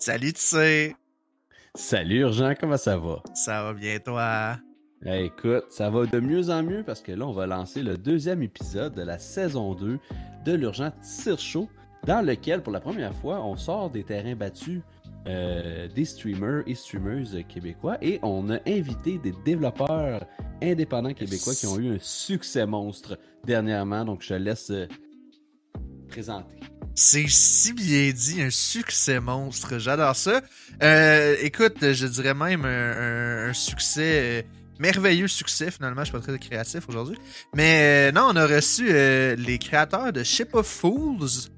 Salut, tu sais. Salut Urgent, comment ça va? Ça va bien, toi? écoute, ça va de mieux en mieux parce que là, on va lancer le deuxième épisode de la saison 2 de l'Urgent Tire Show, dans lequel, pour la première fois, on sort des terrains battus euh, des streamers et streamers québécois et on a invité des développeurs indépendants québécois qui ont eu un succès monstre dernièrement. Donc, je te laisse euh, présenter. C'est si bien dit, un succès monstre. J'adore ça. Euh, écoute, je dirais même un, succès, merveilleux succès finalement. Je suis pas très créatif aujourd'hui. Mais non, on a reçu les créateurs de Ship of Fools.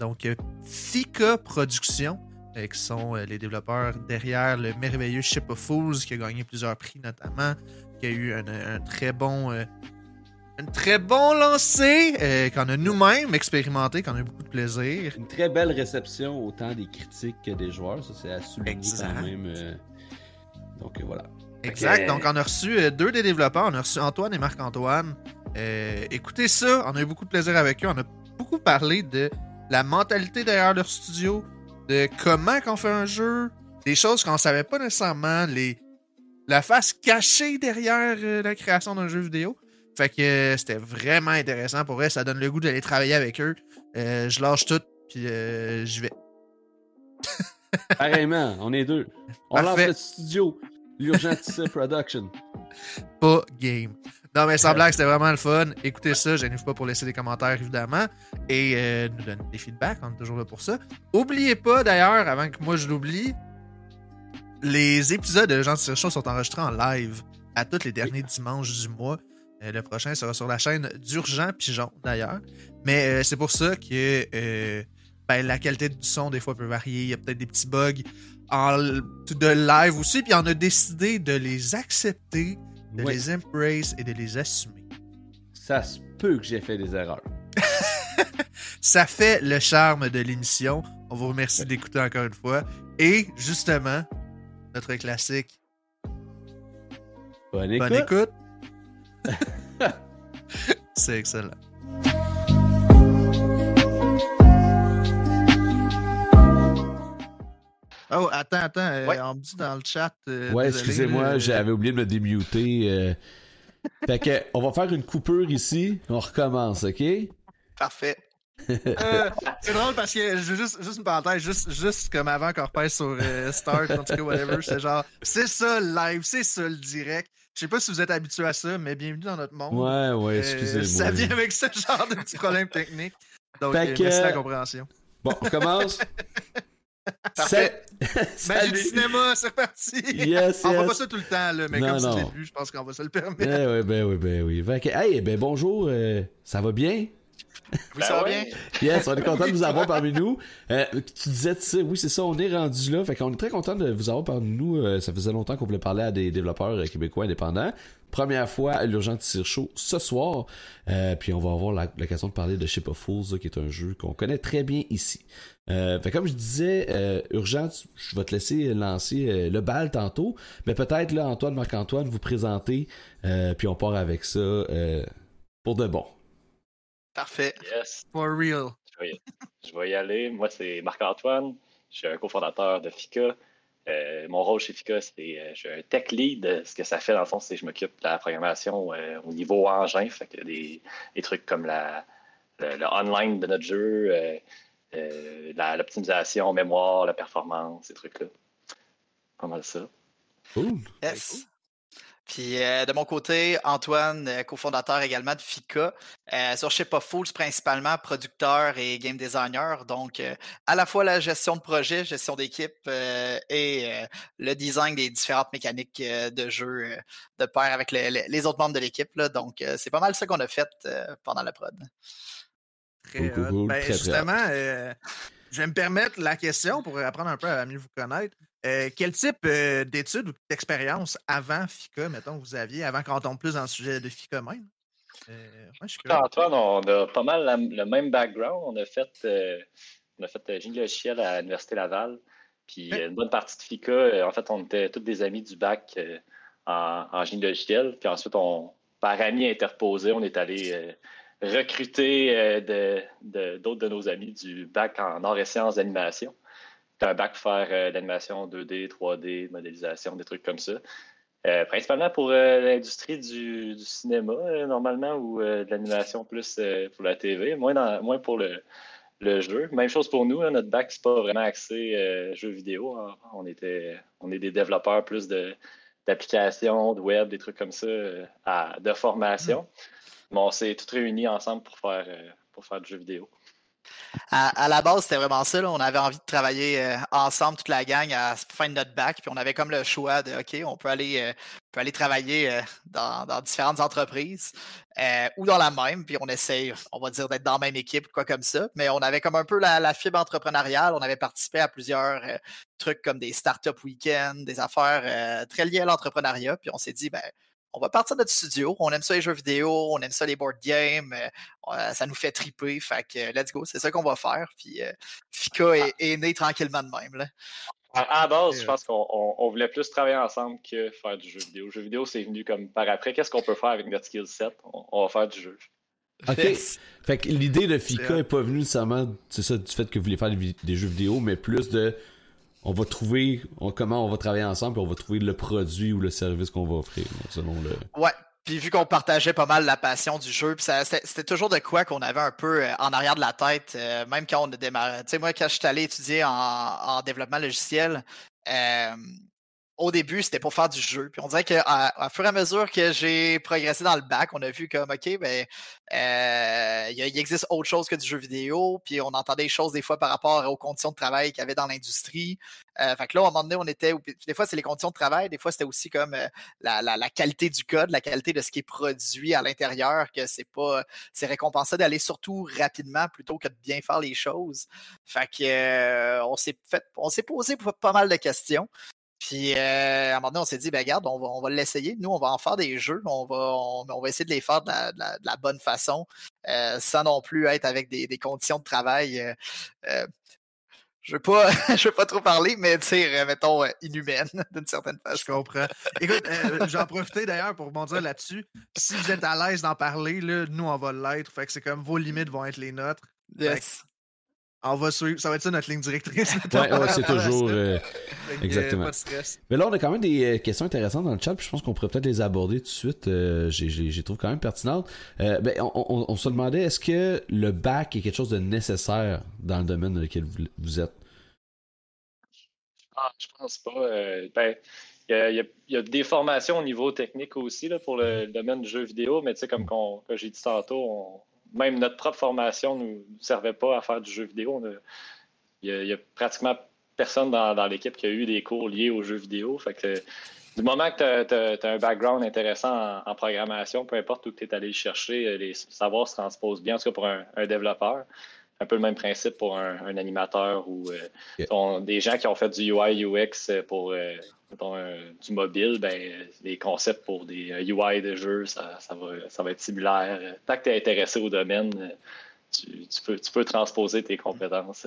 donc, Fika Productions. Euh, qui sont euh, les développeurs derrière le merveilleux Ship of Fools, qui a gagné plusieurs prix notamment, qui a eu un, très bon. Euh, un très bon lancé, qu'on a nous-mêmes expérimenté, qu'on a eu beaucoup de plaisir. Une très belle réception, autant des critiques que des joueurs, ça c'est à souligner quand même. Donc voilà. Exact. Donc, on a reçu deux des développeurs. On a reçu Antoine et Marc-Antoine. écoutez ça, on a eu beaucoup de plaisir avec eux. On a beaucoup parlé de la mentalité derrière leur studio, de comment qu'on fait un jeu, des choses qu'on savait pas nécessairement, les, la face cachée derrière euh, la création d'un jeu vidéo. Fait que euh, c'était vraiment intéressant. Pour vrai, ça donne le goût d'aller travailler avec eux. Euh, je lâche tout, puis j'y vais. Pareillement, on est deux. On lance le studio. L'Urgentissa Production. Pas game. Non, mais sans blague, c'était vraiment le fun. Écoutez ça, je n'arrive pas pour laisser des commentaires, évidemment. Et euh, nous donner des feedbacks, on est toujours là pour ça. Oubliez pas, d'ailleurs, avant que moi je l'oublie, les épisodes de Gens de Show sont enregistrés en live à tous les derniers dimanches du mois. Euh, le prochain sera sur la chaîne d'Urgent Pigeon, d'ailleurs. Mais euh, c'est pour ça que ben, la qualité du son, des fois, peut varier. Il y a peut-être des petits bugs en, de live aussi. Puis on a décidé de les accepter de les embrace et de les assumer. Ça se peut que j'ai fait des erreurs. ça fait le charme de l'émission. On vous remercie d'écouter encore une fois. Et justement, notre classique. Bonne écoute. Bonne écoute. C'est excellent. Oh, attends, attends. Euh, on me dit dans le chat. Euh, ouais, excusez-moi, euh, j'avais oublié de me démuter. fait que, on va faire une coupure ici. On recommence, OK? Parfait. c'est drôle parce que, juste, juste une parenthèse, juste, juste comme avant qu'on repasse sur Start, en tout cas, whatever, c'est genre, c'est ça le live, c'est ça le direct. Je sais pas si vous êtes habitué à ça, mais bienvenue dans notre monde. Ouais, ouais, excusez-moi. ça vient avec ce genre de petits problèmes techniques. Donc, merci la compréhension. Bon, on commence. Parfait. Magie du cinéma, c'est parti. Yes, on va pas ça tout le temps, là, mais comme c'est le début, je pense qu'on va se le permettre. Ben oui, ben oui, ben oui. hey, ben bonjour, euh, ça va bien? Oui, ça va bien. Yes, on est content de vous avoir parmi nous. Euh, tu disais, tu sais, oui, c'est ça, on est rendu là. Fait qu'on est très content de vous avoir parmi nous. Euh, ça faisait longtemps qu'on voulait parler à des développeurs québécois indépendants. Première fois à l'Urgent Tire Show ce soir. puis on va avoir l'occasion de parler de Ship of Fools, qui est un jeu qu'on connaît très bien ici. Euh, comme je disais, euh, Urgence, je vais te laisser lancer euh, le bal tantôt, mais peut-être là, Antoine, Marc-Antoine, vous présenter, puis on part avec ça pour de bon. Parfait. Yes. For real. Je vais y, aller. Moi, c'est Marc-Antoine. Je suis un cofondateur de FICA. mon rôle chez FICA, c'est je suis un tech lead. Ce que ça fait, dans le fond, c'est que je m'occupe de la programmation au niveau engin. Fait que des, des trucs comme la, le, online de notre jeu, euh, l'optimisation, mémoire, la performance, ces trucs-là. Pas mal ça. Cool. Yes. Puis euh, de mon côté, Antoine, euh, cofondateur également de FICA. sur Ship of Fools, principalement producteur et game designer. Donc, à la fois la gestion de projet, gestion d'équipe et le design des différentes mécaniques de jeu de pair avec les autres membres de l'équipe. Donc, c'est pas mal ça qu'on a fait pendant la prod. Ben, justement, euh, je vais me permettre la question pour apprendre un peu à mieux vous connaître. Euh, quel type euh, d'études ou d'expérience avant FICA, mettons, vous aviez, avant qu'on tombe plus dans le sujet de FICA même? Antoine, on a pas mal le même background. On a fait, on a fait génie logiciel à l'Université Laval. Puis une bonne partie de FICA, en fait, on était tous des amis du bac en, en, génie logiciel. Puis ensuite, on, par amis interposés, on est allé recruter euh, d'autres de, nos amis du bac en arts et sciences d'animation. Un bac pour faire l'animation 2D, 3D, modélisation, des trucs comme ça. principalement pour l'industrie du, cinéma, normalement, ou de l'animation plus pour la TV, moins, moins pour le, le jeu. Même chose pour nous, hein, notre bac, c'est pas vraiment axé euh, jeux vidéo. Hein. On, était, on est des développeurs plus d'applications, de, web, des trucs comme ça, euh, de formation. Mais on s'est tous réunis ensemble pour faire, euh, pour faire du jeu vidéo. À, la base, c'était vraiment ça. On avait envie de travailler euh, ensemble, toute la gang, à la fin de notre bac. Puis on avait comme le choix de OK, on peut aller, euh, peut aller travailler euh, dans, différentes entreprises ou dans la même. Puis on essaye, on va dire, d'être dans la même équipe, quoi comme ça. Mais on avait comme un peu la, fibre entrepreneuriale. On avait participé à plusieurs trucs comme des startup week-ends, des affaires très liées à l'entrepreneuriat. Puis on s'est dit, ben, on va partir de notre studio. On aime ça les jeux vidéo, on aime ça les board games, euh, ça nous fait triper. Fait que let's go, c'est ça qu'on va faire. Puis euh, Fika est, est, né tranquillement de même. Là. À, base, je pense qu'on voulait plus travailler ensemble que faire du jeu vidéo. Le jeu vidéo, c'est venu comme par après. Qu'est-ce qu'on peut faire avec notre skill set? On, va faire du jeu. OK. Fait que l'idée de Fika n'est pas venue nécessairement c'est ça, du fait que vous voulez faire des jeux vidéo, mais plus de on va trouver comment on va travailler ensemble et on va trouver le produit ou le service qu'on va offrir selon le. Ouais. Puis vu qu'on partageait pas mal la passion du jeu, puis c'était toujours de quoi qu'on avait un peu euh, en arrière de la tête, euh, même quand on a démarré. Tu sais, moi, quand je suis allé étudier en, en développement logiciel, euh, au début, c'était pour faire du jeu. Puis on dirait qu'à à fur et à mesure que j'ai progressé dans le bac, on a vu comme, OK, ben, euh, il, existe autre chose que du jeu vidéo. Puis on entendait des choses des fois par rapport aux conditions de travail qu'il y avait dans l'industrie. Euh, fait que là, à un moment donné, on était. Des fois, c'est les conditions de travail. Des fois, c'était aussi comme euh, la, qualité du code, la qualité de ce qui est produit à l'intérieur, que c'est pas. C'est récompensé d'aller surtout rapidement plutôt que de bien faire les choses. Fait que on s'est fait. On s'est posé pas mal de questions. Puis euh, à un moment donné, on s'est dit, ben regarde, on va, on va l'essayer. Nous, on va en faire des jeux. On va, on, va essayer de les faire de la, bonne façon, euh, sans non plus être avec des, conditions de travail. Euh, je ne veux, pas, je veux pas trop parler, mais tu sais, mettons, inhumaine d'une certaine façon. Je comprends. Écoute, j'en profiter d'ailleurs pour rebondir là-dessus. Si vous êtes à l'aise d'en parler, là, nous, on va l'être. Fait que c'est comme vos limites vont être les nôtres. Yes. On va suivre. Ça va être ça notre ligne directrice. ouais, ouais c'est toujours. Euh, exactement. Pas de stress. Mais là, on a quand même des euh, questions intéressantes dans le chat. Puis je pense qu'on pourrait peut-être les aborder tout de suite. Euh, j'ai trouve quand même pertinentes. Euh, ben, on, on, on, se demandait est-ce que le bac est quelque chose de nécessaire dans le domaine dans lequel vous, êtes? Ah, Je pense pas. ben, il y, a, y, a, des formations au niveau technique aussi là, pour le, domaine du jeu vidéo, mais tu sais, comme, comme j'ai dit tantôt, on, même notre propre formation ne nous, servait pas à faire du jeu vidéo. Il y, a pratiquement personne dans, l'équipe qui a eu des cours liés aux jeux vidéo. Du moment que tu as, un background intéressant en, programmation, peu importe où tu es allé chercher, les savoirs se transposent bien, en tout cas pour un, développeur. Un peu le même principe pour un, animateur ou euh, des gens qui ont fait du UI UX pour euh, du mobile, ben, les concepts pour des UI de jeu, ça, va, ça va être similaire. Tant que tu es intéressé au domaine, tu, peux, tu peux transposer tes compétences.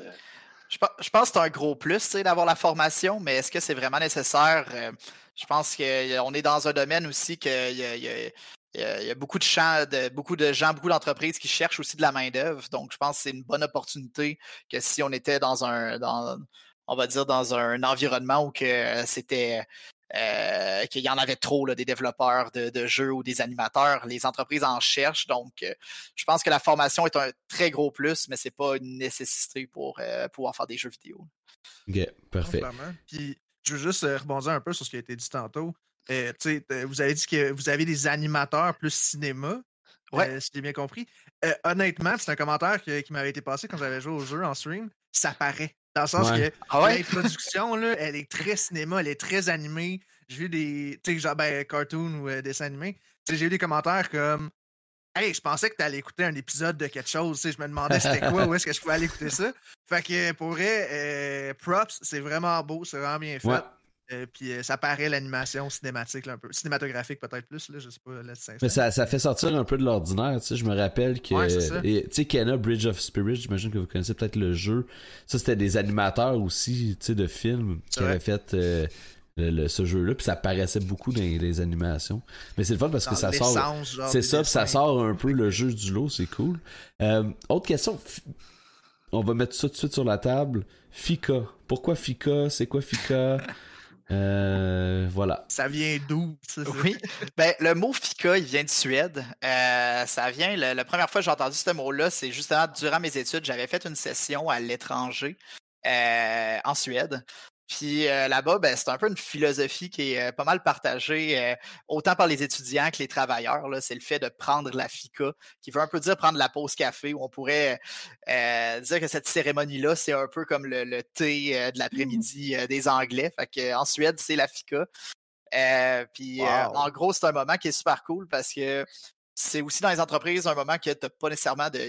Je, pense que c'est un gros plus d'avoir la formation, mais est-ce que c'est vraiment nécessaire? Euh, je pense qu'on est dans un domaine aussi qu'il y, a, beaucoup de gens, de, beaucoup de gens, beaucoup d'entreprises qui cherchent aussi de la main-d'œuvre. Donc, je pense que c'est une bonne opportunité que si on était dans un, dans, on va dire, dans un environnement où que euh, c'était euh, qu'il y en avait trop, là, des développeurs de, jeux ou des animateurs. Les entreprises en cherchent. Donc, euh, je pense que la formation est un très gros plus, mais ce n'est pas une nécessité pour pouvoir faire des jeux vidéo. OK, parfait. Puis, je veux juste rebondir un peu sur ce qui a été dit tantôt. Vous avez dit que vous avez des animateurs plus cinéma. Ouais. si j'ai bien compris. honnêtement, c'est un commentaire qui, qui m'avait été passé quand j'avais joué au jeu en stream. Ça paraît. Dans le sens que ah l'introduction, là, elle est très cinéma, elle est très animée. J'ai vu des. Tu sais, genre, ben, cartoon ou euh, dessin animé. J'ai eu des commentaires comme Hey, je pensais que tu allais écouter un épisode de quelque chose. Je me demandais c'était quoi, où est-ce que je pouvais aller écouter ça. Fait que pour vrai, euh, props, c'est vraiment beau, c'est vraiment bien fait. Euh, puis euh, ça paraît l'animation cinématique, un peu. Cinématographique peut-être plus, là, je sais pas. Mais ça, ça fait sortir un peu de l'ordinaire, tu sais. Je me rappelle que. tu sais, Kenna Bridge of Spirit, j'imagine que vous connaissez peut-être le jeu. Ça, c'était des animateurs aussi, tu sais, de films qui avaient fait. Euh, ce jeu-là, puis ça paraissait beaucoup dans les animations. Mais c'est le fun parce que ça sort. C'est ça, puis ça sort un peu le jeu du lot, c'est cool. autre question. on va mettre ça tout de suite sur la table. Fika. Pourquoi Fika? C'est quoi Fika? Euh, voilà. Ça vient d'où? Oui. Ben, le mot Fika, il vient de Suède. Euh, ça vient, la première fois que j'ai entendu ce mot-là, c'est justement durant mes études. J'avais fait une session à l'étranger euh, en Suède. Puis euh, là-bas, ben, c'est un peu une philosophie qui est euh, pas mal partagée euh, autant par les étudiants que les travailleurs. C'est le fait de prendre la FICA, qui veut un peu dire prendre la pause café, où on pourrait dire que cette cérémonie-là, c'est un peu comme le, thé de mmh l'après-midi des Anglais. Fait que, en Suède, c'est la FICA. puis en gros, c'est un moment qui est super cool parce que c'est aussi dans les entreprises un moment que tu n'as pas nécessairement de.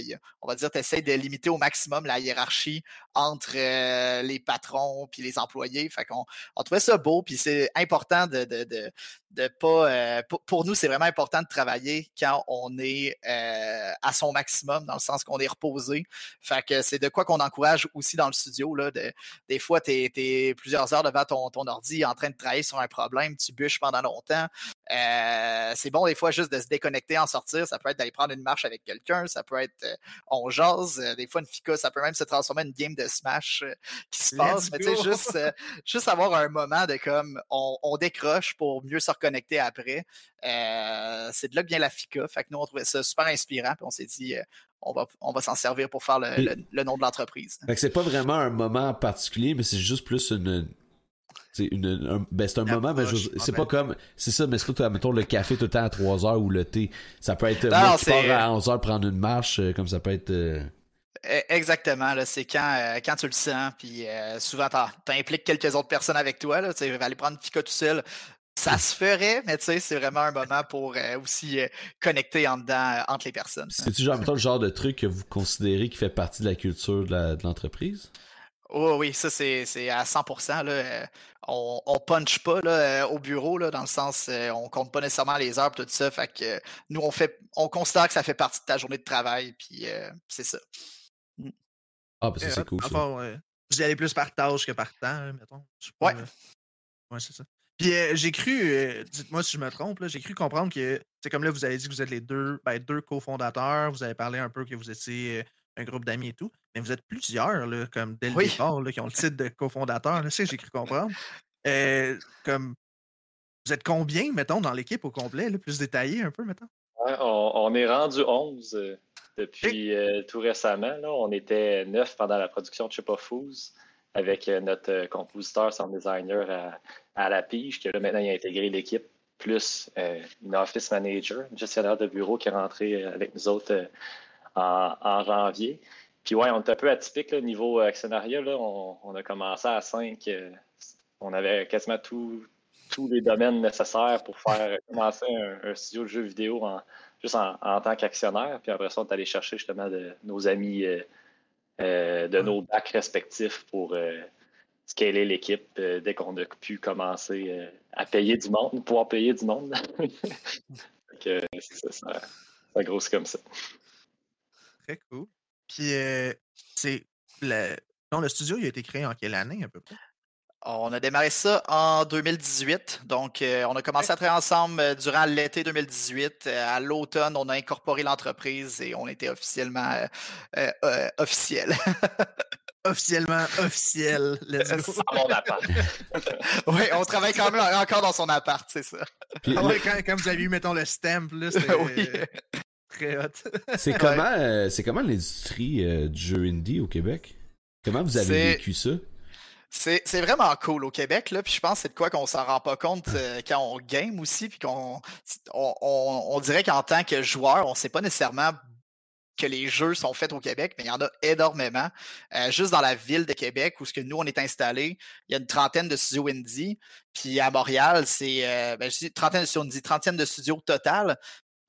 On va dire, tu essaies de limiter au maximum la hiérarchie entre euh, les patrons puis les employés. Fait qu'on on trouvait ça beau, puis c'est important de, de, pas. Euh, pour, nous, c'est vraiment important de travailler quand on est euh, à son maximum, dans le sens qu'on est reposé. Fait que c'est de quoi qu'on encourage aussi dans le studio. Là, de, des fois, tu es, plusieurs heures devant ton, ton ordi en train de travailler sur un problème, tu bûches pendant longtemps. C'est bon des fois juste de se déconnecter en sortir. Ça peut être d'aller prendre une marche avec quelqu'un, ça peut être on jase. des fois, une FICA, ça peut même se transformer en une game de Smash euh, qui se passe. Mais tu sais, juste, euh, juste avoir un moment de comme on, décroche pour mieux se reconnecter après. Euh, c'est de là que vient la FICA. Fait que nous, on trouvait ça super inspirant. Puis on s'est dit, on va, on va s'en servir pour faire le, nom de l'entreprise. Fait que c'est pas vraiment un moment particulier, mais c'est juste plus une, c'est une, un, ben c'est un moment, mais c'est pas comme, c'est ça, mais c'est pas, mettons, le café tout le temps à 3 heures ou le thé. Ça peut être, moi, à 11 heures prendre une marche, comme ça peut être, E, exactement, c'est quand, euh, quand tu le sens, puis euh, souvent tu impliques quelques autres personnes avec toi, là, tu vas aller prendre Fika tout seul. Ça se ferait, mais tu sais, c'est vraiment un moment pour euh, aussi connecter en dedans, entre les personnes. C'est-tu genre, le genre de truc que vous considérez qui fait partie de la culture de l'entreprise? oh, oui, ça c'est à 100%. Là, on, on punch pas là, au bureau, là, dans le sens, on compte pas nécessairement les heures tout ça. Fait que nous, on fait on considère que ça fait partie de ta journée de travail, puis c'est ça. Ah, parce que c'est cool. Ça. ouais. Vous y allez plus par tâche que par temps, mettons. ouais. Ouais, c'est ça. Puis euh, j'ai cru, euh, dites-moi si je me trompe, j'ai cru comprendre que, c'est comme là, vous avez dit que vous êtes les deux, ben, deux cofondateurs, vous avez parlé un peu que vous étiez euh, un groupe d'amis et tout, mais vous êtes plusieurs, là, comme dès le départ, là, qui ont le titre de cofondateur, c'est j'ai cru comprendre. comme, vous êtes combien, mettons, dans l'équipe au complet, là, plus détaillé un peu, mettons? Ouais, on, on, est rendu 11 depuis euh, tout récemment. Là, on était neuf pendant la production de Fools avec notre compositeur, son designer à, à, la pige, qui là, maintenant il a intégré l'équipe, plus une office manager, un gestionnaire de bureau qui est rentré avec nous autres en, en, janvier. Puis ouais, on est un peu atypique au niveau actionnariat. Là, on, on, a commencé à 5. on avait quasiment tous les domaines nécessaires pour faire commencer un, un studio de jeux vidéo en, juste en, tant qu'actionnaire. Puis après ça, on est allé chercher justement de, nos amis euh, euh, de nos bacs respectifs pour euh, scaler l'équipe dès qu'on a pu commencer à payer du monde, pouvoir payer du monde. c'est ça, ça, ça grossit comme ça. Très cool. Puis, c'est le, le studio, il a été créé en quelle année à peu près? On a démarré ça en 2018. Donc, euh, on a commencé à travailler ensemble euh, durant l'été 2018. Euh, à l'automne, on a incorporé l'entreprise et on était officiellement officiel. officiellement officiel. Dans mon appart. oui, on travaille quand même encore dans son appart, c'est ça. Ah quand, vous avez eu, mettons, le stamp, là, c'était très hot. c'est comment, c'est comment l'industrie du jeu indie au Québec? Comment vous avez vécu ça? C'est vraiment cool au Québec, là, puis je pense que c'est de quoi qu'on s'en rend pas compte euh, quand on game aussi, puis qu'on on, on, dirait qu'en tant que joueur, on sait pas nécessairement que les jeux sont faits au Québec, mais il y en a énormément. Euh, juste dans la ville de Québec, où ce que nous, on est installé, il y a une trentaine de studios indie. Puis à Montréal, c'est euh, ben, trentaine de studios indie, trentaine de studios total,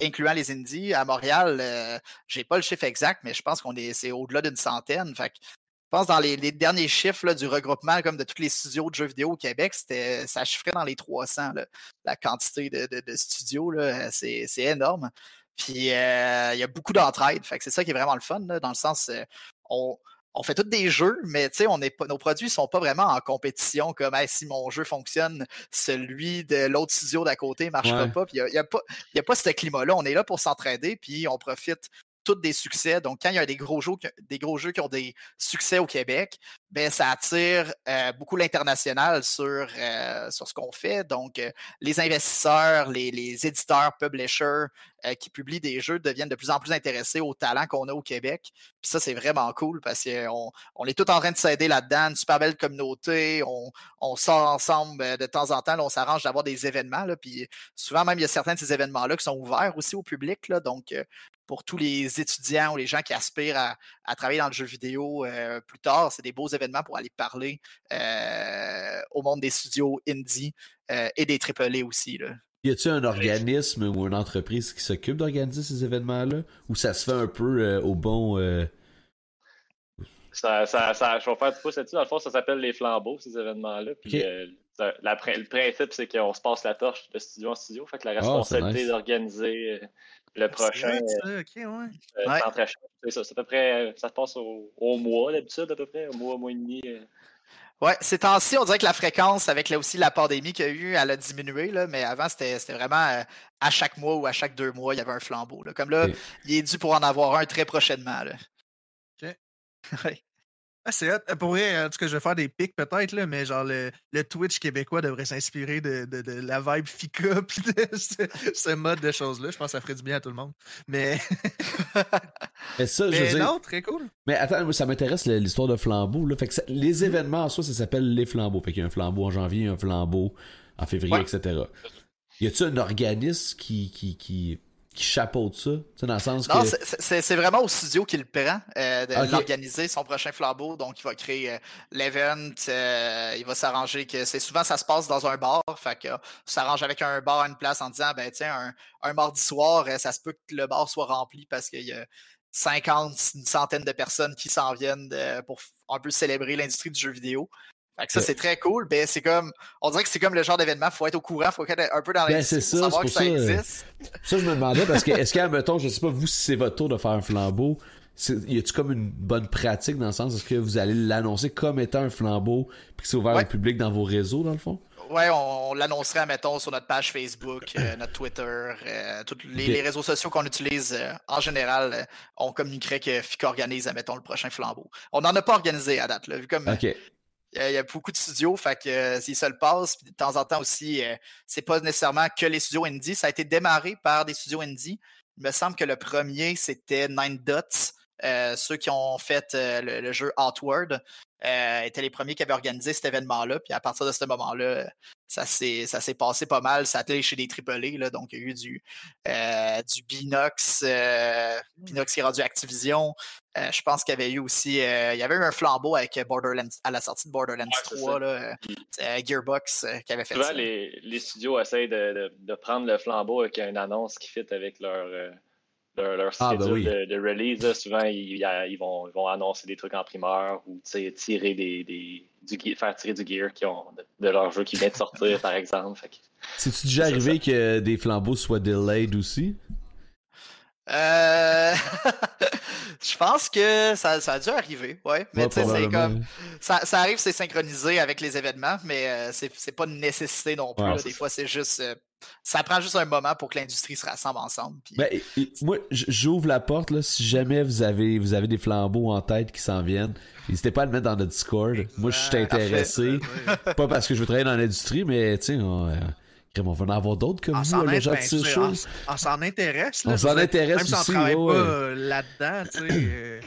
incluant les indies. À Montréal, euh, j'ai pas le chiffre exact, mais je pense qu'on est c'est au-delà d'une centaine. Je pense dans les, derniers chiffres du regroupement comme de tous les studios de jeux vidéo au Québec, c'était ça chiffrait dans les 300 la quantité de, studios c'est énorme. Puis euh, il y a beaucoup d'entraide, c'est ça qui est vraiment le fun dans le sens euh, on, fait tous des jeux, mais on est nos produits sont pas vraiment en compétition comme si mon jeu fonctionne, celui de l'autre studio d'à côté marchera pas. Puis il n'y a, pas, a pas ce climat-là. On est là pour s'entraider, puis on profite tous des succès. Donc, quand il y a des gros jeux, des gros jeux qui ont des succès au Québec, ben, ça attire euh, beaucoup l'international sur, euh, sur ce qu'on fait. Donc, euh, les investisseurs, les, les éditeurs, publishers qui publient des jeux deviennent de plus en plus intéressés aux talents qu'on a au Québec. Puis ça, c'est vraiment cool parce qu'on on est tous en train de s'aider là-dedans, une super belle communauté. On, on sort ensemble de temps en temps, on s'arrange d'avoir des événements. Puis souvent, même, il y a certains de ces événements-là qui sont ouverts aussi au public. Donc, pour tous les étudiants ou les gens qui aspirent à, travailler dans le jeu vidéo euh, plus tard. C'est des beaux événements pour aller parler euh, au monde des studios indie euh, et des AAA aussi. Là. Y a-t-il un organisme ou une entreprise qui s'occupe d'organiser ces événements-là? Ou ça se fait un peu au bon. Ça, ça, ça, je vais faire du pouce là-dessus. Dans le fond, ça s'appelle les flambeaux, ces événements-là. Puis le principe, c'est qu'on se passe la torche de studio en studio. Fait que la ah, responsabilité d'organiser le prochain. Ça, euh, ouais. Euh, ça, à peu près, ça se passe au, mois d'habitude, à peu près, un mois, un mois et demi. Euh. Ouais, ces temps-ci, on dirait que la fréquence, avec là aussi la pandémie qu'il y a eu, elle a diminué, là, mais avant, c'était vraiment à chaque mois ou à chaque deux mois, il y avait un flambeau. Là. Comme là, il est dû pour en avoir un très prochainement. Là. OK. Ah, c'est hot. Pour vrai, en tout cas, je vais faire des pics peut-être, là, mais genre le, le, Twitch québécois devrait s'inspirer de, de, de, la vibe Fika puis de ce, mode de choses-là. Je pense que ça ferait du bien à tout le monde. Mais. mais ça, mais je non, très cool. Mais attends, ça m'intéresse l'histoire de flambeau. Là. Fait que les mm-hmm. événements en soi, ça s'appelle les flambeaux. Fait qu'il y a un flambeau en janvier, un flambeau en février, etc. Y a-tu un organisme qui, qui, qui qui chapeaute ça, dans le sens non, c'est vraiment au studio qu'il le prend euh, de l'organiser son prochain flambeau, donc il va créer euh, l'event, euh, il va s'arranger que c'est souvent ça se passe dans un bar, fait que s'arrange avec un bar à une place en disant ben tiens un, un mardi soir ça se peut que le bar soit rempli parce qu'il y a 50, une centaine de personnes qui s'en viennent pour un peu célébrer l'industrie du jeu vidéo ça, c'est très cool. Ben, c'est comme, on dirait que c'est comme le genre d'événement, il faut être au courant, il faut être un peu dans ben, c'est ça, savoir que ça, existe. Ça, je me demandais, parce que, est-ce qu'à, mettons, je sais pas, vous, si c'est votre tour de faire un flambeau, y a-tu comme une bonne pratique dans le sens, est-ce que vous allez l'annoncer comme étant un flambeau, puis que c'est ouvert au public dans vos réseaux, dans le fond? Ouais, on, l'annoncerait, mettons, sur notre page Facebook, euh, notre Twitter, euh, tous les, réseaux sociaux qu'on utilise euh, en général, on communiquerait que FICA organise, mettons, le prochain flambeau. On n'en a pas organisé à date, là, vu comme il y a beaucoup de studios, fait que euh, se le passent, de temps en temps aussi, euh, c'est pas nécessairement que les studios indie. Ça a été démarré par des studios indie. Il me semble que le premier, c'était Nine Dots, euh, ceux qui ont fait le, jeu Outward. Euh, étaient les premiers qui avaient organisé cet événement-là. Puis à partir de ce moment-là, ça s'est, ça s'est passé pas mal. Ça a été chez des AAA. Là, donc, il y a eu du, euh, du Binox, euh, Binox qui est rendu Activision. je pense qu'il y avait eu aussi. il y avait eu un flambeau avec Borderlands à la sortie de Borderlands 3. Là, Gearbox qui avait fait ça. Les, les studios essayent de, de, prendre le flambeau avec une annonce qui fit avec leur leur, ah, ben de, release, souvent ils, ils, vont, ils, vont, annoncer des trucs en primeur ou tirer des, des du, faire tirer du gear qui ont, de, leur jeu qui vient de sortir, par exemple. C'est-tu déjà arrivé que des flambeaux soient delayed aussi? Euh... je pense que ça, ça, a dû arriver, ouais. Mais tu sais, c'est comme. Ça, ça, arrive, c'est synchronisé avec les événements, mais euh, c'est pas une nécessité non plus. Des fois, c'est juste. Euh, ça prend juste un moment pour que l'industrie se rassemble ensemble. Ben, moi, j'ouvre la porte, là, si jamais vous avez, vous avez des flambeaux en tête qui s'en viennent, n'hésitez pas à le mettre dans notre Discord. moi, je suis intéressé. pas parce que je veux travailler dans l'industrie, mais tu sais, on, euh, on va en avoir d'autres comme vous, de ces choses. On s'en intéresse. on s'en intéresse. Même si on travaille pas là-dedans, tu sais.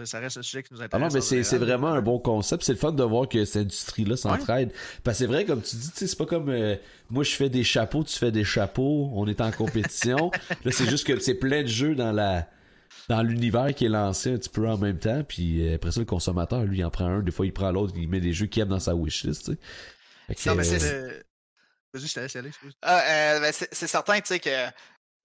Euh, ça reste un sujet qui nous intéresse. Ah non, mais c'est vraiment un bon concept. C'est le fun de voir que cette industrie-là s'entraide. Parce que c'est vrai, comme tu dis, c'est pas comme euh, moi je fais des chapeaux, tu fais des chapeaux, on est en compétition. là, c'est juste que c'est plein de jeux dans la dans l'univers qui est lancé un petit peu en même temps. Puis euh, après ça, le consommateur, lui, il en prend un. Des fois, il prend l'autre, il met des jeux qu'il aime dans sa wishlist. Tu sais. non, mais c'est. Vas-y, je te laisse aller. Ah, euh, ben, c'est certain, tu sais, que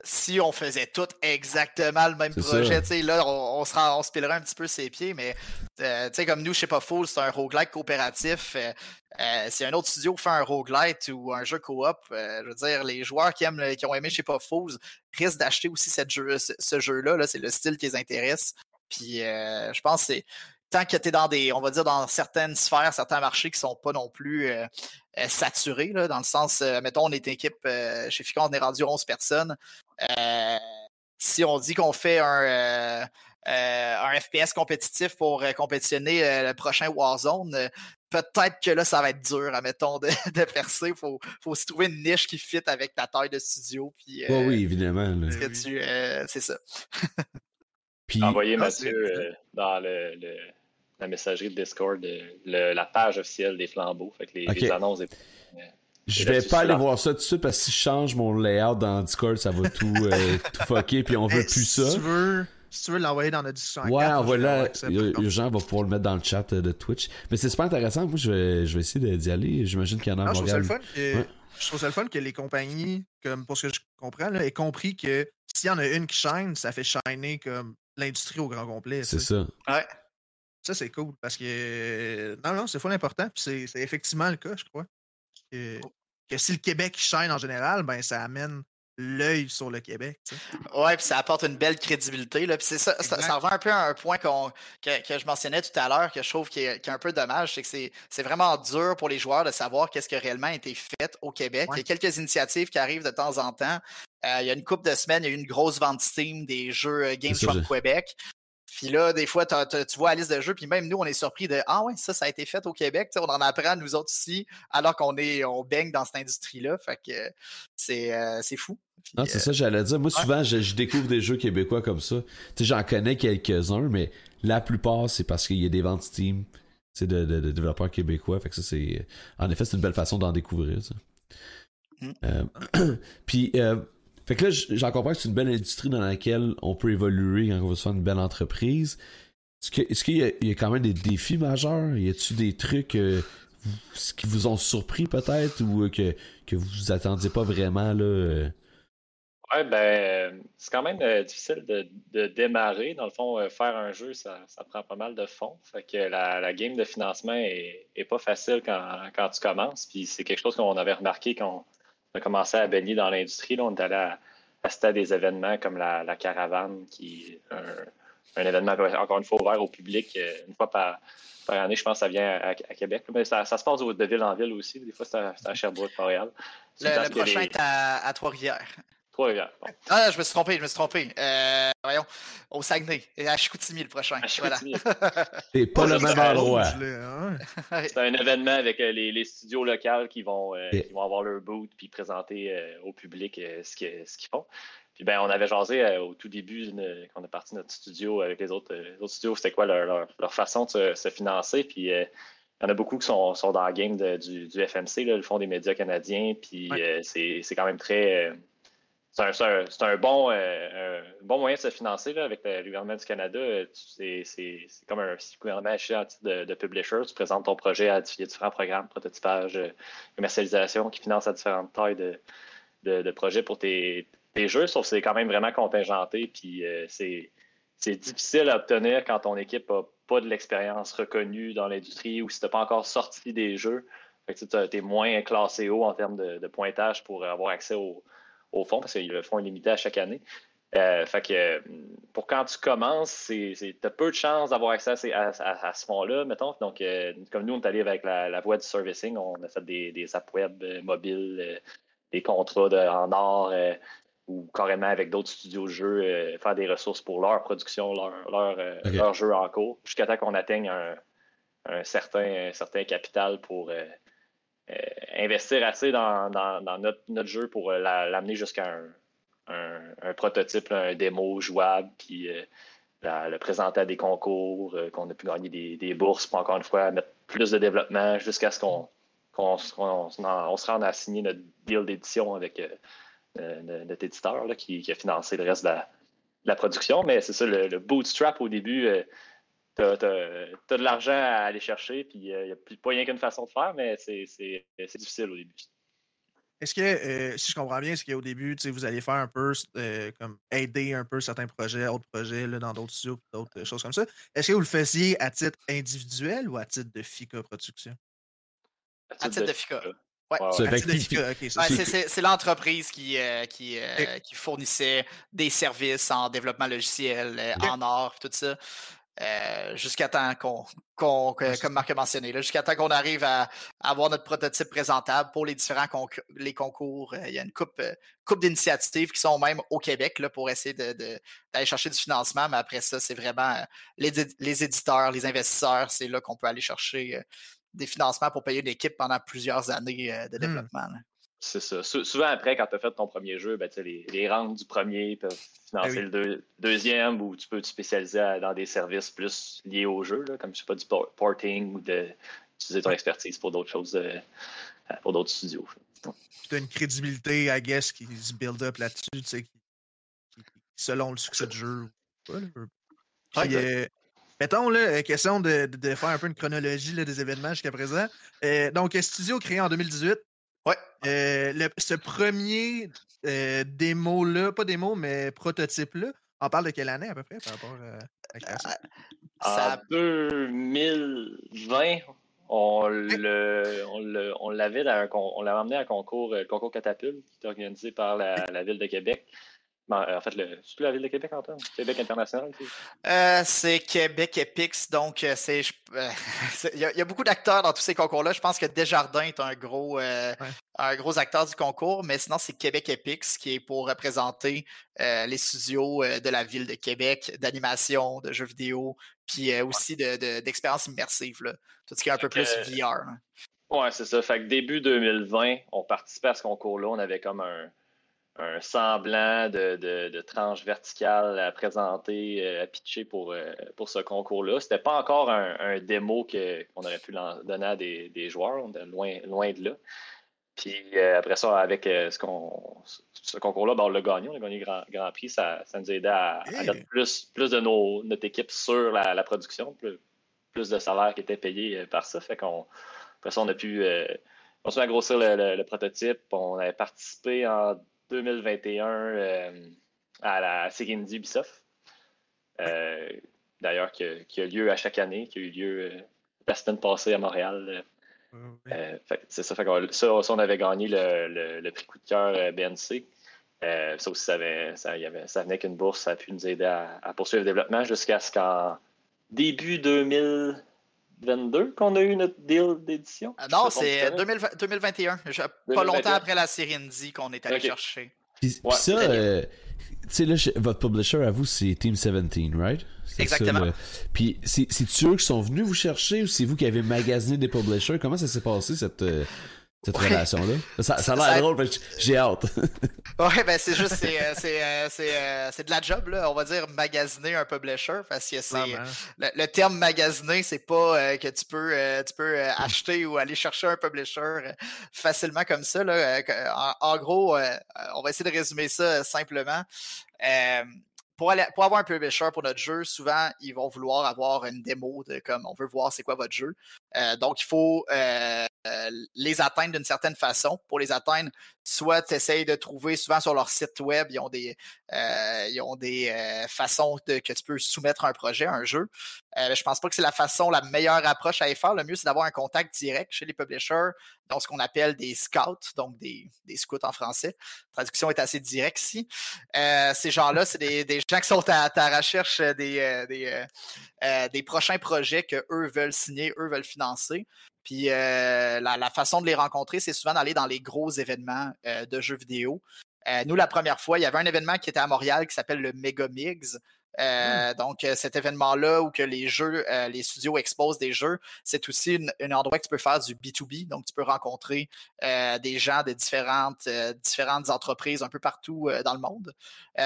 si on faisait tout exactement le même projet, tu sais, là, on, on, se on se pilerait un petit peu ses pieds, mais euh, tu sais, comme nous, je sais pas full, c'est un roguelike coopératif. Euh, euh, si un autre studio fait un roguelite ou un jeu coop, je veux dire, les joueurs qui aiment, qui ont aimé, je sais pas Fools risquent d'acheter aussi cette jeu, ce, jeu-là. -là, c'est le style qui les intéresse. Puis je pense que c'est tant que tu es dans des, on va dire, dans certaines sphères, certains marchés qui sont pas non plus euh, euh, saturés, là, dans le sens, euh, mettons, on est une équipe, chez FICA, on est rendu 11 personnes. si on dit qu'on fait un, un FPS compétitif pour compétitionner le prochain Warzone, peut-être que là, ça va être dur, admettons, de, de percer. Il faut, faut se trouver une niche qui fit avec ta taille de studio. Puis, oui, évidemment. c'est ça. puis, Envoyez ah, Mathieu dans le, la messagerie de Discord, la page officielle des flambeaux. Fait que les, annonces. Je vais pas aller voir ça tout de suite parce que si je change mon layout dans Discord, ça va tout, euh, tout fucker puis on veut plus ça. Si tu veux, si tu veux l'envoyer dans notre discussion. Ouais, envoie-le. Urgent va pouvoir le mettre dans le chat de Twitch. Mais c'est super intéressant. Moi, je vais, je vais essayer d'y aller. J'imagine qu'il y en a à Montréal. Je trouve ça le fun que les compagnies, comme pour ce que je comprends, là, aient compris que s'il y en a une qui shine, ça fait shiner comme l'industrie au grand complet. C'est ça. Ouais. Ça, c'est cool parce que. Non, non, c'est fou important. c'est effectivement le cas, je crois. Que, que si le Québec shine en général, ben ça amène l'œil sur le Québec. Oui, Ouais, puis ça apporte une belle crédibilité. Là. Puis c'est ça, ça, revient un peu à un point que, je mentionnais tout à l'heure, que je trouve qui est, un peu dommage, c'est que c'est vraiment dur pour les joueurs de savoir qu'est-ce qui a réellement été fait au Québec. Il y a quelques initiatives qui arrivent de temps en temps. Euh, il y a une couple de semaines, il y a eu une grosse vente Steam des jeux euh, Games from Québec. Puis là, des fois, tu vois la liste de jeux, puis même nous, on est surpris de Ah ouais, ça, ça a été fait au Québec. on en apprend, nous autres aussi, alors qu'on est on baigne dans cette industrie-là. Fait que c'est euh, fou. non, c'est ça, j'allais dire. Moi, souvent, je, découvre des jeux québécois comme ça. J'en connais quelques-uns, mais la plupart, c'est parce qu'il y a des ventes Steam de, de, de, développeurs québécois. Fait que ça, c'est. En effet, c'est une belle façon d'en découvrir, ça. Mmh. Euh, puis. Euh, fait que là, j'en comprends que c'est une belle industrie dans laquelle on peut évoluer quand on veut se faire une belle entreprise. Est-ce qu'il y, a quand même des défis majeurs? Y a-tu des trucs euh, qui vous ont surpris peut-être ou euh, que, que vous attendiez pas vraiment là? Euh? Ouais, ben, c'est quand même difficile de, démarrer. Dans le fond, faire un jeu, ça, prend pas mal de fonds. Fait que la, game de financement est, pas facile quand, quand tu commences. Puis c'est quelque chose qu'on avait remarqué quand on a commencé à baigner dans l'industrie. On est allé à, assister à des événements comme la, Caravane, qui est un, événement, encore une fois, ouvert au public euh, une fois par, année. Je pense que ça vient à, Québec. Mais ça, se passe de ville en ville aussi. Des fois, c'est à, Sherbrooke, Montréal. Le, prochain est à Trois-Rivières. Ah, je me suis trompé, je me suis trompé. Euh, voyons, au Saguenay, à Chicoutimi le prochain. C'est pas le même endroit. Hein. C'est un événement avec euh, les, studios locaux qui vont, euh, qui vont avoir leur booth puis présenter au public ce qu'ils font. Puis ben, on avait jasé au tout début quand on est parti de notre studio avec les autres, autres studios, c'était quoi leur, leur, façon de se, financer. Puis il y en a beaucoup qui sont, sont dans le game du, du, FMC, le Fonds des médias canadiens. Puis c'est quand même très c'est un, bon, euh, bon moyen de se financer avec le, gouvernement du Canada. C'est comme un gouvernement à titre de, de, publisher. Tu présentes ton projet à différents programmes, prototypage, euh, commercialisation qui financent à différentes tailles de, projets pour tes, jeux, sauf que c'est quand même vraiment contingenté. Puis euh, c'est difficile à obtenir quand ton équipe n'a pas de l'expérience reconnue dans l'industrie ou si tu n'as pas encore sorti des jeux. tu es moins classé haut en termes de, pointage pour avoir accès aux au fond, parce que le fonds est limité à chaque année. Euh, fait que pour quand tu commences, tu as peu de chances d'avoir accès à, ce fonds-là, mettons. Donc, euh, comme nous, on est allé avec la, voie du servicing, on a fait des, apps web euh, mobiles, des contrats en or ou carrément avec d'autres studios de jeux, faire des ressources pour leur production, leur, leur, jeu en cours, jusqu'à temps qu'on atteigne un, certain, certain capital pour euh, investir assez dans, notre, jeu pour euh, l'amener jusqu'à un, prototype, un démo jouable, puis euh, le présenter à des concours, qu'on a pu gagner des, bourses pour encore une fois mettre plus de développement jusqu'à ce qu'on se rende à signer notre deal d'édition avec notre éditeur qui, a financé le reste de la, production. Mais c'est ça, le, bootstrap au début, tu as, de l'argent à aller chercher, puis il n'y a pas rien qu'une façon de faire, mais c'est difficile au début. Est-ce que, euh, si je comprends bien, c'est qu'au début, vous allez faire un peu, euh, comme aider un peu certains projets, autres projets là, dans d'autres studios, d'autres choses comme ça? Est-ce que vous le faisiez à titre individuel ou à titre de FICA Production? À titre, de, FICA. C'est l'entreprise qui, euh, qui, qui, fournissait des services en développement logiciel, en or, tout ça. Jusqu'à temps qu'on, comme Marc a mentionné, jusqu'à temps qu'on arrive à, avoir notre prototype présentable pour les différents les concours. il y a une coupe, coupe d'initiatives qui sont même au Québec là, pour essayer de, d'aller chercher du financement, mais après ça, c'est vraiment les, les éditeurs, les investisseurs, c'est là qu'on peut aller chercher des financements pour payer une équipe pendant plusieurs années de mmh. C'est ça. souvent, après, quand tu as fait ton premier jeu, ben, les, les rangs du premier peuvent ben financer le deuxième ou tu peux te spécialiser dans des services plus liés au jeu, comme je sais pas, du porting ou d'utiliser ton expertise pour d'autres choses, euh, pour d'autres studios. Tu as une crédibilité, I guess, qui se build up là-dessus, tu sais, selon le succès du jeu. Euh, mettons, là, euh, question de, de, faire un peu une chronologie des événements jusqu'à présent. donc, studio créé en 2018. Ouais. Euh, ce premier euh, démo-là, pas démo, mais prototype-là, on parle de quelle année à peu près par rapport à la création? En 2020, on le, on l'avait on l'avait emmené à un concours, le concours Catapulte, qui est organisé par la Ville de Québec. Ben, en fait, c'est plus la ville de Québec, Antoine? Québec International? Euh, c'est Québec Epix, donc euh, c'est. Euh, il y, a beaucoup d'acteurs dans tous ces concours-là. Je pense que Desjardins est un gros, un gros acteur du concours, mais sinon, c'est Québec Epix qui est pour représenter les studios de la ville de Québec, d'animation, de jeux vidéo, puis aussi d'expériences de, immersives, là. tout ce qui est un peu plus VR. Oui, c'est ça. Fait que début 2020, on participait à ce concours-là. On avait comme un un semblant de, de, tranche verticale à présenter, euh, à pitcher pour, euh, pour ce concours-là. C'était pas encore un, démo qu'on aurait pu donner à des, joueurs, on loin, loin de là. Puis euh, après ça, avec ce, qu'on, ce concours-là, ben, on l'a gagné, on a gagné le grand, grand prix. Ça, nous a aidé à, mettre plus, plus de nos, notre équipe sur la, production, plus, de salaires qui étaient payés par ça. Fait qu'on, après ça, on a pu continuer à grossir le, le prototype. On avait participé en 2021 euh, à la série Ubisoft. Euh, d'ailleurs, qui, a lieu à chaque année, qui a eu lieu euh, la semaine passée à Montréal. c'est ça, fait ça, on avait gagné le, prix coup de cœur BNC. ça aussi, ça, avait, ça, y avait, ça venait qu'une bourse, ça a pu nous aider à, poursuivre le développement jusqu'à ce qu'en début 2022 qu'on a eu notre deal d'édition? non, c'est 2021. Pas longtemps après la série Indie qu'on est allé chercher. Puis, ça, euh, tu sais, là, votre publisher à vous, c'est Team 17, right? Exactement. Puis, c'est eux qui sont venus vous chercher ou c'est vous qui avez magasiné des publishers? Comment ça s'est passé, cette, euh, cette relation-là. Ça, ça, a l'air drôle, j'ai hâte. ouais, ben c'est juste, c'est, euh, euh, euh, c'est, de la job, là. On va dire magasiner un publisher, parce que c'est. Le, terme magasiner, c'est pas que tu peux, tu peux acheter ou aller chercher un publisher facilement comme ça. Là. En, gros, on va essayer de résumer ça simplement. Pour, aller, pour, avoir un publisher pour notre jeu, souvent, ils vont vouloir avoir une démo de comme on veut voir c'est quoi votre jeu. Donc, il faut euh, les atteindre d'une certaine façon. Pour les atteindre, soit tu essayes de trouver, souvent sur leur site web, ils ont des, euh, ils ont des euh, façons que tu peux soumettre un projet, un jeu. je pense pas que c'est la façon, la meilleure approche à faire. Le mieux, c'est d'avoir un contact direct chez les publishers, donc ce qu'on appelle des scouts, donc des, scouts en français. La traduction est assez directe ici. ces gens-là, c'est des, gens qui sont à, ta recherche des, des, prochains projets que eux veulent signer, eux veulent financer. Puis euh, la, façon de les rencontrer, c'est souvent d'aller dans les gros événements euh, de jeux vidéo. Euh, nous, la première fois, il y avait un événement qui était à Montréal qui s'appelle le Megamix. Mmh. Euh, donc, euh, cet événement-là où que les jeux, euh, les studios exposent des jeux, c'est aussi un endroit que tu peux faire du B2B. Donc, tu peux rencontrer des gens de différentes, différentes entreprises un peu partout dans le monde.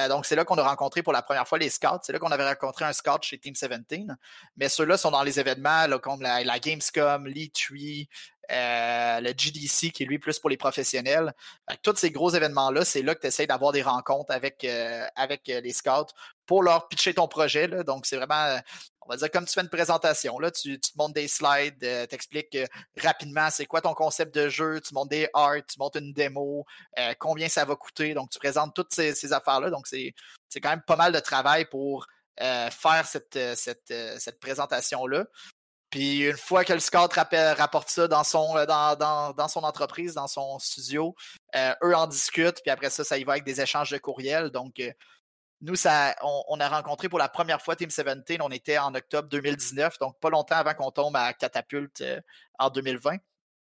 donc, c'est là qu'on a rencontré pour la première fois les scouts. C'est là qu'on avait rencontré un scout chez Team 17. Mais ceux-là sont dans les événements comme la, la Gamescom, l'E3, euh, le GDC qui est lui plus pour les professionnels. tous ces gros événements-là, c'est là que tu essaies d'avoir des rencontres avec, euh, avec euh, les scouts pour leur pitcher ton projet. Donc, c'est vraiment, on va dire, comme tu fais une présentation. Là, tu, te montres des slides, tu expliques rapidement c'est quoi ton concept de jeu, tu montres des arts, tu montres une démo, combien ça va coûter. Donc, tu présentes toutes ces, affaires-là. Donc, c'est quand même pas mal de travail pour faire cette, cette, cette présentation-là. Puis une fois que le scout rapporte ça dans son, euh, dans, son entreprise, dans son studio, euh, eux en discutent, puis après ça, ça y va avec des échanges de courriels. Donc, euh, nous, on, a rencontré pour la première fois Team 17. On était en octobre 2019, donc pas longtemps avant qu'on tombe à Catapulte en 2020.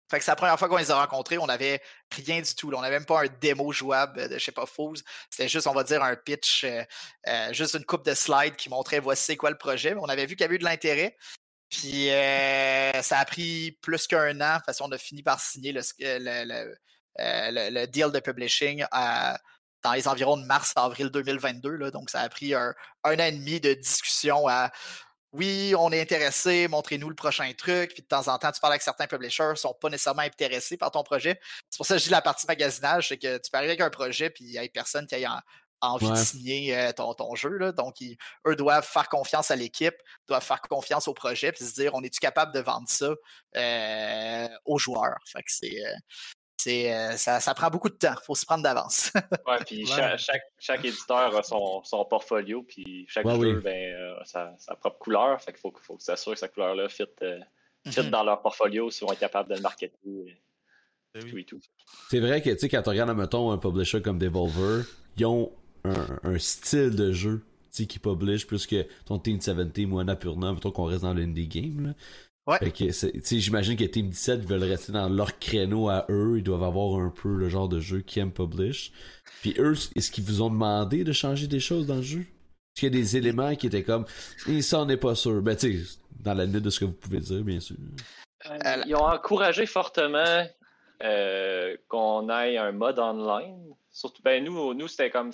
Fait que c'est la première fois qu'on les a rencontrés, on n'avait rien du tout. On n'avait même pas un démo jouable de je sais pas Fools. C'était juste, on va dire, un pitch, juste une coupe de slides qui montrait voici quoi le projet. on avait vu qu'il y avait eu de l'intérêt. Puis ça a pris plus qu'un an. De façon, on a fini par signer le, le, deal de publishing dans les environs de mars-avril 2022. donc, ça a pris un, an et demi de discussion à oui, on est intéressé, montrez-nous le prochain truc. Puis de temps en temps, tu parles avec certains publishers, ne sont pas nécessairement intéressés par ton projet. C'est pour ça que je dis la partie magasinage, c'est que tu arriver avec un projet, puis il n'y a personne qui ait envie de signer euh, ton, jeu. Donc, eux doivent faire confiance à l'équipe, doivent faire confiance au projet, puis se dire on est-tu capable de vendre ça euh, aux joueurs? Fait que c'est. Euh, euh, ça, prend beaucoup de temps. Il faut se prendre d'avance. ouais, puis chaque, éditeur a son, portfolio, puis chaque jeu ben, a sa, propre couleur. Fait qu'il faut, faut s'assurer que sa couleur-là fit, euh, mm-hmm. dans leur portfolio s'ils vont être capables de le marketer. Ben tout et tout. C'est vrai que quand tu regardes, mettons, un publisher comme Devolver, ils ont un, style de jeu qui publish plus que ton Team 17 ou Annapurna, mettons qu'on reste dans l'indie game. Là. Ouais. j'imagine que Team 17 veulent rester dans leur créneau à eux. Ils doivent avoir un peu le genre de jeu qu'ils aiment publish. Puis eux, est-ce qu'ils vous ont demandé de changer des choses dans le jeu? Est-ce qu'il y a des éléments qui étaient comme, et ça, on n'est pas sûr? Ben, tu sais, dans la limite de ce que vous pouvez dire, bien sûr. Euh, ils ont encouragé fortement euh, qu'on aille un mode online. Surtout, ben nous, nous c'était comme,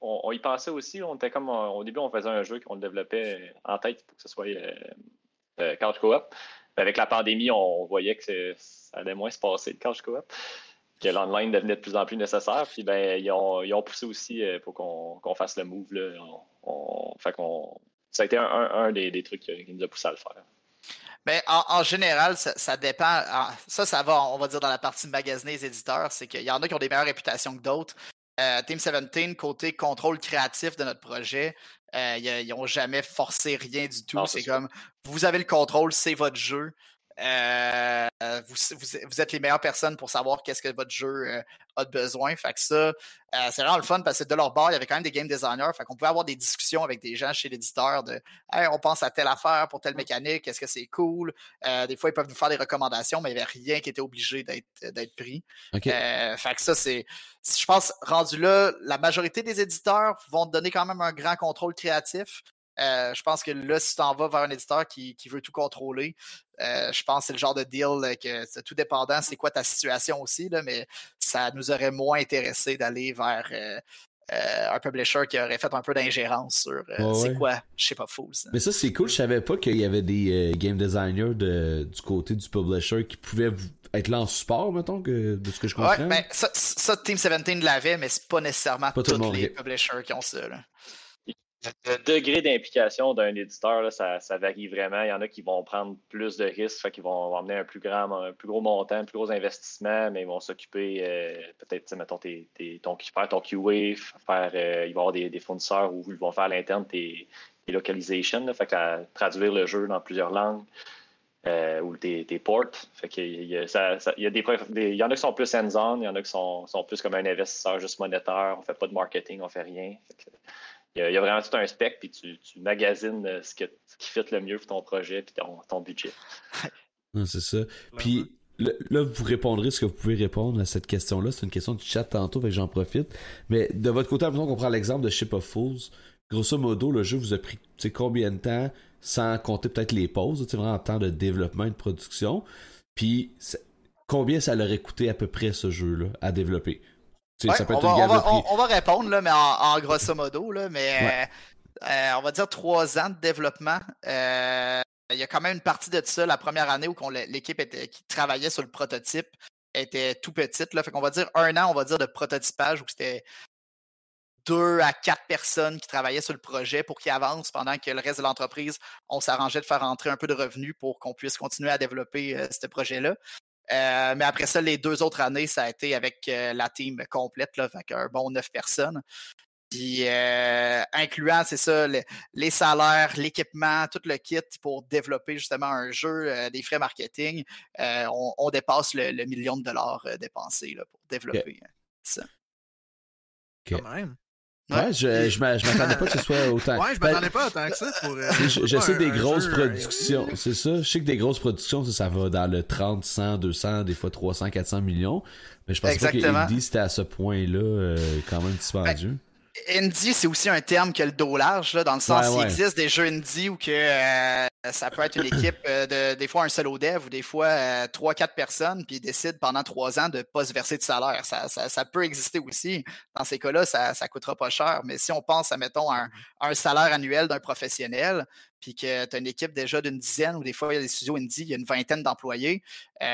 on, y pensait aussi. On était comme, au début, on faisait un jeu qu'on développait en tête pour que ce soit euh, euh, couch co-op. Avec la pandémie, on voyait que ça allait moins se passer, le couch co-op, que l'online devenait de plus en plus nécessaire. Puis ben, ils, ont, poussé aussi euh, pour qu'on fasse le move. Là. fait ça a été un, des, trucs qui nous a poussé à le faire. Ben, en, général, ça, dépend. Ça, ça va, on va dire, dans la partie magasiner les éditeurs, c'est qu'il y en a qui ont des meilleures réputations que d'autres. Euh, Team 17, côté contrôle créatif de notre projet, euh, ils n'ont jamais forcé rien du tout. C'est comme, vous avez le contrôle, c'est votre jeu. Euh, vous, êtes les meilleures personnes pour savoir qu'est-ce que votre jeu euh, a de besoin. Fait que ça, euh, c'est vraiment le fun parce que de leur bord, il y avait quand même des game designers. Fait qu'on pouvait avoir des discussions avec des gens chez l'éditeur de hey, on pense à telle affaire pour telle mécanique, est-ce que c'est cool? des fois, ils peuvent nous faire des recommandations, mais il n'y avait rien qui était obligé d'être pris. fait que ça, c'est. Je pense, rendu là, la majorité des éditeurs vont te donner quand même un grand contrôle créatif. Euh, je pense que là, si tu t'en vas vers un éditeur qui, veut tout contrôler, euh, je pense que c'est le genre de deal que c'est tout dépendant, c'est quoi ta situation aussi, là, mais ça nous aurait moins intéressé d'aller vers euh, un publisher qui aurait fait un peu d'ingérence sur c'est quoi, je sais pas fou. Mais ça, c'est cool. Je savais pas qu'il y avait des game designers du côté du publisher qui pouvaient être là en support, mettons, que, de ce que je comprends. Ouais, ben, ça, Team 17 l'avait, mais c'est pas nécessairement tous les publishers qui ont ça. Là. Le degré d'implication d'un éditeur, ça, varie vraiment. Il y en a qui vont prendre plus de risques, qu'ils vont emmener un plus grand, un plus gros montant, un plus gros investissement, mais ils vont s'occuper, euh, peut-être, mettons, tes, ton, ton QA, faire, euh, ils avoir des, fournisseurs où ils vont faire à l'interne tes, localizations, fait que traduire le jeu dans plusieurs langues. Euh, ou tes, ports. Fait qu'il y, a, il y, a des, il y en a qui sont plus hands-on, il y en a qui sont, sont, plus comme un investisseur juste monétaire, on fait pas de marketing, on fait rien. Il y, a, vraiment tout un spec, puis tu, magasines euh, ce, qui fit le mieux pour ton projet et ton, budget. c'est ça. Puis là, vous répondrez ce que vous pouvez répondre à cette question-là. C'est une question du chat tantôt, fait j'en profite. Mais de votre côté, on prend l'exemple de Ship of Fools. Grosso modo, le jeu vous a pris combien de temps, sans compter peut-être les pauses, vraiment en temps de développement et de production? Puis combien ça leur a coûté à peu près ce jeu-là à développer? On, va, répondre, là, mais en, grosso modo, là, mais euh, on va dire trois ans de développement. Euh, il y a quand même une partie de ça la première année où l'équipe qui travaillait sur le prototype était tout petite. Là. Fait qu'on va dire un an, on va dire, de prototypage où c'était deux à quatre personnes qui travaillaient sur le projet pour qu'il avance pendant que le reste de l'entreprise, on s'arrangeait de faire rentrer un peu de revenus pour qu'on puisse continuer à développer euh, ce projet-là. Euh, mais après ça, les deux autres années, ça a été avec euh, la team complète, là, avec un bon neuf personnes. Puis, euh, incluant, c'est ça, les, salaires, l'équipement, tout le kit pour développer justement un jeu, des frais marketing, on, dépasse le, million de dollars dépensés là, pour développer ça. Quand même. Ouais, je, je m'attendais pas que ce soit autant. Ouais, je m'attendais pas autant que ça pour. Euh, je, je sais un- des un grosses jeu, euh, productions, c'est ça. Je sais que des grosses productions, ça, ça va dans le 30, 100, 200, des fois 300, 400 millions. Mais je pensais pas que c'était à ce point-là euh, quand même dispendieux. Indie, c'est aussi un terme que le dos large, là, dans le sens Ouais, existe des jeux indie où que euh, ça peut être une équipe euh, de des fois un solo dev ou des fois euh, trois, quatre personnes, puis ils décident pendant trois ans de pas se verser de salaire. Ça, ça, ça peut exister aussi. Dans ces cas-là, ça, ça coûtera pas cher. Mais si on pense à, mettons, un, un salaire annuel d'un professionnel, puis que tu as une équipe déjà d'une dizaine, ou des fois, il y a des studios indie, il y a une vingtaine d'employés, on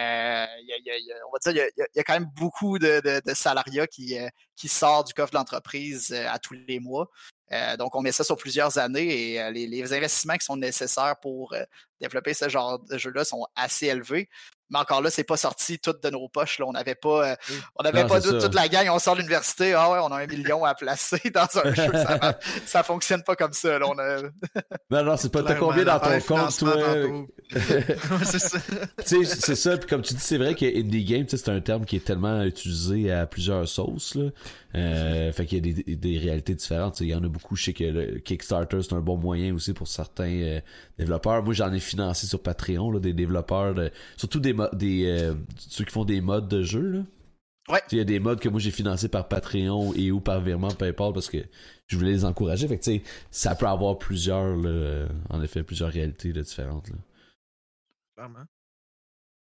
va dire, il y a- quand même beaucoup de, de, salariats qui, euh, qui sort du coffre de l'entreprise euh, à tous les mois. Euh, donc, on met ça sur plusieurs années et les, investissements qui sont nécessaires pour développer ce genre de jeu-là sont assez élevés. Mais encore là, c'est pas sorti tout de nos poches. Là. On n'avait pas, euh, on Non, pas toute, la gang. On sort de l'université. Ah ouais, on a un million à placer dans un jeu. Ça, ça fonctionne pas comme ça. là. On a- Non, non, c'est pas. T'as combien dans ton compte, toi? c'est ça. c'est ça. Puis comme tu dis, c'est vrai que indie game, c'est un terme qui est tellement utilisé à plusieurs sauces. Là. Euh, fait qu'il y a des, des réalités différentes. Il y en a beaucoup. Je sais que le Kickstarter, c'est un bon moyen aussi pour certains euh, développeurs. Moi, j'en ai financé sur Patreon là, des développeurs, de, surtout des, des euh, ceux qui font des modes de jeu. Là. Ouais. Il y a des modes que moi j'ai financés par Patreon et ou par virement PayPal parce que je voulais les encourager. Fait que ça peut avoir plusieurs, là, euh, en effet, plusieurs réalités là, différentes. Là. Clairement.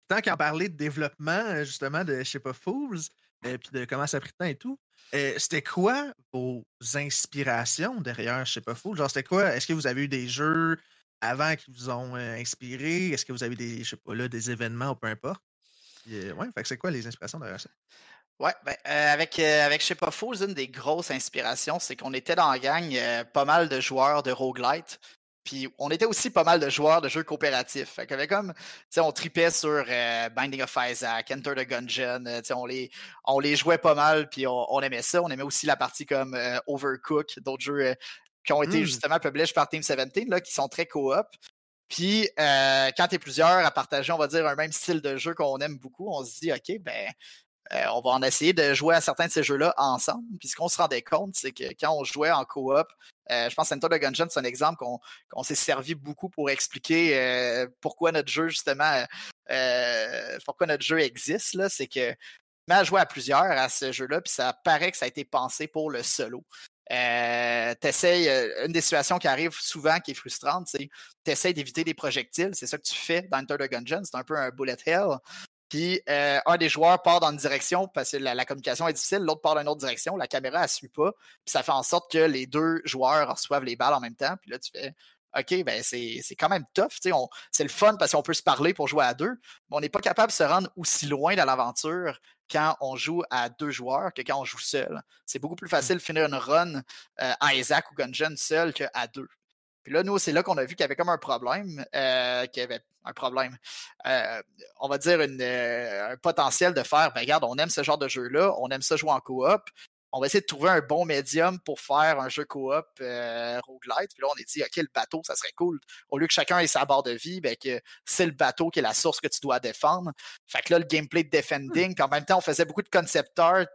Tant qu'en parler de développement, justement, de, je sais pas, Fools, et puis de comment ça a pris de temps et tout, c'était quoi vos inspirations derrière, je sais pas, Fools? Genre, c'était quoi? Est-ce que vous avez eu des jeux avant qui vous ont inspiré? Est-ce que vous avez des, je sais pas, là, des événements ou peu importe? Euh, ouais, c'est quoi les inspirations derrière ça? Ouais, ben, avec, euh, avec Je sais pas Fools, une des grosses inspirations, c'est qu'on était dans la gang pas mal de joueurs de roguelite. Puis on était aussi pas mal de joueurs de jeux coopératifs. Fait avait comme, tu sais, on tripait sur euh, Binding of Isaac, Enter the Gungeon, euh, tu sais, on les, on les jouait pas mal, puis on, on aimait ça. On aimait aussi la partie comme euh, Overcook, d'autres jeux euh, qui ont été Mm. justement publiés par Team 17, là, qui sont très coop. Puis quand tu es plusieurs à partager, on va dire, un même style de jeu qu'on aime beaucoup, on se dit, OK, ben, euh, on va en essayer de jouer à certains de ces jeux-là ensemble. Puis ce qu'on se rendait compte, c'est que quand on jouait en coop, euh, je pense que Enter the Gungeon, c'est un exemple qu'on s'est servi beaucoup pour expliquer euh, pourquoi notre jeu, justement, euh, pourquoi notre jeu existe. C'est que à jouer à plusieurs à ce jeu-là, puis ça paraît que ça a été pensé pour le solo. T'essayes, une des situations qui arrive souvent, qui est frustrante, c'est t'essayes d'éviter des projectiles. C'est ça que tu fais dans Enter the Gungeon. C'est un peu un bullet hell. Puis euh, un des joueurs part dans une direction parce que la, communication est difficile, l'autre part dans une autre direction, la caméra ne suit pas, puis ça fait en sorte que les deux joueurs reçoivent les balles en même temps. Puis là, tu fais OK, ben c'est quand même tough. C'est le fun parce qu'on peut se parler pour jouer à deux, mais on n'est pas capable de se rendre aussi loin dans l'aventure quand on joue à deux joueurs que quand on joue seul. C'est beaucoup plus facile de finir une run euh, à Isaac ou Gungeon seul qu'à deux. Puis là, nous, c'est là qu'on a vu qu'il y avait comme un problème, euh, qu'il y avait un problème. Euh, on va dire une, euh, un potentiel de faire, ben regarde, on aime ce genre de jeu-là, on aime ça jouer en coop. On va essayer de trouver un bon médium pour faire un jeu coop euh, roguelite. Puis là, on a dit, OK, le bateau, ça serait cool. Au lieu que chacun ait sa barre de vie, ben, que c'est le bateau qui est la source que tu dois défendre. Fait que là, le gameplay de defending, puis en même temps, on faisait beaucoup de concept art.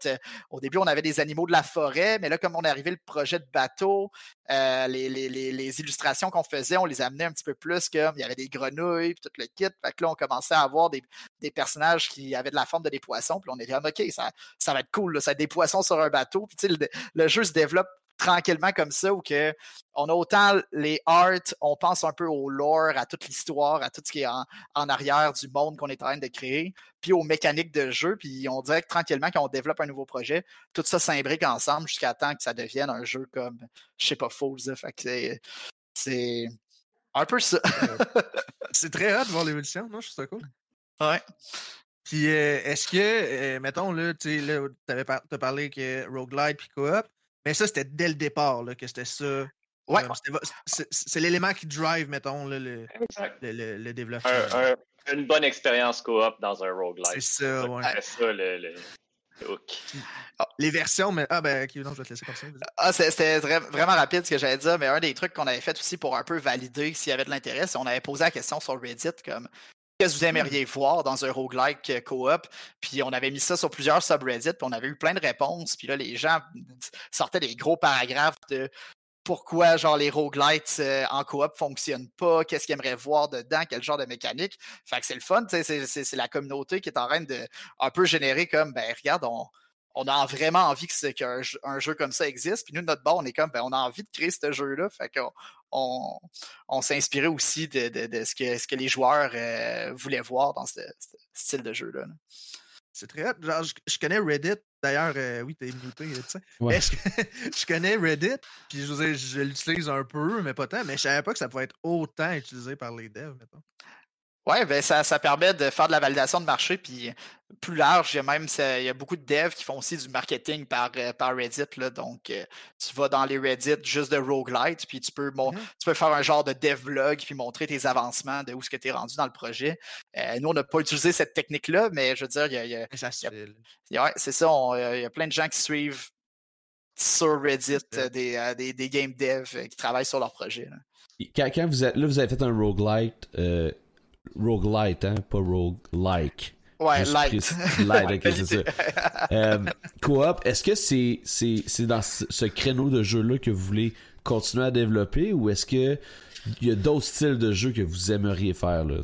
Au début, on avait des animaux de la forêt, mais là, comme on est arrivé le projet de bateau, euh, les, illustrations qu'on faisait, on les amenait un petit peu plus comme il y avait des grenouilles, puis tout le kit. Fait que là, on commençait à avoir des, personnages qui avaient de la forme de des poissons, puis on était comme, OK, ça, ça va être cool, ça va être des poissons sur un bateau. Puis tu le, le jeu se développe tranquillement comme ça, où que on a autant les arts, on pense un peu au lore, à toute l'histoire, à tout ce qui est en, en arrière du monde qu'on est en train de créer, puis aux mécaniques de jeu, puis on dirait que tranquillement, quand on développe un nouveau projet, tout ça s'imbrique ensemble jusqu'à temps que ça devienne un jeu comme, je sais pas, Falls. là. Fait que c'est- un peu ça. C'est très hot de voir l'évolution, non? Je trouve ça cool. ouais. Puis, euh, est-ce que, euh, mettons, là, tu sais, là, par- parlé que roguelite puis coop, mais ça, c'était dès le départ, là, que c'était ça. Ouais. c'est- C'est l'élément qui drive, mettons, là, le, le, le- le développement. Un- un- une bonne expérience coop dans un C'est roguelite. ça, ouais. C'est ça le, hook. Les versions, mais. Ah, ben, ok, non, je vais te laisser comme ça. vas-y. Ah, c'est- c'était vra- vraiment rapide ce que j'allais dire, mais un des trucs qu'on avait fait aussi pour un peu valider s'il y avait de l'intérêt, c'est qu'on avait posé la question sur Reddit comme qu'est-ce que vous aimeriez voir dans un roguelike euh, co-op. Puis on avait mis ça sur plusieurs subreddits, puis on avait eu plein de réponses. Puis là, les gens sortaient des gros paragraphes de pourquoi genre les roguelites euh, en coop fonctionnent pas, qu'est-ce qu'ils aimeraient voir dedans, quel genre de mécanique. Fait que c'est le fun, c'est la communauté qui est en train de un peu générer comme ben regarde, on, on a vraiment envie qu'un un jeu comme ça existe. Puis nous, de notre bord, on est comme ben, on a envie de créer ce jeu-là. Fait qu'on on, on s'est inspiré aussi de, ce, que, ce que les joueurs euh, voulaient voir dans ce, style de jeu-là. C'est très Genre, je, connais Reddit. D'ailleurs, euh, oui, t'es muté, tu sais. Je, connais Reddit, puis je, je l'utilise un peu, mais pas tant. Mais je savais pas que ça pouvait être autant utilisé par les devs, mettons. Oui, ben ça, ça, permet de faire de la validation de marché, puis plus large, il y a même il y a beaucoup de devs qui font aussi du marketing par, euh, par Reddit. Là, donc, euh, tu vas dans les Reddit juste de roguelite, puis tu peux, bon, mmh tu peux faire un genre de dev blog, puis montrer tes avancements de où ce que tu es rendu dans le projet. Euh, nous, on n'a pas utilisé cette technique-là, mais je veux dire, il y a. Il y a, c'est ça, il y a plein de gens qui suivent sur Reddit des, des, des, game devs qui travaillent sur leur projet. Quand, quand, vous êtes, là, vous avez fait un roguelite roguelite, hein, pas roguelike. Ouais, light. Light, ok, c'est ça. Euh, Coop, est-ce que c'est c'est dans ce créneau de jeu-là que vous voulez continuer à développer ou est-ce que il y a d'autres styles de jeu que vous aimeriez faire là,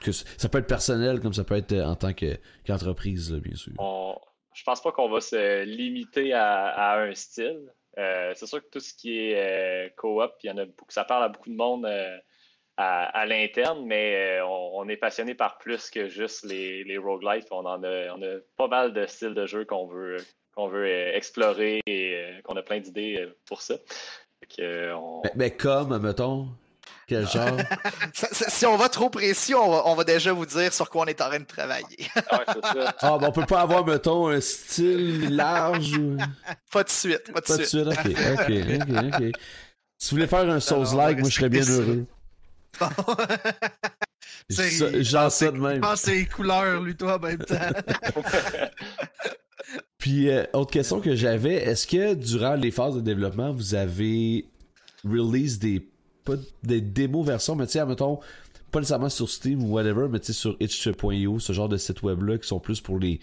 que ça peut être personnel comme ça peut être en tant qu'entreprise bien sûr. je pense pas qu'on va se limiter à, un style. Euh, c'est sûr que tout ce qui est euh, coop, il y en a beaucoup, ça parle à beaucoup de monde à, l'interne, mais euh, on, est passionné par plus que juste les, les roguelites. On en a, on a pas mal de styles de jeu qu'on veut, qu'on veut euh, explorer et euh, qu'on a plein d'idées pour ça. mais, comme, mettons, quel genre? si on va trop précis, on va, déjà vous dire sur quoi on est en train de travailler. ah, ben on peut pas avoir, mettons, un style large ou... Pas de suite, pas de pas suite. De suite. ok, ok, ok, Si vous voulez faire un Souls-like, moi je serais bien heureux. Genre ça de même. Il pense les couleurs, lui, toi, en même temps. Puis, euh, autre question que j'avais, est-ce que durant les phases de développement, vous avez release des, pas des démos versions, mais tu sais, mettons, pas nécessairement sur Steam ou whatever, mais tu sais, sur itch.io, ce genre de site web-là qui sont plus pour les,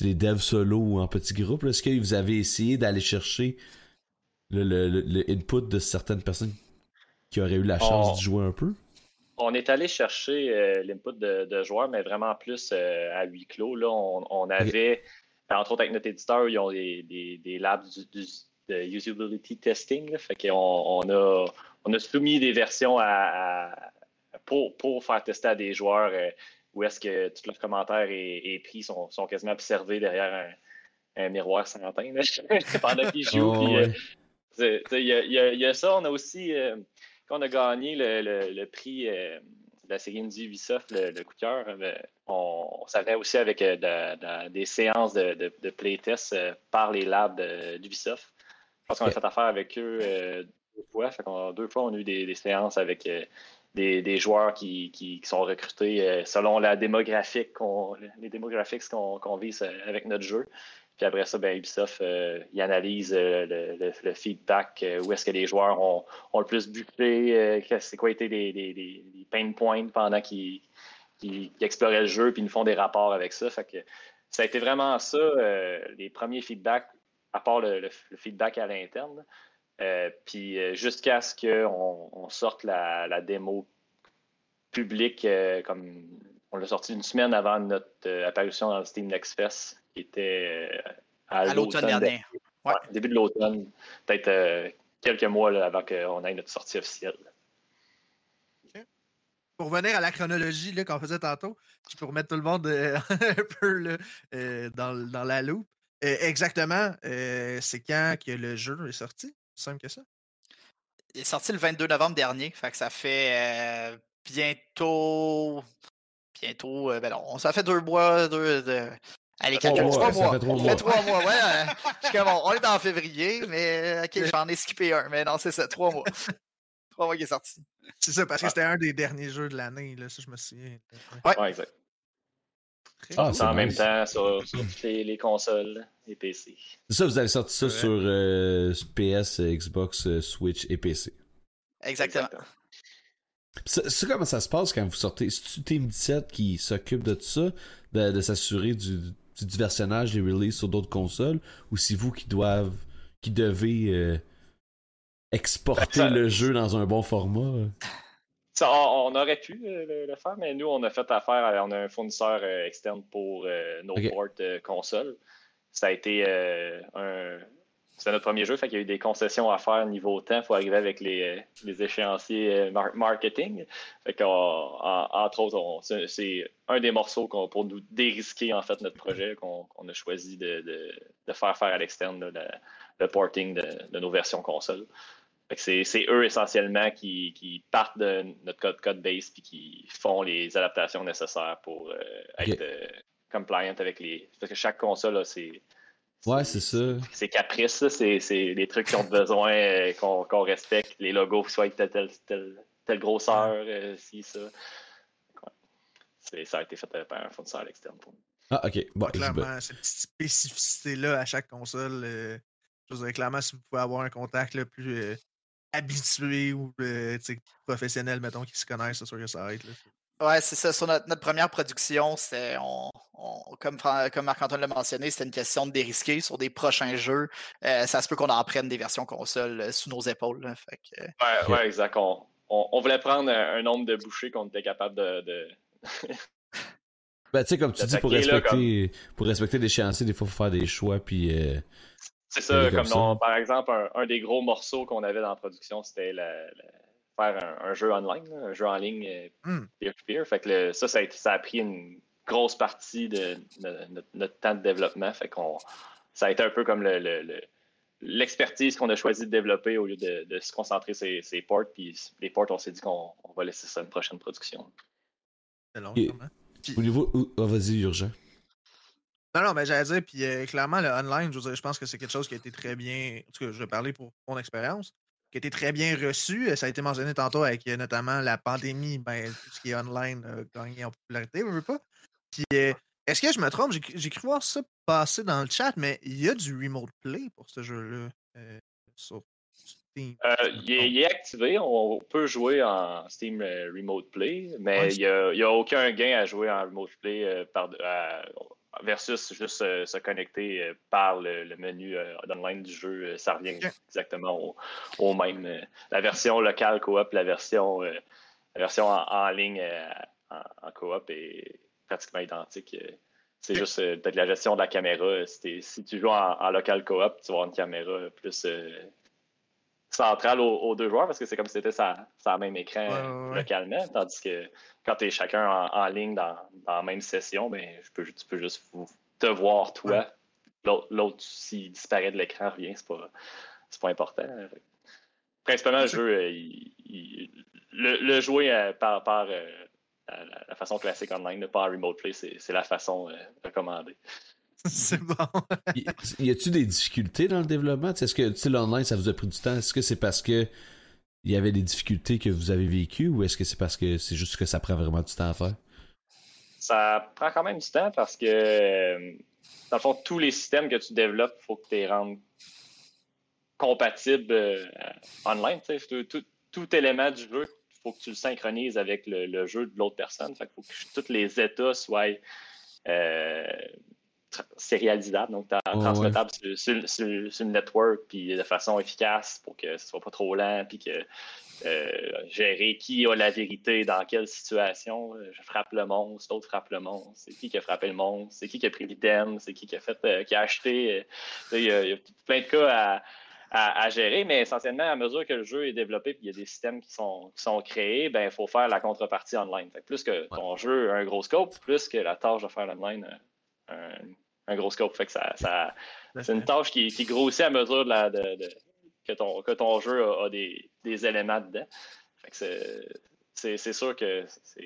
les devs solo ou en petits groupes. Est-ce que vous avez essayé d'aller chercher le, le, le, input de certaines personnes? Qui auraient eu la chance de jouer un peu? On est allé chercher euh, l'input de, joueurs, mais vraiment plus euh, à huis clos. Là, on, avait, entre autres avec notre éditeur, ils ont des, des, labs de usability testing. fait qu'on on a, on a soumis des versions à, pour, pour, faire tester à des joueurs euh, où est-ce que tous leurs commentaires et, prix sont, sont, quasiment observés derrière un, miroir sans pendant qu'ils jouent. Il y, a ça. On a aussi quand on a gagné le, prix euh, de la série Indie Ubisoft, le, coup de cœur, euh, on, savait aussi avec euh, des séances de, playtest par les labs d'Ubisoft. Je pense qu'on a fait affaire avec eux deux fois. deux fois, on a eu des, séances avec des, joueurs qui, sont recrutés selon la démographique les démographiques qu'on vise avec notre jeu. Puis après ça, ben, Ubisoft, euh, il analyse euh, le, feedback, euh, où est-ce que les joueurs ont, le plus buté, c'est quoi été les, pain points pendant qu'ils exploraient le jeu, puis ils nous font des rapports avec ça. Ça a été vraiment ça, les premiers feedbacks, à part le, feedback à l'interne. puis jusqu'à ce qu'on on sorte la, démo publique, comme on l'a sorti une semaine avant notre apparition dans le Steam Next Fest qui était euh, à, l'automne dernier. début de l'automne, peut-être euh, quelques mois avant qu'on ait notre sortie officielle. Pour revenir à la chronologie qu'on faisait tantôt, je peux remettre tout le monde euh, un peu dans, dans, la loupe. exactement, c'est quand que le jeu est sorti? Simple que ça. Il est sorti le 22 novembre dernier, fait que ça fait bientôt. Bientôt. ben non, ça fait deux mois, deux, de, Allez, mois. Trois mois. Ça fait trois mois. trois mois, ouais. Hein. on est en février, mais ok, j'en ai skippé un. Mais non, c'est ça, trois mois. trois mois qui est sorti. C'est ça, parce que c'était un des derniers jeux de l'année, là, ça je me souviens. Ouais, ouais exact. Ah, en même temps sur, les, consoles et PC. C'est ça, vous avez sorti ça sur euh, PS, Xbox, euh, Switch et PC. Exactement. C'est comment ça se passe quand vous sortez? C'est-tu Team 17 qui s'occupe de tout ça, de, s'assurer du, du diversionnage des releases sur d'autres consoles, ou c'est vous qui doivent, qui devez euh, exporter le jeu dans un bon format? on, aurait pu euh, le, faire, mais nous, on a fait affaire, on a un fournisseur euh, externe pour nos ports consoles. Ça a été un, c'est notre premier jeu, fait qu'il y a eu des concessions à faire niveau temps. Il faut arriver avec les, les échéanciers marketing. Fait qu'entre autres, c'est un des morceaux pour nous dérisquer en fait notre projet qu'on a choisi de, de, faire faire à l'externe, le, porting de, nos versions consoles. C'est eux essentiellement qui, qui, partent de notre code, code base et qui font les adaptations nécessaires pour euh, être euh, compliant avec les. Parce que chaque console a ses, Ouais, c'est ça. C'est caprice, c'est les trucs qui ont besoin euh, qu'on respecte. Les logos soient telle, telle, telle, telle grosseur, euh, si, ça. Ça a été fait par un fournisseur externe pour nous. Ah, ok. Bon, clairement, cette petite spécificité-là à chaque console, euh, je veux clairement, si vous pouvez avoir un contact le plus habitué ou professionnel, mettons, qui se connaissent, c'est sûr que ça aide. Là. Ouais, c'est ça. Sur notre, première production, c'est on, comme, comme Marc-Antoine l'a mentionné, c'était une question de dérisquer sur des prochains jeux. Euh, ça se peut qu'on en prenne des versions console euh, sous nos épaules. fait que... ouais, exact. On, voulait prendre un, nombre de bouchées qu'on était capable de. ben, tu sais, comme tu dis, pour respecter, pour respecter l'échéancier, des fois, il faut faire des choix. Puis. Euh, c'est ça, comme, par exemple, un, des gros morceaux qu'on avait dans la production, c'était la faire un, jeu online, un jeu en ligne euh, hmm. peer-to-peer. Fait que ça, ça a, pris une grosse partie de, notre, temps de développement. Fait qu'on ça a été un peu comme l'expertise qu'on a choisi de développer au lieu de, se concentrer sur ces ports. Puis les ports, on s'est dit qu'on va laisser ça une prochaine production. C'est long, Au niveau. Oh, vas-y, urgent. Non, non, mais j'allais dire, puis euh, clairement, le online, je, je pense que c'est quelque chose qui a été très bien. En tout cas, je vais parler pour mon expérience qui a été très bien reçu. Ça a été mentionné tantôt avec euh, notamment la pandémie, ben, tout ce qui est online a gagné en popularité, je veux pas. Puis, euh, est-ce que je me trompe? J'ai cru voir ça passer dans le chat, mais il y a du remote play pour ce jeu-là euh, sur Steam. il, est, activé, on peut jouer en Steam Remote Play, mais il n'y a, aucun gain à jouer en Remote Play par, versus juste euh, se connecter euh, par le, menu euh, online du jeu, ça revient exactement au, même. la version locale coop, la version, la version en, ligne en, coop est pratiquement identique. C'est juste peut-être la gestion de la caméra. Si, tu joues en, local coop, tu vas avoir une caméra plus centrale aux, deux joueurs parce que c'est comme si c'était ça le même écran localement. Tandis que quand tu es chacun en, ligne dans, la même session, ben, je peux, tu peux juste te voir toi. L'autre, s'il disparaît de l'écran, rien, c'est pas, pas important. Principalement, le jeu, euh, le, jouer euh, par, par euh, la, façon classique online, pas en remote play, c'est la façon recommandée. C'est bon. y a-tu des difficultés dans le développement? Est-ce que l'online, ça vous a pris du temps? Est-ce que c'est parce que il y avait des difficultés que vous avez vécues ou est-ce que c'est parce que c'est juste que ça prend vraiment du temps à faire? Ça prend quand même du temps parce que, dans le fond, tous les systèmes que tu développes, il faut que tu les rendes compatibles euh, online. Tout, élément du jeu, faut que tu le synchronises avec le, jeu de l'autre personne. Il faut que tous les états soient euh, sérialisable, donc transmettable sur, le network, puis de façon efficace pour que ce soit pas trop lent, puis que euh, gérer qui a la vérité dans quelle situation. Je frappe le monstre, l'autre frappe le monstre. C'est qui qui a frappé le monstre? C'est qui qui a pris l'item? C'est qui qui a fait, euh, qui a acheté? Il y, a plein de cas à, gérer, mais essentiellement, à mesure que le jeu est développé puis il y a des systèmes qui sont, sont créés, ben il faut faire la contrepartie online. plus que ton jeu a un gros scope, plus que la tâche de faire l'online un, gros scope. Fait que ça, ça c'est une tâche qui, qui, grossit à mesure de la, de, que, ton, que ton jeu a, des, des, éléments dedans. Fait que c'est, c'est, sûr que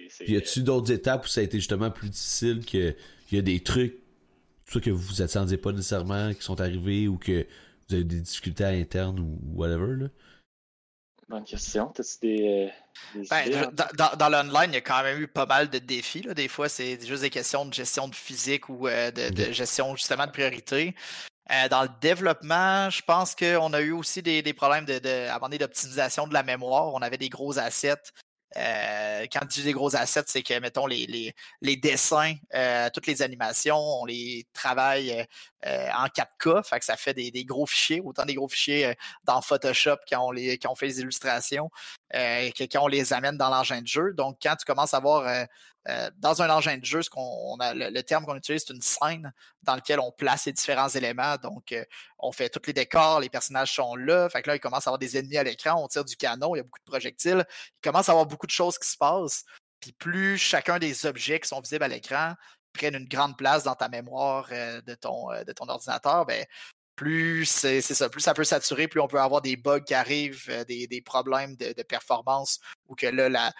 c'est. Y a-tu d'autres étapes où ça a été justement plus difficile que il y a des trucs soit que vous vous attendiez pas nécessairement qui sont arrivés ou que vous avez des difficultés à l'interne ou whatever là? Bonne question. T'as-tu des. Euh, ben, dans, l'online, il y a quand même eu pas mal de défis. Là. Des fois, c'est juste des questions de gestion de physique ou euh, de, gestion justement de priorité. Euh, dans le développement, je pense qu'on a eu aussi des, problèmes de, de d'optimisation de la mémoire. On avait des gros assets euh, quand tu dis des gros assets, c'est que, mettons, les, dessins, euh, toutes les animations, on les travaille euh, en 4K, fait que ça fait des, des, gros fichiers, autant des gros fichiers dans Photoshop quand on fait les illustrations, que quand on les amène dans l'engin de jeu. Donc, quand tu commences à avoir dans un engin de jeu, ce qu'on le, terme qu'on utilise, c'est une scène dans laquelle on place les différents éléments. Donc, on fait tous les décors, les personnages sont là. Fait que là, il commence à avoir des ennemis à l'écran, on tire du canon, il y a beaucoup de projectiles. Il commence à avoir beaucoup de choses qui se passent. Puis plus chacun des objets qui sont visibles à l'écran prennent une grande place dans ta mémoire de, ton, de ton ordinateur, ben, plus c'est ça, plus ça peut saturer, plus on peut avoir des bugs qui arrivent, des, des, problèmes de, de, performance, ou que là, la,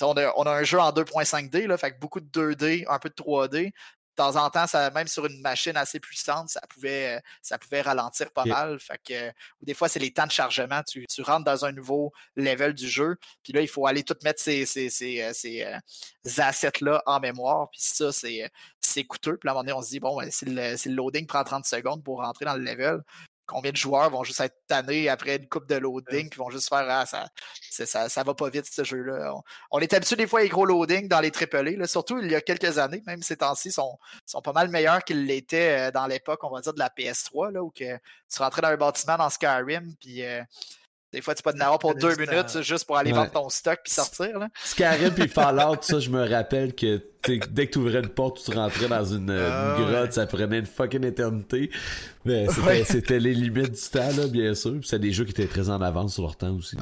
on a, on a, un jeu en 2.5D, là, fait beaucoup de 2D, un peu de 3D. De temps en temps, ça, même sur une machine assez puissante, ça pouvait, ça pouvait ralentir pas mal. Fait que, ou des fois, c'est les temps de chargement. Tu, tu, rentres dans un nouveau level du jeu, puis là, il faut aller tout mettre ces, ces, ces, euh, ces euh, assets-là en mémoire. Puis ça, c'est coûteux. Puis à un moment donné, on se dit, bon, si, le, si le loading prend 30 secondes pour rentrer dans le level, combien de joueurs vont juste être tannés après une coupe de loading, qui vont juste faire Ah, ça, ça, ça va pas vite ce jeu-là. On, est habitué des fois à les gros loading dans les AAA, là, surtout il y a quelques années, même ces temps-ci sont, sont pas mal meilleurs qu'ils l'étaient euh, dans l'époque, on va dire, de la PS3, là, où que tu rentrais dans un bâtiment dans Skyrim, puis euh, des fois, tu peux te avoir pour deux minutes juste pour aller vendre ton stock puis sortir. Là. Skyrim puis Fallout, ça, je me rappelle que dès que tu ouvrais une porte, tu rentrais dans une, ah, grotte, ça prenait une fucking éternité. Mais c'était les limites du temps, là, bien sûr. Puis c'est des jeux qui étaient très en avance sur leur temps aussi.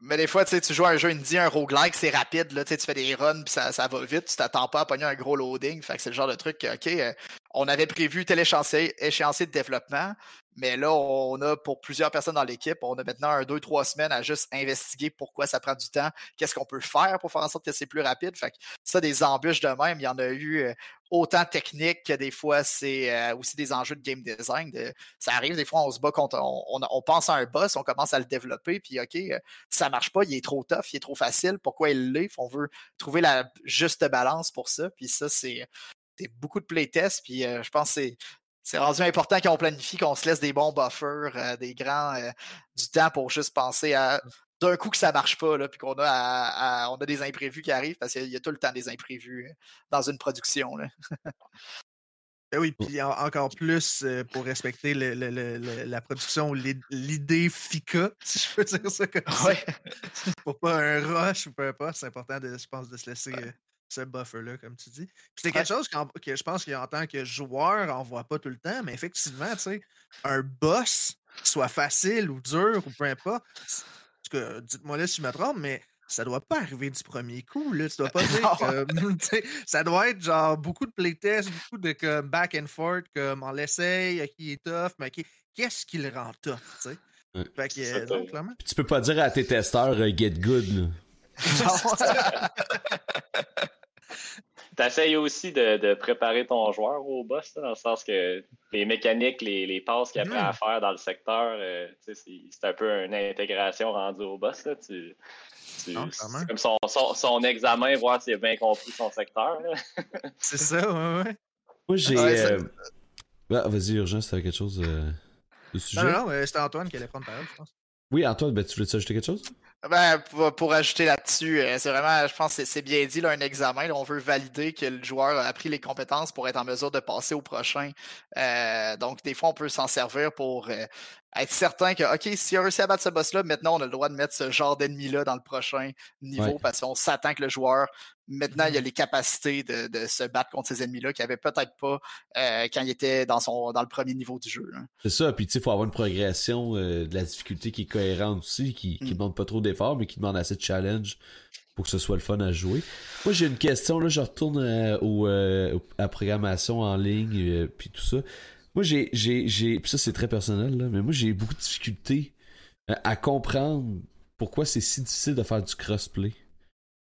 Mais des fois, tu joues à un jeu indie, un roguelike, c'est rapide, là, tu fais des runs, puis ça, ça va vite, tu t'attends pas à pogner un gros loading. Fait que c'est le genre de truc, ok, euh, on avait prévu tel échéancier, de développement, mais là, on a pour plusieurs personnes dans l'équipe, on a maintenant un, deux, trois semaines à juste investiguer pourquoi ça prend du temps, qu'est-ce qu'on peut faire pour faire en sorte que c'est plus rapide. Fait ça, des embûches de même, il y en a eu euh, autant technique que des fois, c'est euh, aussi des enjeux de game design. ça arrive, des fois, on se bat contre, on, pense à un boss, on commence à le développer, puis OK, euh, ça marche pas, il est trop tough, il est trop facile, pourquoi il l'est? On veut trouver la juste balance pour ça, puis ça, c'est beaucoup de playtests, puis je pense que c'est c'est rendu important qu'on planifie, qu'on se laisse des bons buffers, euh, des grands euh, du temps pour juste penser à mmh. d'un coup que ça marche pas, là, puis qu'on a, on a des imprévus qui arrivent, parce qu'il y a tout le temps des imprévus euh, dans une production. Là. Ben oui, puis encore plus pour respecter le, le, la production, l'idée FICA, si je peux dire ça comme ça. pour pas un rush ou peu importe, c'est important, de, je pense, de se laisser ce buffer-là, comme tu dis. c'est quelque chose que je pense qu'en tant que joueur, on voit pas tout le temps, mais effectivement, tu sais, un boss, soit facile ou dur ou peu importe, dites-moi là si je me trompe, mais ça doit pas arriver du premier coup, là. Tu dois pas dire que, ça doit être genre beaucoup de playtests, beaucoup de comme, back and forth, comme on l'essaye, qui est tough, mais qu'est-ce qui le rend tough, tu sais? Fait que, Tu peux pas dire à tes testeurs euh, get good, là. T'essayes aussi de, préparer ton joueur au boss, dans le sens que les mécaniques, les, les passes qu'il a à faire dans le secteur, euh, c'est un peu une intégration rendue au boss. Là. Tu, c'est comme son, son, examen, voir s'il a bien compris son secteur. c'est ça, ouais, ouais. Moi, j'ai. Euh, bah, vas-y, Urgence, t'avais quelque chose euh, de sujet? Non, non, c'était Antoine qui allait prendre parole, je pense. Oui, Antoine, ben, tu voulais ajouter quelque chose? Ben, pour, ajouter là-dessus, euh, c'est vraiment, je pense c'est bien dit, là, un examen. on veut valider que le joueur a appris les compétences pour être en mesure de passer au prochain. Euh, donc, des fois, on peut s'en servir pour euh, être certain que, OK, si on réussit à battre ce boss-là, maintenant, on a le droit de mettre ce genre d'ennemi-là dans le prochain niveau parce qu'on s'attend que le joueur, maintenant, il a les capacités de, se battre contre ces ennemis-là qu'il avait peut-être pas euh, quand il était dans, son, dans le premier niveau du jeu. C'est ça, puis tu sais, il faut avoir une progression euh, de la difficulté qui est cohérente aussi, qui ne mmh. demande pas trop d'efforts, mais qui demande assez de challenge pour que ce soit le fun à jouer. Moi, j'ai une question, là, je retourne euh, au, à la programmation en ligne, puis tout ça. Moi, j'ai, j'ai, j'ai, ça c'est très personnel, là, mais moi j'ai beaucoup de difficultés euh, à comprendre pourquoi c'est si difficile de faire du crossplay.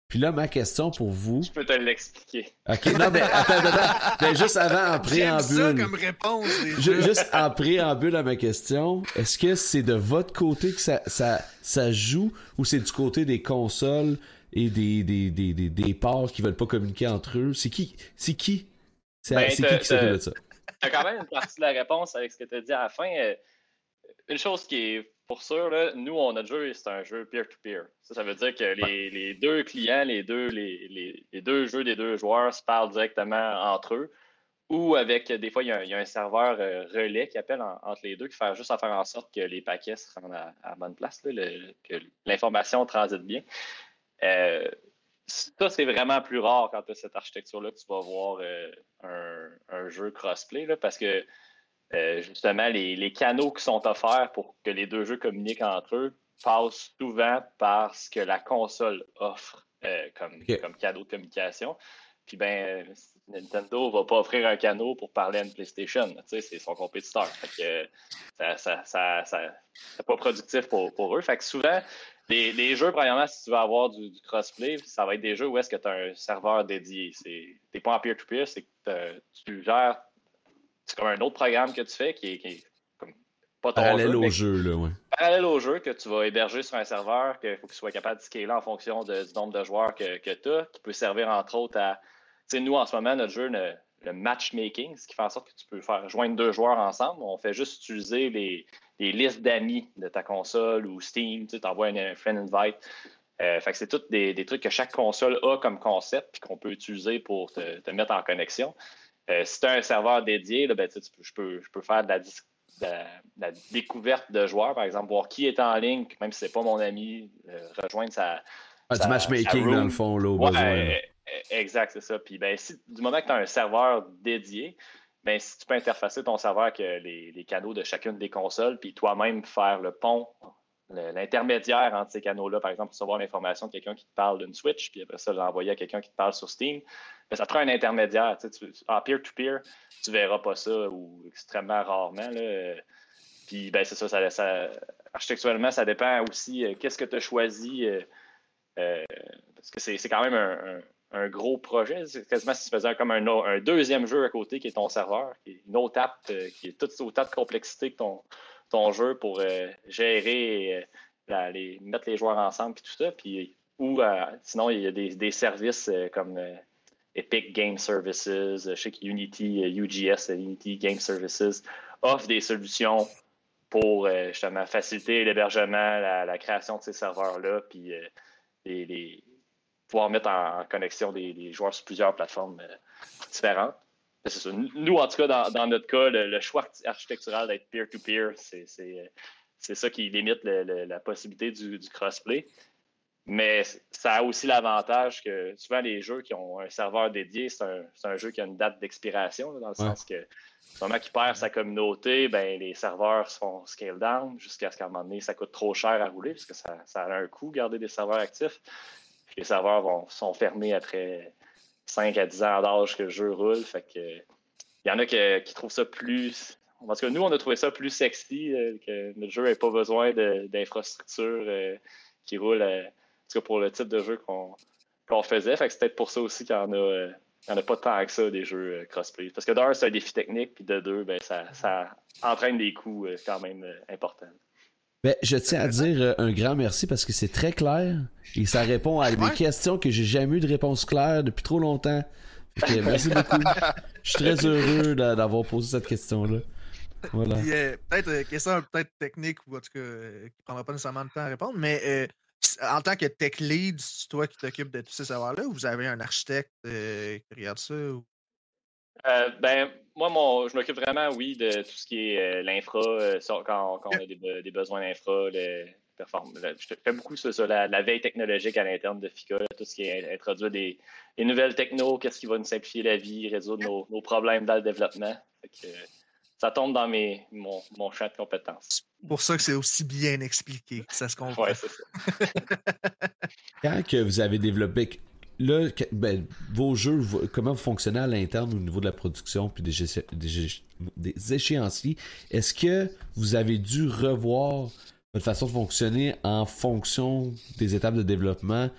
Puis là, ma question pour vous. Je peux te l'expliquer. Ok, non, mais attends, attends, ben, juste avant, en préambule. ça comme réponse. juste en préambule à ma question, est-ce que c'est de votre côté que ça, ça, ça joue ou c'est du côté des consoles et des, des, des, des, des ports qui veulent pas communiquer entre eux? C'est qui? C'est qui? C'est, ben, c'est qui qui s'occupe de ça? As quand même une partie de la réponse avec ce que tu as dit à la fin. Euh, une chose qui est pour sûr, là, nous, on, notre jeu, c'est un jeu peer-to-peer. Ça, ça veut dire que les, les deux clients, les deux, les, les, les, deux jeux des deux joueurs se parlent directement entre eux. Ou avec, des fois, il y a un, il y a un serveur euh, relais qui appelle en- entre les deux, qui fait juste à faire en sorte que les paquets se rendent à, à la bonne place, là, le- que l'information transite bien. Euh, ça, c'est vraiment plus rare quand tu as cette architecture-là que tu vas voir euh, un, un jeu crossplay, là, parce que euh, justement, les, les canaux qui sont offerts pour que les deux jeux communiquent entre eux passent souvent par ce que la console offre euh, comme, Ok. comme cadeau de communication. Puis ben, euh, Nintendo va pas offrir un canot pour parler à une PlayStation. Tu sais, c'est son compétiteur. Fait que ça, ça, ça, ça- c'est pas productif pour, pour eux. Fait que souvent, les, les jeux, premièrement, si tu veux avoir du, du crossplay, ça va être des jeux où est-ce que tu as un serveur dédié. Tu n'es pas en peer-to-peer, c'est que tu gères. C'est comme un autre programme que tu fais qui est, qui est comme pas ton Parallèle jeu, au jeu, là, ouais. parallèle au jeu que tu vas héberger sur un serveur, qu'il faut qu'il soit capable de scaler en fonction de- du nombre de joueurs que, que tu as, qui peut servir entre autres à. Sais, nous, en ce moment, notre jeu, le, matchmaking, ce qui fait en sorte que tu peux faire joindre deux joueurs ensemble. On fait juste utiliser les, les listes d'amis de ta console ou Steam, tu envoies un, friend invite. Euh, fait que c'est tous des, des trucs que chaque console a comme concept puis qu'on peut utiliser pour te, mettre en connexion. Euh, si tu as un serveur dédié, là, ben, tu je, peux, je peux faire de la, découverte de joueurs, par exemple, voir qui est en ligne, même si c'est pas mon ami, euh, rejoindre sa. Ah, du matchmaking, dans le fond, là, au Ouais, besoin. là. euh, euh, exact, c'est ça. Puis ben, si, du moment que tu as un serveur dédié, ben, si tu peux interfacer ton serveur avec euh, les, les canaux de chacune des consoles, puis toi-même faire le pont, l'intermédiaire entre ces canaux-là, par exemple, recevoir l'information de quelqu'un qui te parle d'une Switch, puis après ça, l'envoyer à quelqu'un qui te parle sur Steam, ben, ça te prend un intermédiaire. Tu en peer-to-peer, tu verras pas ça ou extrêmement rarement. Là. Puis ben, c'est ça, ça, ça- architecturellement, ça dépend aussi euh, qu'est-ce que tu as choisi. euh, euh, parce que c'est quand même un, gros projet. C'est quasiment si tu faisais comme un, deuxième jeu à côté qui est ton serveur, qui est une autre app euh, qui est toute autant de complexité que ton, jeu pour euh, gérer et mettre les joueurs ensemble puis tout ça. Puis, ou sinon, il y a des, services comme Epic Game Services, je sais que Unity, UGS, Unity Game Services, offre des solutions pour justement faciliter l'hébergement, la, la création de ces serveurs-là, puis les, pouvoir mettre en, connexion des, joueurs sur plusieurs plateformes euh, différentes. C'est ça. Nous, en tout cas, dans, notre cas, le, choix architectural d'être peer-to-peer, c'est euh, ça qui limite la possibilité du, du crossplay. Mais ça a aussi l'avantage que souvent les jeux qui ont un serveur dédié, c'est un, un jeu qui a une date d'expiration, dans le Ouais. sens que moment qu'il perd sa communauté, ben, les serveurs sont scale down jusqu'à ce qu'à un moment donné, ça coûte trop cher à rouler parce que ça, ça a un coût garder des serveurs actifs. Puis les serveurs vont, sont fermés après 5 à 10 ans d'âge que le jeu roule. Fait que il y en a que- qui trouvent ça plus. Parce que nous, on a trouvé ça plus sexy, euh, que notre jeu n'ait pas besoin d'infrastructures euh, qui roulent, euh, tout cas pour le type de jeu qu'on qu'on faisait. Fait que c'est peut-être pour ça aussi qu'il y en a. euh, il n'y en a pas tant que ça des jeux euh, crossplay. Parce que d'un, c'est un défi technique, puis de deux, ben, ça, ça entraîne des coûts euh, quand même euh, importants. Ben, je tiens à dire un grand merci parce que c'est très clair et ça répond à Ouais. questions que j'ai jamais eu de réponse claire depuis trop longtemps. Que, merci beaucoup. Je suis très heureux d'a- d'avoir posé cette question-là. Voilà. Puis, euh, peut-être euh, question peut-être technique ou en tout cas euh, qui prendra pas nécessairement de temps à répondre, mais euh, en tant que tech lead, c'est toi qui t'occupes de tous ces savoirs-là ou vous avez un architecte euh, qui regarde ça? Euh, ben, moi, mon, je m'occupe vraiment, oui, de tout ce qui est euh, l'infra, quand, quand on a des, be- des besoins d'infra, le le- je fais beaucoup ça, ça, la, veille technologique à l'interne de FICA, tout ce qui est introduire des, nouvelles technos, qu'est-ce qui va nous simplifier la vie, résoudre nos, problèmes dans le développement. Ça tombe dans mes, mon, mon champ de compétences. Pour ça que c'est aussi bien expliqué, que ça se comprend. Ouais, c'est ça. Quand que vous avez développé là, que- ben, vos jeux, comment vous fonctionnez à l'interne au niveau de la production puis des, des des échéanciers, est-ce que vous avez dû revoir votre façon de fonctionner en fonction des étapes de développement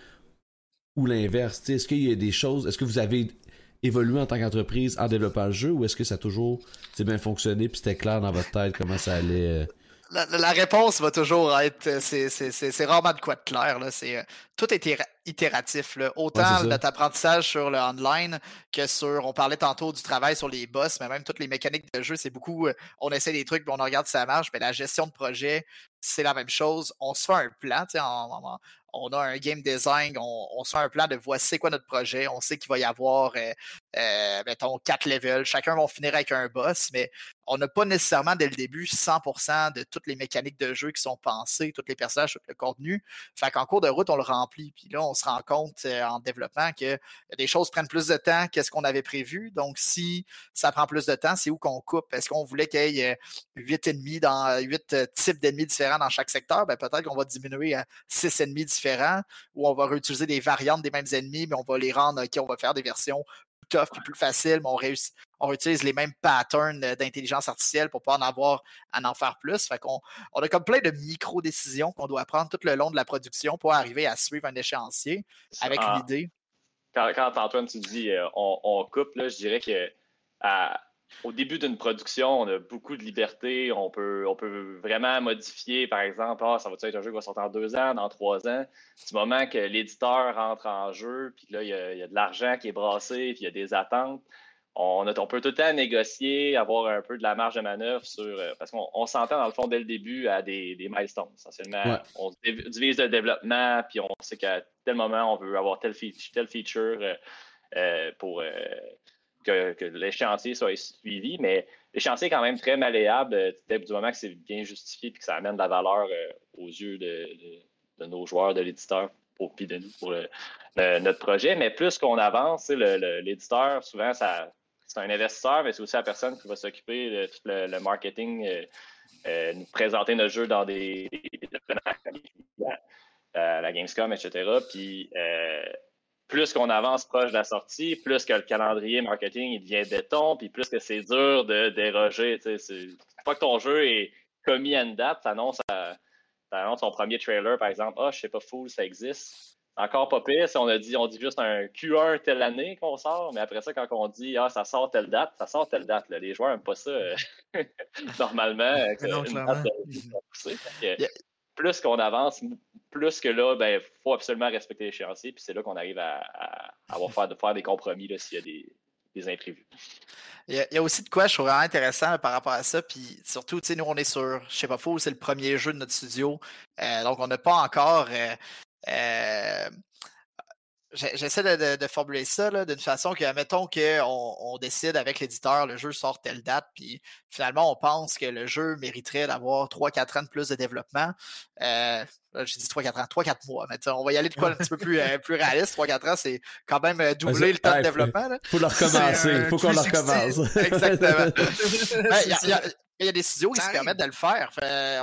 ou l'inverse? Est-ce qu'il y a des choses, est-ce que vous avez évolué en tant qu'entreprise en développant le jeu ou est-ce que ça a toujours bien fonctionné puis c'était clair dans votre tête comment ça allait? euh? La, réponse va toujours être. euh, C'est rarement de quoi de clair. Là. Euh, tout a été ra- itératif. Autant notre apprentissage sur le online que sur. On parlait tantôt du travail sur les boss, mais même toutes les mécaniques de jeu, c'est beaucoup. on essaie des trucs, puis on regarde si ça marche. Mais la gestion de projet, c'est la même chose. On se fait un plan. En, on a un game design, on, se fait un plan de voici c'est quoi notre projet. On sait qu'il va y avoir, euh, euh, mettons, quatre levels. Chacun va finir avec un boss, mais on n'a pas nécessairement dès le début 100% de toutes les mécaniques de jeu qui sont pensées, tous les personnages, tout le contenu. Fait qu'en cours de route, on le remplit. Puis là, on se rend compte euh, en développement que des choses prennent plus de temps que ce qu'on avait prévu. Donc, si ça prend plus de temps, c'est où qu'on coupe? Est-ce qu'on voulait qu'il y ait huit ennemis dans huit types d'ennemis différents dans chaque secteur? Ben, peut-être qu'on va diminuer à six ennemis différents ou on va réutiliser des variantes des mêmes ennemis, mais on va les rendre, OK, on va faire des versions tough et plus facile, mais on, réussit, on utilise les mêmes patterns d'intelligence artificielle pour pas en avoir à en faire plus. Fait qu'on on a comme plein de micro-décisions qu'on doit prendre tout le long de la production pour arriver à suivre un échéancier avec une idée. Quand, Antoine, tu dis euh, on, coupe, là, je dirais que au début d'une production, on a beaucoup de liberté. On peut, on peut vraiment modifier, par exemple, ah, ça va être un jeu qui va sortir en deux ans, dans trois ans? Du moment que l'éditeur rentre en jeu, puis là, il y, a, de l'argent qui est brassé, puis il y a des attentes, on, on, peut tout le temps négocier, avoir un peu de la marge de manœuvre sur. Euh, parce qu'on s'entend, dans le fond, dès le début, à des, des milestones. Essentiellement, on divise le développement, puis on sait qu'à tel moment, on veut avoir tel, feature, feature euh, euh, pour que, l'échéancier soit suivi, mais l'échéancier est quand même très malléable du moment que c'est bien justifié et que ça amène de la valeur euh, aux yeux de, nos joueurs, de l'éditeur, puis de nous, pour notre projet. Mais plus qu'on avance, l'éditeur, souvent, ça, c'est un investisseur, mais c'est aussi la personne qui va s'occuper de tout le, marketing, euh, nous présenter nos jeux dans des, la Gamescom, etc. Puis plus qu'on avance proche de la sortie, plus que le calendrier marketing il devient béton, puis plus que c'est dur de déroger. Une fois que ton jeu est commis à une date, tu annonces, ton premier trailer, par exemple, ah, oh, je sais pas, fou, ça existe. Encore pas pire si on a dit, on dit juste un Q1 telle année qu'on sort, mais après ça, quand on dit ah, ça sort telle date, ça sort telle date. Les joueurs n'aiment pas ça euh, normalement. plus qu'on avance, plus que là, il ben, faut absolument respecter l'échéancier. Puis c'est là qu'on arrive à, avoir faire, de faire des compromis s'il y a des, imprévus. Il y, a, aussi de quoi je trouve vraiment intéressant par rapport à ça. Puis surtout, nous, on est sur, je sais pas faux, c'est le premier jeu de notre studio. Euh, donc, on n'a pas encore euh, euh, J'essaie de, formuler ça d'une façon que, mettons qu'on on décide avec l'éditeur, le jeu sort telle date, puis finalement, on pense que le jeu mériterait d'avoir 3-4 ans de plus de développement. Euh, j'ai dit 3-4 ans, 3-4 mois. Mais on va y aller de quoi un petit peu plus, euh, plus réaliste. 3-4 ans, c'est quand même euh, doubler le temps de développement. Il faut le recommencer. Il faut qu'on le recommence. Exactement. Ben, il y a des studios qui se permettent de le faire.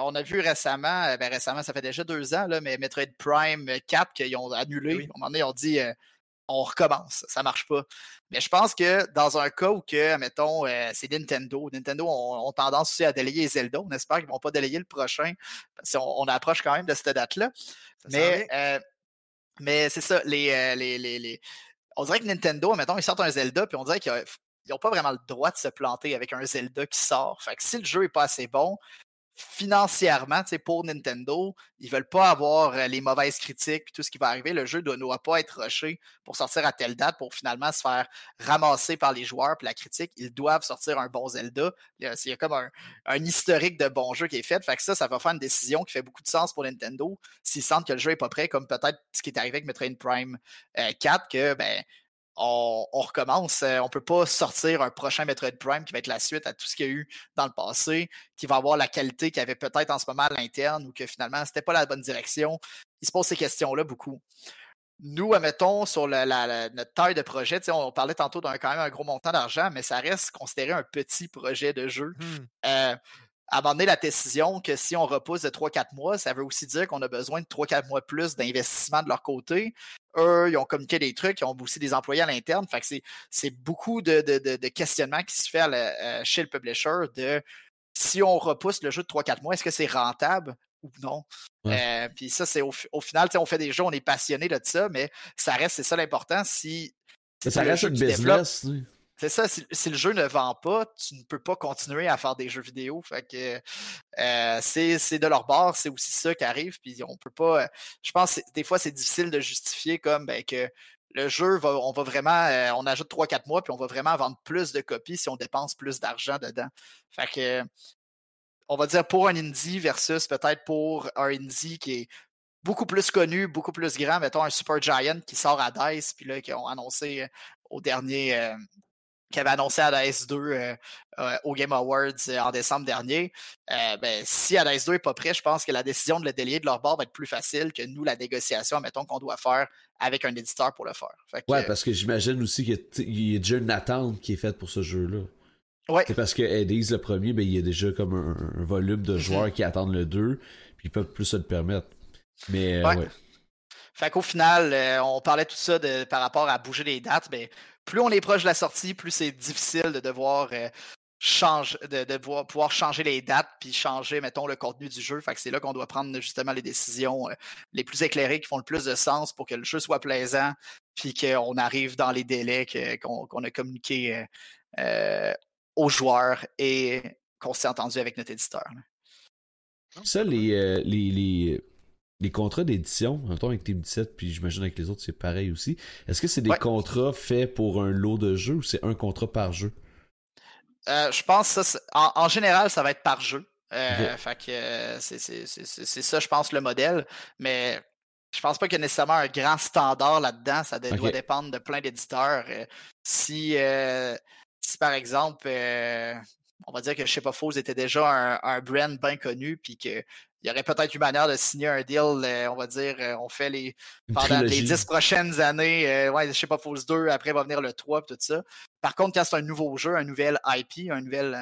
on a vu récemment, euh, ben récemment, ça fait déjà deux ans, là, mais Metroid Prime 4 qu'ils ont annulé. À un moment donné, ils ont dit euh, on recommence, ça marche pas. Mais je pense que dans un cas où que, mettons, euh, c'est Nintendo, Nintendo ont, tendance aussi à délayer Zelda. On espère qu'ils vont pas délayer le prochain. Parce on, approche quand même de cette date-là. Mais, mais c'est ça, les, les, les, on dirait que Nintendo, mettons, ils sortent un Zelda, puis on dirait qu'il y a ils n'ont pas vraiment le droit de se planter avec un Zelda qui sort. Fait que si le jeu n'est pas assez bon, financièrement, pour Nintendo, ils veulent pas avoir euh, les mauvaises critiques et tout ce qui va arriver. Le jeu ne doit pas être rushé pour sortir à telle date pour finalement se faire ramasser par les joueurs et la critique. Ils doivent sortir un bon Zelda. Il y a, comme un, historique de bons jeux qui est fait. Fait que ça, ça va faire une décision qui fait beaucoup de sens pour Nintendo s'ils sentent que le jeu n'est pas prêt, comme peut-être ce qui est arrivé avec Metroid Prime 4, euh, que ben on, recommence. Euh, on ne peut pas sortir un prochain Metroid Prime qui va être la suite à tout ce qu'il y a eu dans le passé, qui va avoir la qualité qu'il y avait peut-être en ce moment à l'interne ou que finalement, ce n'était pas la bonne direction. Il se pose ces questions-là beaucoup. Nous, admettons, sur notre taille de projet, on parlait tantôt d'un quand même un gros montant d'argent, mais ça reste considéré un petit projet de jeu. Mmh. Euh, à un moment donné, la décision que si on repousse de 3-4 mois, ça veut aussi dire qu'on a besoin de 3-4 mois plus d'investissement de leur côté. Eux, ils ont communiqué des trucs, ils ont aussi des employés à l'interne. Fait que c'est beaucoup de, de, questionnements qui se fait chez le publisher de si on repousse le jeu de 3-4 mois, est-ce que c'est rentable ou non? Euh, puis ça, c'est au, final, on fait des jeux, on est passionné de ça, mais ça reste, c'est ça l'important. Si, ça reste une business. C'est ça, si, le jeu ne vend pas, tu ne peux pas continuer à faire des jeux vidéo. Euh, c'est de leur bord, c'est aussi ça qui arrive. Puis on peut pas. Je pense des fois, c'est difficile de justifier comme ben, que le jeu, va, on va vraiment. Euh, on ajoute 3-4 mois, puis on va vraiment vendre plus de copies si on dépense plus d'argent dedans. Fait on va dire pour un indie versus peut-être pour un indie qui est beaucoup plus connu, beaucoup plus grand, mettons un Super Giant qui sort à DICE, puis là, qui ont annoncé au dernier, qui avait annoncé Hades 2 euh, euh, au Game Awards euh, en décembre dernier, ben, si Hades 2 n'est pas prêt, je pense que la décision de le délier de leur bord va être plus facile que nous, la négociation, mettons, qu'on doit faire avec un éditeur pour le faire. ouais, parce que j'imagine aussi qu'il y, a déjà une attente qui est faite pour ce jeu-là. Ouais. C'est parce que Hades, le premier, ben, il y a déjà comme un, volume de mm-hmm. joueurs qui attendent le 2, puis ils peuvent plus se le permettre. Mais, ouais. Fait qu'au final, on parlait tout ça de, par rapport à bouger les dates, mais plus on est proche de la sortie, plus c'est difficile de devoir euh, changer, de, pouvoir changer les dates puis changer, mettons, le contenu du jeu. Fait que c'est là qu'on doit prendre justement les décisions euh, les plus éclairées qui font le plus de sens pour que le jeu soit plaisant puis qu'on arrive dans les délais qu'on a communiqués euh, aux joueurs et qu'on s'est entendu avec notre éditeur. Ça, les contrats d'édition, temps avec Team 17, puis j'imagine avec les autres, c'est pareil aussi. Est-ce que c'est des contrats faits pour un lot de jeux ou c'est un contrat par jeu? Euh, je pense que ça, en, général, ça va être par jeu. Euh, euh, c'est ça, je pense, le modèle. Mais je pense pas qu'il y ait nécessairement un grand standard là-dedans. Ça doit dépendre de plein d'éditeurs. si, si, par exemple, on va dire que je sais pas Faux était déjà un, un brand bien connu, puis que il y aurait peut-être une manière de signer un deal, euh, on va dire, euh, on fait les pendant les dix prochaines années, euh, ouais, je sais pas, Force 2, après va venir le 3 tout ça. Par contre, quand c'est un nouveau jeu, un nouvel IP, un, nouvel,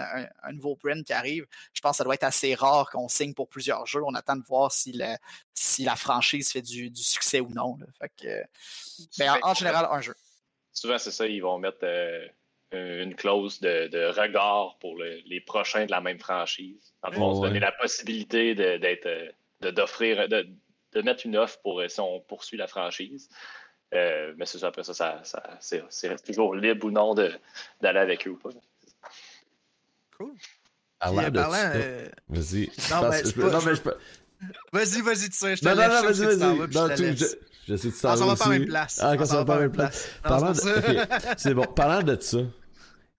un, nouveau brand qui arrive, je pense que ça doit être assez rare qu'on signe pour plusieurs jeux. On attend de voir si, le, si la franchise fait du, succès ou non. Fait que, ben, en, général, un jeu. Souvent, c'est ça, ils vont mettre une clause de, regard pour les prochains de la même franchise. En fait, on se donner la possibilité d'être, d'offrir, de, mettre une offre pour si on poursuit la franchise. Euh, mais c'est ça, après ça, ça, c'est, toujours libre ou non d'aller avec eux ou pas. Cool. Parlant de euh... Vas-y. Non, mais, je peux... Vas-y, vas-y, tu sais, je te non, non, non, vas-y, vas-y. je, je sais tu t'en vas. On va pas à même place. Ah, quand ça va pas à même place. Parlant de... c'est bon. Parlant de ça,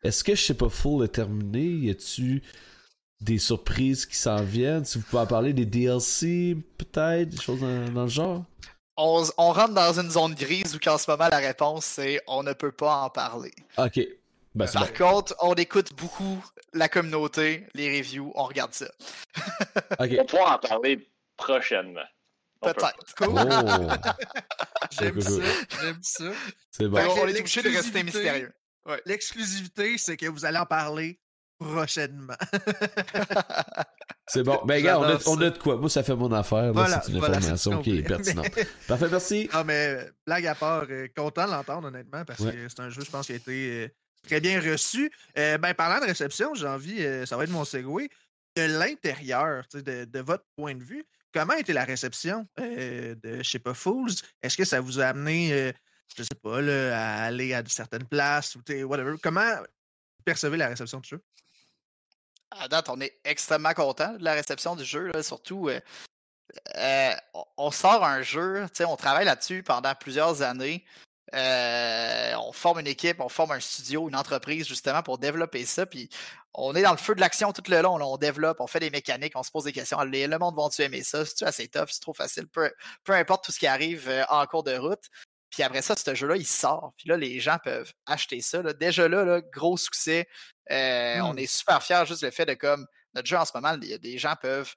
est-ce que je sais pas full est terminé? Y a-tu des surprises qui s'en viennent? Si vous pouvez en parler, des DLC, peut-être, des choses dans, le genre? On, rentre dans une zone grise où qu'en ce moment la réponse c'est on ne peut pas en parler. Ok. Ben, Par contre, on écoute beaucoup la communauté, les reviews, on regarde ça. On pourra en parler prochainement. Peut-être. Cool. Oh. j'aime ça, j'aime ça. C'est bon. On est obligé de rester mystérieux. L'exclusivité, c'est que vous allez en parler prochainement. c'est bon. Ben, gars, on, a, de quoi. Moi, ça fait mon affaire. c'est une information qui est pertinente. Parfait, merci. Ah, mais blague à part, euh, content de l'entendre, honnêtement, parce que c'est un jeu, je pense, qui a été euh, très bien reçu. Euh, ben, parlant de réception, j'ai envie, ça va être mon segway, de l'intérieur, de, de, votre point de vue. Comment a été la réception de, je sais pas, Fools? Est-ce que ça vous a amené je sais pas, là, à aller à certaines places ou whatever. Comment percevez la réception du jeu? À on est extrêmement content de la réception du jeu. Surtout, euh, euh, on sort un jeu, on travaille là-dessus pendant plusieurs années. Euh, on forme une équipe, on forme un studio, une entreprise justement pour développer ça. Puis on est dans le feu de l'action tout le long. on développe, on fait des mécaniques, on se pose des questions. Le monde va-tu aimer ça? C'est-tu assez tough? C'est trop facile? Peu, peu, importe tout ce qui arrive en cours de route. Puis après ça, ce jeu-là, il sort. Puis là, les gens peuvent acheter ça. Déjà là, gros succès. Euh, on mmh. est super fiers juste le fait de comme notre jeu en ce moment, des gens peuvent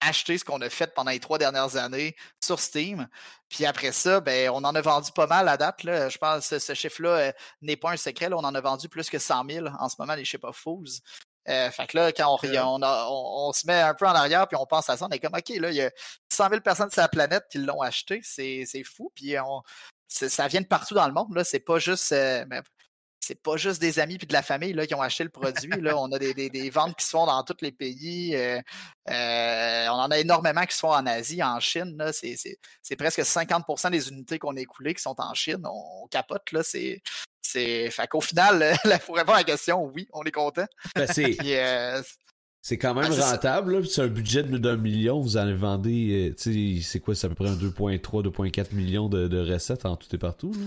acheter ce qu'on a fait pendant les trois dernières années sur Steam. Puis après ça, ben, on en a vendu pas mal à date. Là. Je pense que ce, chiffre-là euh, n'est pas un secret. On en a vendu plus que 100 000 en ce moment, les Ship of Fools. Euh, fait que là, quand on, on, se met un peu en arrière puis on pense à ça, on est comme OK, là, il y a 100 000 personnes sur la planète qui l'ont acheté, c'est fou. Puis on, ça vient de partout dans le monde. Là, c'est pas juste. Euh, c'est pas juste des amis puis de la famille là, qui ont acheté le produit. Là. On a des, des, ventes qui se font dans tous les pays. Euh, on en a énormément qui se font en Asie, en Chine. C'est presque 50% des unités qu'on a écoulées qui sont en Chine. On, capote. là. C'est C'est, fait qu'au final, là, pour répondre à la question, oui, on est content. Ben, c'est, euh, c'est quand même Ah, rentable, C'est un budget de- d'un million. Vous en vendez, euh, tu sais, c'est quoi? C'est à peu près un 2,3, 2,4 millions de, de recettes en tout et partout, là.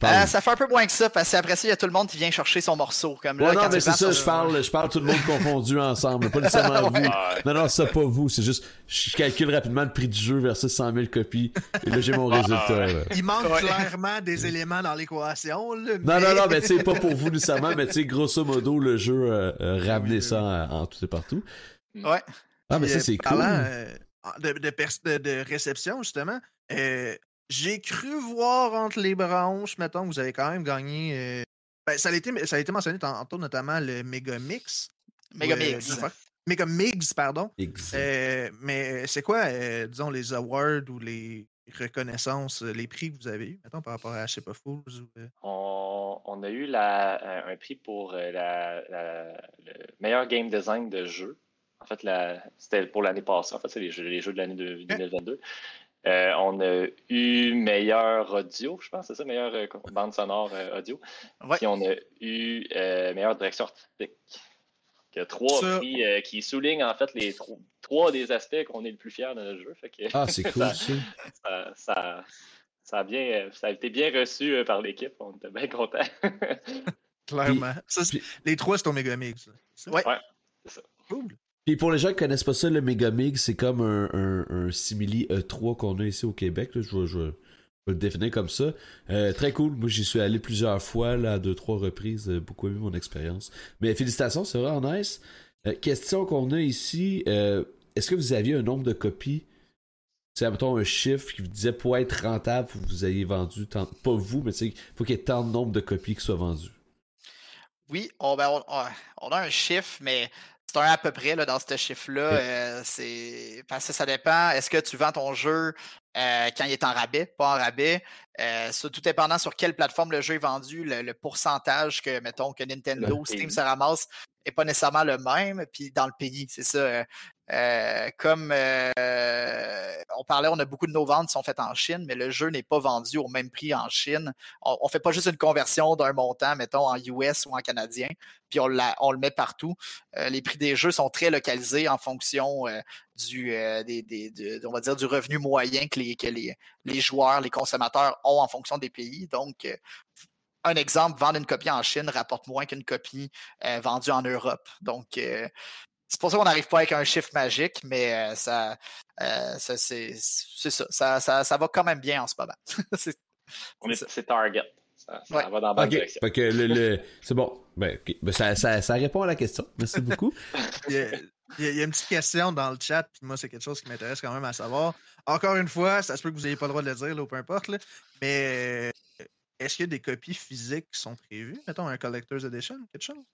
Je euh, ça fait un peu moins que ça, parce qu'après ça, il y a tout le monde qui vient chercher son morceau. Comme Ouais, là, non, quand mais c'est ça, sur- je parle, je parle tout le monde confondu ensemble, pas nécessairement vous. Non, non, ça pas vous, c'est juste, je calcule rapidement le prix du jeu versus 100 000 copies, et là j'ai mon résultat. là. Il manque Ouais. clairement des éléments dans l'équation. Non, non, non, mais tu sais, pas pour vous nécessairement, mais tu sais, grosso modo, le jeu euh, euh, ramener Oui, ça en, en tout et partout. Ouais. Ah, mais ça, c'est cool. euh, de, de, de- de réception, justement, euh, j'ai cru voir entre les branches, mettons, que vous avez quand même gagné. euh, ben, ça, a été, ça a été mentionné tantôt, notamment le Megamix. Megamix. Ouais, Megamix, pardon. Euh, mais c'est quoi, euh, disons, les awards ou les reconnaissances, euh, les prix que vous avez eu, mettons, par rapport à Shape of Fools? Ou, euh, On, on a eu la- un prix pour euh, la, la- le meilleur game design de jeu. En fait, la- c'était pour l'année passée. En fait, c'est les jeux, les jeux de l'année de- 2022. Euh, on a eu meilleur audio, je pense, c'est ça, meilleure euh, bande sonore euh, audio. Ouais. Puis on a eu euh, meilleure direction artistique. Il y a trois Ça- prix euh, qui soulignent en fait les tro- trois des aspects qu'on est le plus fier de notre jeu. Fait que Ah, c'est cool, ça- ça. ça, ça, ça a bien, ça a été bien reçu euh, par l'équipe. On était bien contents. clairement. Ça, c'est- puis- les trois, c'est au Megamix. là. C'est ça? Ouais. Ouais. Cool. Puis pour les gens qui connaissent pas ça, le Megamig, c'est comme un, simili E3 qu'on a ici au Québec. Je, vais, je le définir comme ça. Euh, très cool. Moi, j'y suis allé plusieurs fois, là, deux, trois reprises. Euh, beaucoup aimé mon expérience. Mais félicitations, c'est vraiment nice. Euh, question qu'on a ici. Est-ce que vous aviez un nombre de copies? C'est mettons un chiffre qui vous disait pour être rentable, vous ayez vendu tant, pas vous, mais il faut qu'il y ait tant de nombre de copies qui soient vendues. Oui, on, ben, a un chiffre, mais c'est un à peu près là, dans ce chiffre-là. Euh, c'est parce que ça dépend. Est-ce que tu vends ton jeu euh, quand il est en rabais, pas en rabais? Euh, tout dépendant sur quelle plateforme le jeu est vendu, le, le pourcentage que, mettons, que Nintendo, Le Steam pays. se ramasse n'est pas nécessairement le même. Puis dans le pays, c'est ça. Euh, comme euh, on parlait, on a beaucoup de nos ventes qui sont faites en Chine, mais le jeu n'est pas vendu au même prix en Chine. On ne fait pas juste une conversion d'un montant, mettons, en US ou en canadien, puis on, le met partout. Euh, les prix des jeux sont très localisés en fonction du, on va dire, du revenu moyen que, les, les, joueurs, les consommateurs ont en fonction des pays. Donc, un exemple, vendre une copie en Chine rapporte moins qu'une copie vendue en Europe. Donc, c'est pour ça qu'on n'arrive pas avec un chiffre magique, mais euh, ça, euh, ça, c'est ça. Ça, ça. ça va quand même bien en ce moment. C'est- On est- target. Ça, ça Ouais. va dans la bonne Ok, direction. le, le- c'est bon. Ben. Ben, ça, ça, ça répond à la question. Merci beaucoup. Il y, a, il y une petite question dans le chat, puis moi, c'est quelque chose qui m'intéresse quand même à savoir. Encore une fois, ça se peut que vous n'ayez pas le droit de le dire, là, ou peu importe, là, mais euh, est-ce qu'il y a des copies physiques qui sont prévues? Mettons un Collector's Edition, quelque chose?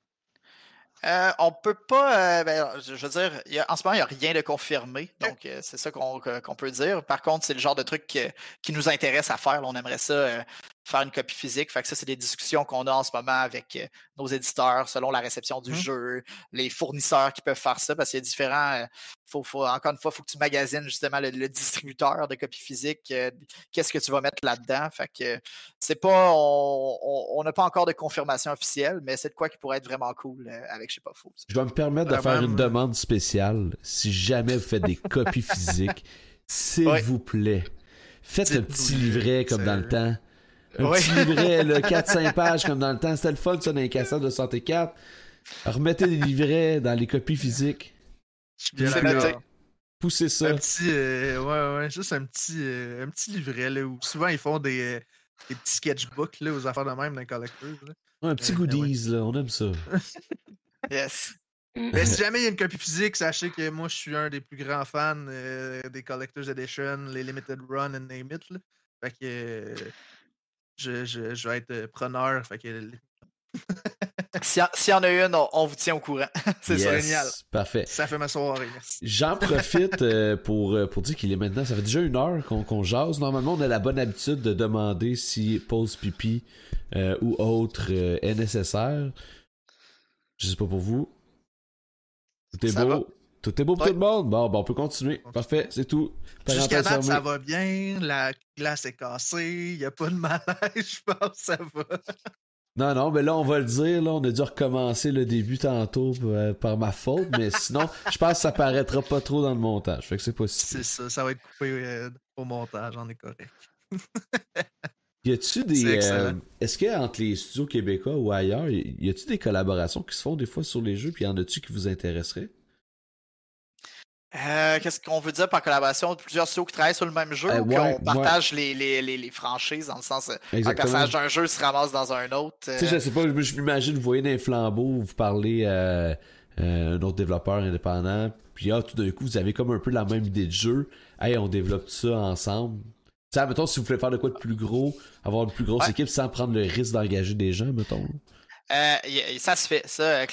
Euh, on peut pas. euh, ben, je veux dire, il y a- en ce moment, il n'y a rien de confirmé. Donc, euh, c'est ça qu'on peut dire. Par contre, c'est le genre de truc qui nous intéresse à faire. là. On aimerait ça euh, faire une copie physique. Fait que ça, c'est des discussions qu'on a en ce moment avec euh, nos éditeurs selon la réception du Mhm. jeu, les fournisseurs qui peuvent faire ça parce qu'il y a différents. euh, faut, faut, encore une fois, il faut que tu magasines justement le, le distributeur de copies physiques. euh, Qu'est-ce que tu vas mettre là-dedans? Fait que c'est pas. On n'a pas encore de confirmation officielle, mais c'est de quoi qui pourrait être vraiment cool euh, avec Je sais pas fou. Je vais me permettre de faire une demande spéciale. Si jamais vous faites des copies physiques, s'il Ouais. vous plaît, faites un petit livret comme dans le temps. Un Ouais. petit livret, là, 4-5 pages comme dans le temps. C'était le fun, ça, dans les cassettes de 64. Remettez des livrets dans les copies physiques. Je suis bien. Poussez ça. Un petit, euh, ouais, ouais, juste un petit, euh, un petit livret, là, où souvent ils font des, euh, des petits sketchbooks, là, aux affaires de même d'un collecteur, là. Un petit Euh, goodies, là. On aime ça. Yes. Mais si jamais il y a une copie physique, sachez que moi, je suis un des plus grands fans euh, des Collector's Edition, les Limited Run and Name It, là. Fait que euh, je, je, je vais être euh, preneur, fait que S'il y, y en a une, on, on vous tient au courant. c'est. Yes. génial. Parfait. ça fait ma soirée, merci. J'en profite euh, pour, euh, pour dire qu'il est maintenant, ça fait déjà une heure qu'on jase. Normalement, on a la bonne habitude de demander si pause pipi euh, ou autre euh, est nécessaire. Je sais pas pour vous. Ça beau. Tout est beau pour Ouais. tout le monde? Bon, ben, on peut continuer. Parfait, c'est tout. Jusqu'à date, ça va bien. La glace est cassée. Il n'y a pas de malaise, je pense. Ça va. Non, non, mais là, on va le dire, là, on a dû recommencer le début tantôt euh, par ma faute, mais sinon, je pense que ça paraîtra pas trop dans le montage. Fait que c'est pas si. C'est ça. Ça va être coupé euh, au montage. On est correct. Y a-tu des. euh, Est-ce que entre les studios québécois ou ailleurs, y a-tu des collaborations qui se font des fois sur les jeux, puis y en a-tu qui vous intéresseraient? Euh, Qu'est-ce qu'on veut dire par collaboration? Plusieurs studios qui travaillent sur le même jeu Euh, ou ouais, qu'on partage les, les, les, les franchises dans le sens euh, un Exactement. personnage d'un jeu se ramasse dans un autre. Tu sais, je sais pas, je m'imagine, vous voyez dans les flambeaux, vous parlez à un autre développeur indépendant, puis ah, tout d'un coup, vous avez comme un peu la même idée de jeu. Hey, on développe ça ensemble. Tu sais, mettons, si vous voulez faire de quoi de plus gros, avoir une plus grosse Ouais. équipe sans prendre le risque d'engager des gens, mettons. Euh, ça se fait, ça, euh,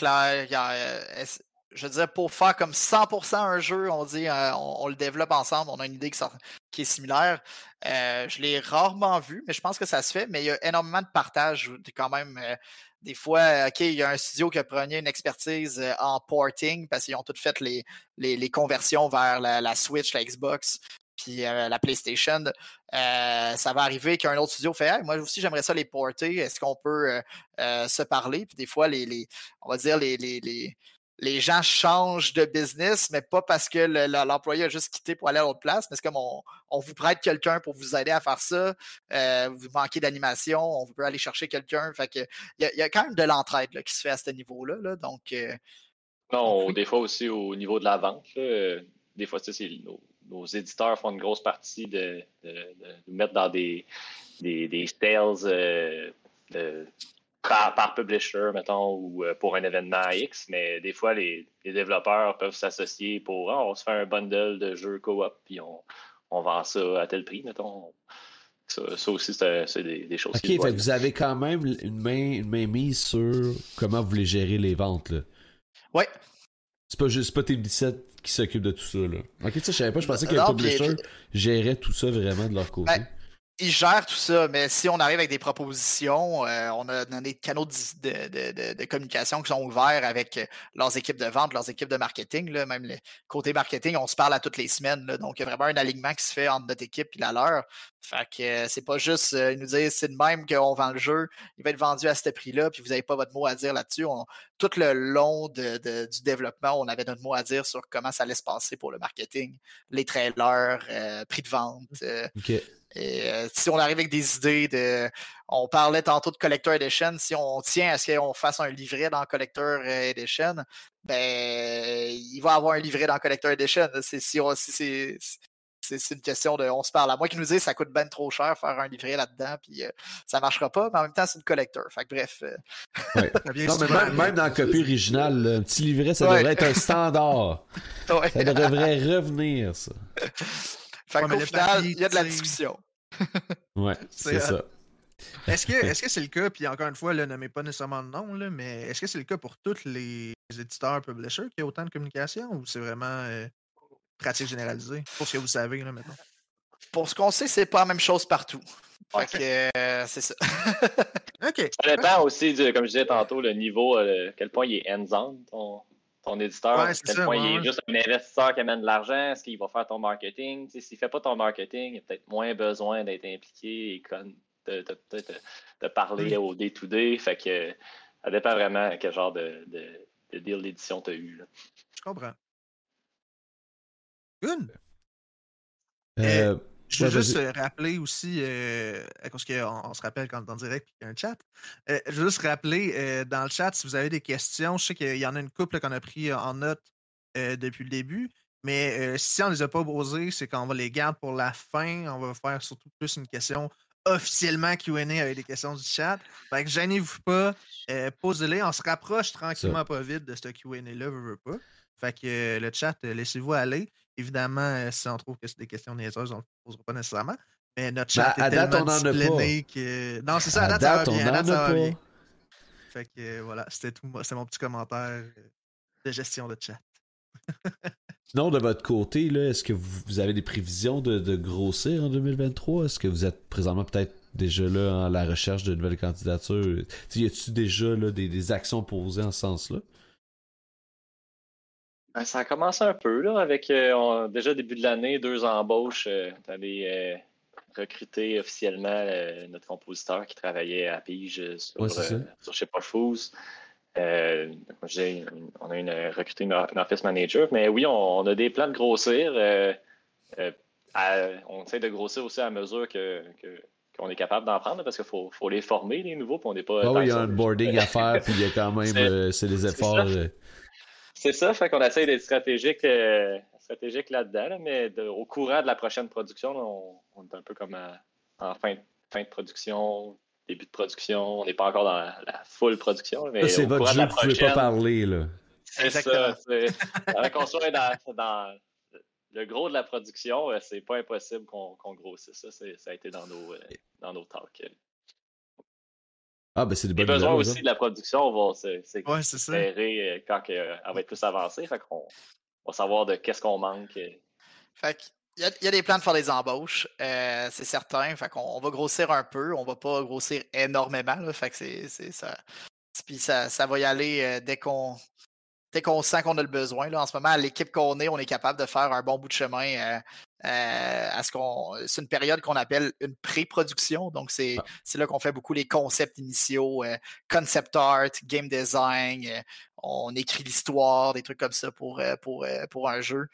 je dire, pour faire comme 100% un jeu, on dit, euh, on, le développe ensemble, on a une idée qui, est similaire. Euh, je l'ai rarement vu, mais je pense que ça se fait. Mais il y a énormément de partage quand même. euh, des fois, OK, il y a un studio qui a pris une expertise en porting parce qu'ils ont toutes fait les, les, conversions vers la, Switch, la Xbox, puis la PlayStation. Ça va arriver qu'un autre studio fait moi aussi j'aimerais ça les porter. Est-ce qu'on peut se parler? Puis des fois, les on va dire les, les, les, gens changent de business, mais pas parce que le- le- l'employé a juste quitté pour aller à l'autre place, mais c'est comme on, on vous prête quelqu'un pour vous aider à faire ça. Euh, vous manquez d'animation, on peut aller chercher quelqu'un. Fait que il y, a- il y a quand même de l'entraide qui se fait à ce niveau-là. là. donc euh, Non, des fois aussi au niveau de la vente, là, euh, des fois, c'est nos, nos éditeurs font une grosse partie de, de- de nous mettre dans des, des, des sales euh, de- par, par publisher, mettons, ou euh, pour un événement X, mais des fois, les, les développeurs peuvent s'associer pour Ah, on se fait un bundle de jeux co-op, puis on, on vend ça à tel prix, mettons. Ça, ça aussi, c'est c'est des, des choses Ok, qui fait que vous avez quand même une main, une main mise sur comment vous voulez gérer les ventes, là. ouais. C'est pas juste pas tes 17 qui s'occupent de tout ça, là. Ok, ça, je savais pas, je pensais que les Non, puis- publishers géraient tout ça vraiment de leur côté. Ben, ils gèrent tout ça, mais si on arrive avec des propositions, euh, on a des canaux de, communication qui sont ouverts avec euh, leurs équipes de vente, leurs équipes de marketing. Même le côté marketing, on se parle à toutes les semaines. donc, il y a vraiment un alignement qui se fait entre notre équipe et la leur. Fait que euh, c'est pas juste euh, ils nous dire c'est de même qu'on vend le jeu, il va être vendu à ce prix-là, puis vous n'avez pas votre mot à dire là-dessus. Tout le long de- de- du développement, on avait notre mot à dire sur comment ça allait se passer pour le marketing, les trailers, euh, prix de vente. euh, et si on arrive avec des idées de. On parlait tantôt de Collector Edition. Si on tient à ce qu'on fasse un livret dans Collector Edition, ben il va avoir un livret dans Collector Edition. C'est si on si c'est. C'est une question de. On se parle. À moi qui nous dit ça coûte ben trop cher faire un livret là-dedans, puis euh, ça marchera pas, mais en même temps, c'est une collector. Fait que bref. euh, Ouais. Non, mais même, même dans la copie originale, un petit livret, ça Ouais. devrait être un standard. ouais. Ça devrait revenir, ça. Fait qu'au final, il y a de la discussion. Ouais, C'est hot. ça. Est-ce que est-ce que c'est le cas, puis encore une fois, là, nommez pas nécessairement le nom, là, mais est-ce que c'est le cas pour tous les éditeurs publishers qu'il y a autant de communication ou c'est vraiment euh, pratique généralisée? Pour ce que vous savez, là, maintenant. Pour ce qu'on sait, c'est pas la même chose partout. Que euh, c'est ça. OK. Ça dépend aussi, du, comme je disais tantôt, le niveau, euh, quel point il est hands-on, ton, ton éditeur, Ouais, à quel ça, point ouais, il est juste un investisseur qui amène de l'argent, est-ce qu'il va faire ton marketing? S'il ne fait pas ton marketing, il a peut-être moins besoin d'être impliqué et de, de, de- de- de parler Mm. au day-to-day. Fait que ça dépend vraiment quel genre de, de, de deal d'édition tu as eu. là. Je comprends. Good. Euh, Je veux Ouais, juste euh, rappeler aussi, euh, parce qu'on on se rappelle quand on est en direct et qu'il y a un chat. Euh, je veux juste rappeler euh, dans le chat, si vous avez des questions, je sais qu'il y en a une couple qu'on a pris en note euh, depuis le début, mais euh, si on ne les a pas posées, c'est qu'on va les garder pour la fin. On va faire surtout plus une question officiellement QA avec des questions du chat. Fait que gênez-vous pas, euh, posez-les. On se rapproche tranquillement pas vite de ce QA-là, veux, veux pas. Fait que euh, le chat, euh, laissez-vous aller. Évidemment, euh, si on trouve que c'est des questions niaiseuses, on ne le posera pas nécessairement. Mais notre chat Ben, à est date, tellement on en pas. discipliné que... Non, c'est ça, à, à date, ça va date, on. À date, en ça a va bien. Fait que euh, voilà, c'était tout. C'est mon petit commentaire euh, de gestion de chat. Sinon, de votre côté, est-ce que vous, vous avez des prévisions de, de grossir en 2023? Est-ce que vous êtes présentement peut-être déjà là à la recherche de nouvelles candidatures? Y a-tu déjà là, des, des actions posées en ce sens-là? Ben, ça a commencé un peu, là, avec euh, on- déjà début de l'année, deux embauches. Euh, on avait euh, recruté officiellement euh, notre compositeur qui travaillait à Pige sur, Ouais, sur chez Fools. On a une, recruté une, une office manager. Mais oui, on, on a des plans de grossir. à- on essaie de grossir aussi à mesure que, que- qu'on est capable d'en prendre parce qu'il faut, faut les former, les nouveaux, puis on n'est pas. Ah oui, il y a un boarding à faire, puis il y a quand même, C'est- des efforts. Euh, C'est ça, fait qu'on essaie d'être stratégique, euh, stratégique là-dedans, là, mais de- au courant de la prochaine production, là, on, on est un peu comme à- en fin, de- fin de production, début de production. On n'est pas encore dans la, la full production, mais c'est votre jeu, la vous pouvez pas parler, là. c'est Exactement. ça. c'est- Avant qu'on soit dans, dans le gros de la production, euh, c'est pas impossible qu'on qu'on grossisse ça. C'est- Ça a été dans nos, euh, dans nos talks. Ah, ben c'est des Les besoins aussi de la production vont se- se- Ouais, s'éclairer, euh, quand euh, elle va être plus avancée. Fait qu'on va savoir de qu'est-ce qu'on manque. euh, Fait que, il y, a- il y a des plans de faire des embauches, euh, c'est certain. Fait qu'on on va grossir un peu, on va pas grossir énormément. Là, fait que c'est, c'est ça. Puis ça, ça va y aller euh, dès qu'on dès qu'on sent qu'on a le besoin. Là. En ce moment, à l'équipe qu'on est, on est capable de faire un bon bout de chemin. euh, euh, à ce qu'on, c'est une période qu'on appelle une pré-production. Donc, c'est, Ah. c'est là qu'on fait beaucoup les concepts initiaux, euh, concept art, game design. euh, on écrit l'histoire, des trucs comme ça pour, pour, pour un jeu.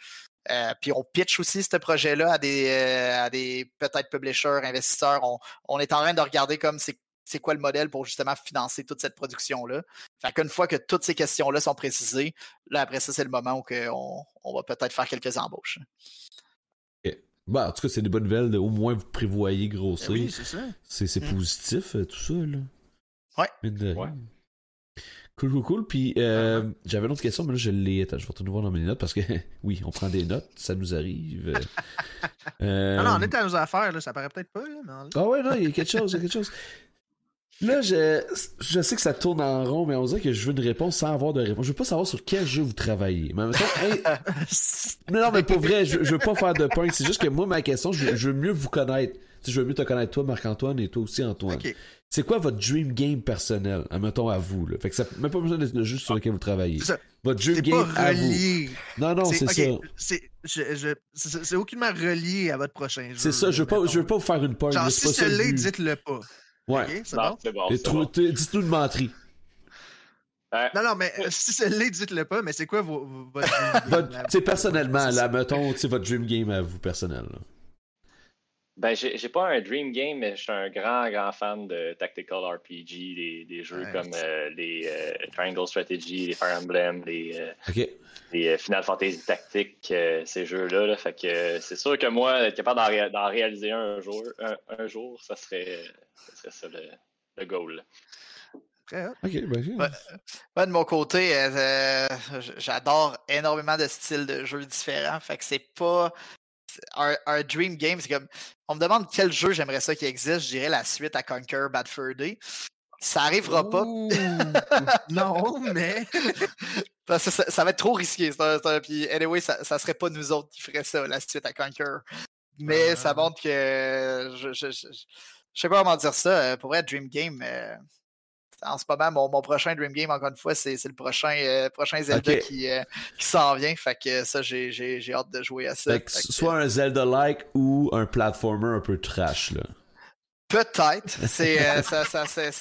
Euh, puis on pitch aussi ce projet-là à des, euh, à des peut-être publishers, investisseurs. On, on est en train de regarder comme c'est c'est quoi le modèle pour justement financer toute cette production-là. Fait qu'une fois que toutes ces questions-là sont précisées, là après ça, c'est le moment où que on, on va peut-être faire quelques embauches. Bon, en tout cas, c'est des bonnes nouvelles. de- Au moins, vous prévoyez Ben grossir. oui, c'est ça. C'est c'est Mm. positif, euh, tout ça, là. Ouais. De. Cool, cool, cool. Puis, euh, j'avais une autre question, mais là, je l'ai. Attends, je vais retourner voir dans mes notes parce que, oui, on prend des notes, ça nous arrive. Euh, Non, non, on est à nos affaires, là. Ça paraît peut-être pas, là, mais on- Ah ouais, non, il y a quelque chose, il y a quelque chose. Là, je, je sais que ça tourne en rond, mais on dirait que je veux une réponse sans avoir de réponse. Je veux pas savoir sur quel jeu vous travaillez. Mais en même temps, hey, non, non, mais pour vrai, je, je veux pas faire de point. C'est juste que moi, ma question, je, veux- je veux mieux vous connaître. Je veux mieux te connaître toi, Marc-Antoine, et toi aussi, Antoine. C'est quoi votre dream game personnel, admettons à vous, là? Fait que ça même pas besoin d'être le jeu sur lequel vous travaillez. Ça. Votre dream pas game à vous. relié. Non, non, c'est ça. C'est aucunement relié à votre prochain jeu. C'est ça, je veux pas, je veux pas vous faire une point. Genre, si c'est pas l'est, dites-le pas. Ouais. C'est bon? c'est bon. C'est Dites-nous de menterie. Ouais. Non, non, mais euh, si ce l'est, dites-le pas, mais c'est quoi vos, vos- votre. Votre, tu sais, personnellement, C'est là, mettons, tu sais, votre dream game à vous, personnel. là. Ben, j'ai pas un dream game, mais je suis un grand, grand fan de tactical RPG, des, des jeux Ouais. comme euh, les euh, Triangle Strategy, les Fire Emblem, les, euh, les Final Fantasy Tactics, euh, ces jeux-là. là. Fait que c'est sûr que moi, être capable d'en ré- d'en réaliser un, un jour, un, un jour, ça serait, ça serait ça le, le goal. là. Très hot. Ok, ben, de mon côté, euh, j'adore énormément de styles de jeux différents. Fait que c'est pas un, un dream game. C'est comme on me demande quel jeu j'aimerais ça qui existe. Je dirais la suite à Conquer Bad Fur Day. Ça arrivera pas. Non, mais. Parce que ça, ça va être trop risqué. Puis, anyway, ça, ça serait pas nous autres qui feraient ça, la suite à Conquer. Mais Ah. ça montre que. Je, je, je, je sais pas comment dire ça. euh, Pour être Dream Game, euh, en ce moment, mon, mon prochain Dream Game, encore une fois, c'est le prochain, euh, prochain Zelda qui, euh, qui s'en vient. Fait que ça, j'ai hâte de jouer à ça. Fait que Fait que, soit un Zelda-like ou un platformer un peu trash, là. Peut-être. C'est euh, ça, ça, c'est-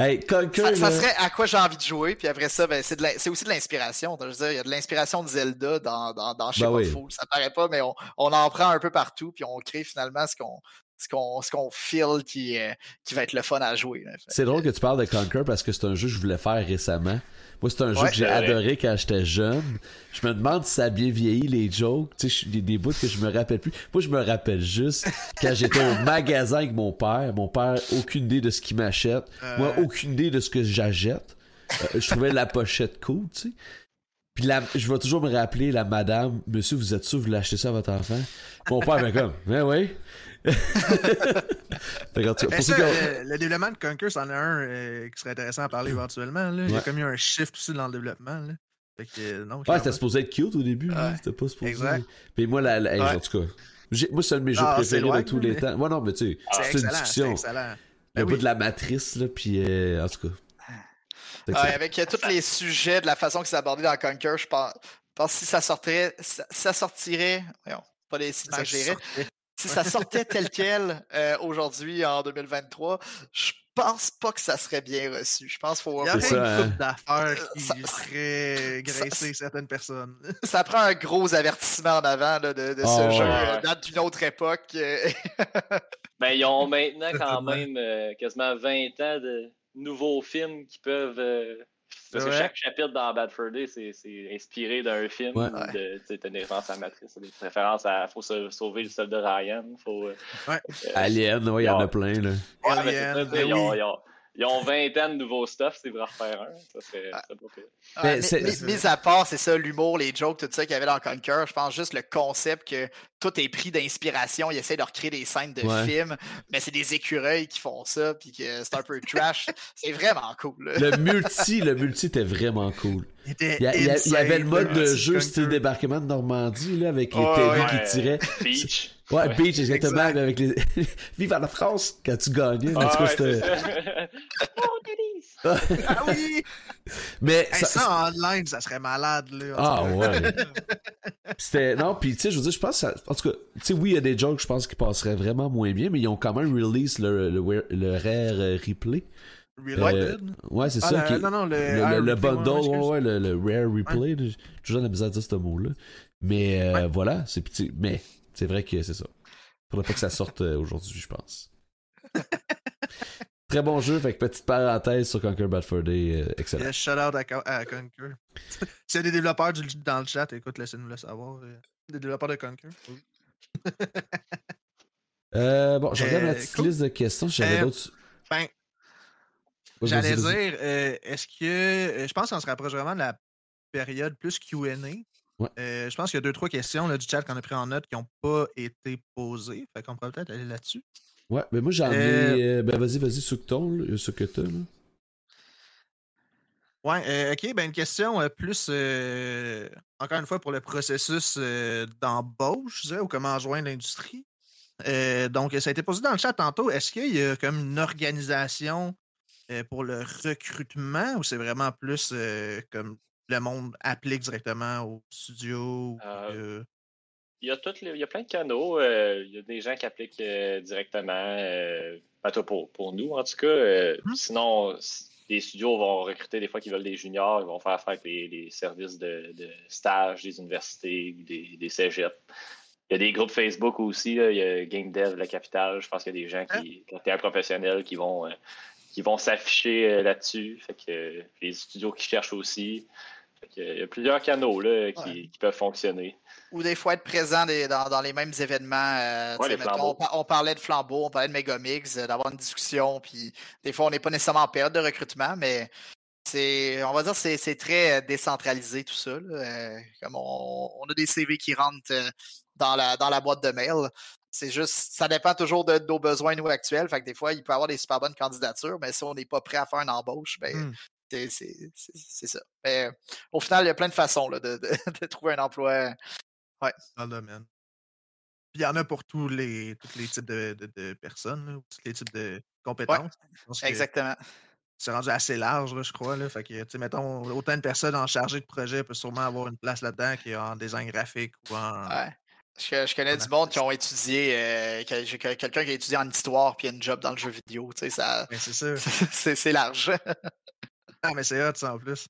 Hey, ça, serait à quoi j'ai envie de jouer. Puis après ça, ben, c'est aussi de l'inspiration. Je veux dire, il y a de l'inspiration de Zelda dans, dans, dans Ben oui. Fool. Ça paraît pas, mais on, on en prend un peu partout. Puis on crée finalement ce qu'on ce qu'on ce qu'on feel qui, euh, qui va être le fun à jouer. c'est drôle que tu parles de Conquer parce que c'est un jeu que je voulais faire récemment. Moi, c'est un jeu que j'ai adoré quand j'étais jeune. Je me demande si ça a bien vieilli, les jokes. Tu sais, des, des bouts que je me rappelle plus. Moi, je me rappelle juste quand j'étais au magasin avec mon père. Mon père, aucune idée de ce qu'il m'achète. Moi, Euh. aucune idée de ce que j'achète. Euh, je trouvais la pochette cool, tu sais. Puis la, je vais toujours me rappeler, la madame, monsieur, vous êtes sûr, vous voulez acheter ça à votre enfant? Mon père, ben comme, ben oui. Mais ça, euh, le développement de Conquer, c'en est un euh, qui serait intéressant à parler éventuellement. Là. Il y a comme eu un shift aussi dans le développement. Là. Fait que, euh, non, Ouais, c'était supposé être cute au début, là. Ouais. C'était pas supposé. Exact. Puis moi, la, la- hey, Ouais. en tout cas, moi, c'est un de mes jeux Ah, c'est préférés loin, de tous les mais- temps. Ouais, non, mais tu sais, c'est c'est une discussion. excellent. Le Ben bout oui. de la matrice, là, puis euh, en tout cas. Ouais, ça- avec euh, tous les sujets, de la façon que c'est abordé dans Conquer, je pense. Parce que si ça sortirait, ça, ça sortirait, voyons, pas des sites Ça. Si ça sortait tel quel euh, aujourd'hui en 2023, je pense pas que ça serait bien reçu. Je pense qu'il faut Il y aurait une hein. d'affaires qui Ça- feraient ça- graisser certaines personnes. ça prend un gros avertissement en avant là, de, de ce Oh, jeu ouais. euh, date d'une autre époque. euh, Ben, ils ont maintenant quand même euh, quasiment 20 ans de nouveaux films qui peuvent. euh, parce que Ouais. chaque chapitre dans Bad Fur Day, c'est inspiré d'un film. Ouais. ou de- Tu sais, t'as des références à Matrice, t'as des références à Faut se- sauver le soldat Ryan. Faut, euh, Ouais. euh, Alien, ouais, il y en a Ouais. plein, là. ouais, Alien, ben ils, ont, oui. ils ont- ils ont 20 ans de nouveaux stuff, c'est pour en refaire un. Ça serait, Ah. pas c'est- mis à part, c'est ça, l'humour, les jokes, tout ça qu'il y avait dans Conquer, je pense juste le concept que tout est pris d'inspiration. Ils essaient de recréer des scènes de Ouais. films, mais c'est des écureuils qui font ça, puis que c'est un peu trash. c'est vraiment cool. Le multi, le multi était vraiment cool. Il, y, a- il y a- il y avait le mode de jeu style débarquement de Normandie, là, avec les Ouais, télés ouais. qui tiraient. Beach. Ouais, Ouais. Beach, exactement, Exact. avec les. Vive à la France quand tu gagnais. en Ah, tout cas, ouais, oh, Denise! Ah oui! Mais Hey, ça- ça, en online, ça serait malade, là. en Ah, ouais. C'était. Non, puis tu sais, je veux dire, je pense. que ça- En tout cas, tu sais, oui, il y a des jokes, je pense, qui passeraient vraiment moins bien, mais ils ont quand même release le, le, le rare euh, replay. Reloaded? Ouais, c'est Ah, ça. le- qui- non, non, le, le, ah, le- bundle, ouais, ouais, le, le rare replay. J'ai toujours la misère à dire ce mot-là. Mais euh, Ouais. voilà, c'est petit. Mais c'est vrai que c'est ça. Faudrait pas que ça sorte euh, aujourd'hui, je pense. Très bon jeu, fait que petite parenthèse sur Conquer Bad Fur Day, euh, excellent. Yes, shout out à, à Conquer. S'il y a des développeurs du- dans le chat, écoute, laissez-nous le savoir. euh, Des développeurs de Conquer. Oui. Euh, bon, je regarde Euh, la petite cool. liste de questions, j'avais Euh, d'autres. Ben, J'allais dire, euh, est-ce que. euh, je pense qu'on se rapproche vraiment de la période plus QA. Ouais. Euh, je pense qu'il y a deux, trois questions là, du chat qu'on a pris en note qui n'ont pas été posées. Fait qu'on pourrait peut-être aller là-dessus. Ouais, mais moi j'en Euh, ai. euh, ben vas-y, vas-y, ce que là, ce que t'as. Ouais, euh, ok, ben une question euh, plus, euh, encore une fois, pour le processus euh, d'embauche, ou comment joindre l'industrie. Euh, donc, ça a été posé dans le chat tantôt. Est-ce qu'il y a comme une organisation euh, pour le recrutement ou c'est vraiment plus euh, comme le monde applique directement au studio? Euh, Il y a, toutes les- il y a plein de canaux. euh, il y a des gens qui appliquent euh, directement. Euh, ben, toi, pour, pour nous, en tout cas. Mhm. Sinon, les studios vont recruter des fois qu'ils veulent des juniors. Ils vont faire affaire avec les, les services de, de stage des universités ou des, des cégeps. Il y a des groupes Facebook aussi. là, il y a Game Dev, La Capitale. Je pense qu'il y a des gens qui, quand tu es un professionnel, qui vont, qui vont s'afficher là-dessus. Fait que les studios qui cherchent aussi. Il y a plusieurs canaux là, qui, Ouais. qui peuvent fonctionner. Ou des fois être présent des- dans, dans les mêmes événements. euh, tu Ouais, sais, les mettons, flambeaux. on, par- on parlait de flambeau, on parlait de Megamix, euh, d'avoir une discussion. Puis des fois, on n'est pas nécessairement en période de recrutement, mais c'est, on va dire, c'est c'est très euh, décentralisé tout ça. là. Euh, comme on, on a des CV qui rentrent dans la, dans la boîte de mail. C'est juste, ça dépend toujours de, de nos besoins nous actuels. Fait que des fois, il peut y avoir des super bonnes candidatures, mais si on n'est pas prêt à faire une embauche, ben, Hmm. C'est- ça. Mais au final, il y a plein de façons là, de, de- de trouver un emploi. dans le domaine. Puis il y en a pour tous les, tous les types de, de- personnes, là, tous les types de compétences. Exactement. C'est rendu assez large, là, je crois. Là. Fait que, mettons, autant de personnes en chargé de projet peut sûrement avoir une place là-dedans qu'en design graphique ou en. Ouais. Je, je connais du monde qui ont étudié, euh, quelqu'un qui a étudié en histoire puis a une job dans le jeu vidéo. Tu sais, ça, Ben, c'est ça. c'est c'est large. Ah, mais c'est hot, ça, en plus.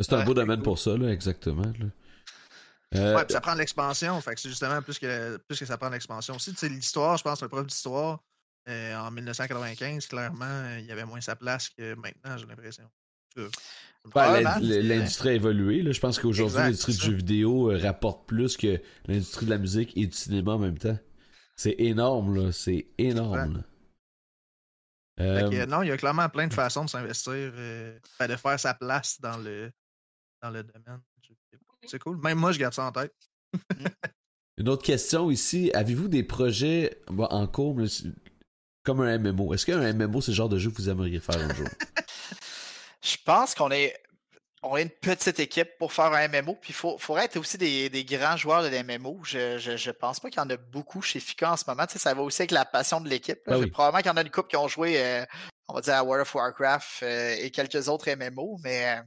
C'est un Ouais, beau domaine cool. pour ça, là, exactement. Là. Euh, Ouais, puis ça prend de l'expansion. Fait que c'est justement plus que, plus que ça prend de l'expansion aussi. Tu sais, l'histoire, je pense, un prof d'histoire, euh, en 1995, clairement, il y avait moins sa place que maintenant, j'ai l'impression. Ben, L'industrie a évolué. Là. Je pense qu'aujourd'hui, l'industrie du jeu vidéo euh, rapporte plus que l'industrie de la musique et du cinéma en même temps. C'est énorme, là. C'est énorme. Euh, que, non, il y a clairement plein de façons de s'investir, euh, ben, de faire sa place dans le, dans le domaine. C'est cool. Même moi, je garde ça en tête. Une autre question ici. Avez-vous des projets bon, en cours, mais comme un MMO? Est-ce qu'un MMO, c'est le genre de jeu que vous aimeriez faire un jour? Je pense qu'on est, on est une petite équipe pour faire un MMO. Puis il faut, faudrait être aussi des, des grands joueurs de MMO. Je, je, je pense pas qu'il y en a beaucoup chez Fika en ce moment. Tu sais, ça va aussi avec la passion de l'équipe. oui. Probablement qu'il y en a une couple qui ont joué, euh, on va dire, à World of Warcraft euh, et quelques autres MMO. Mais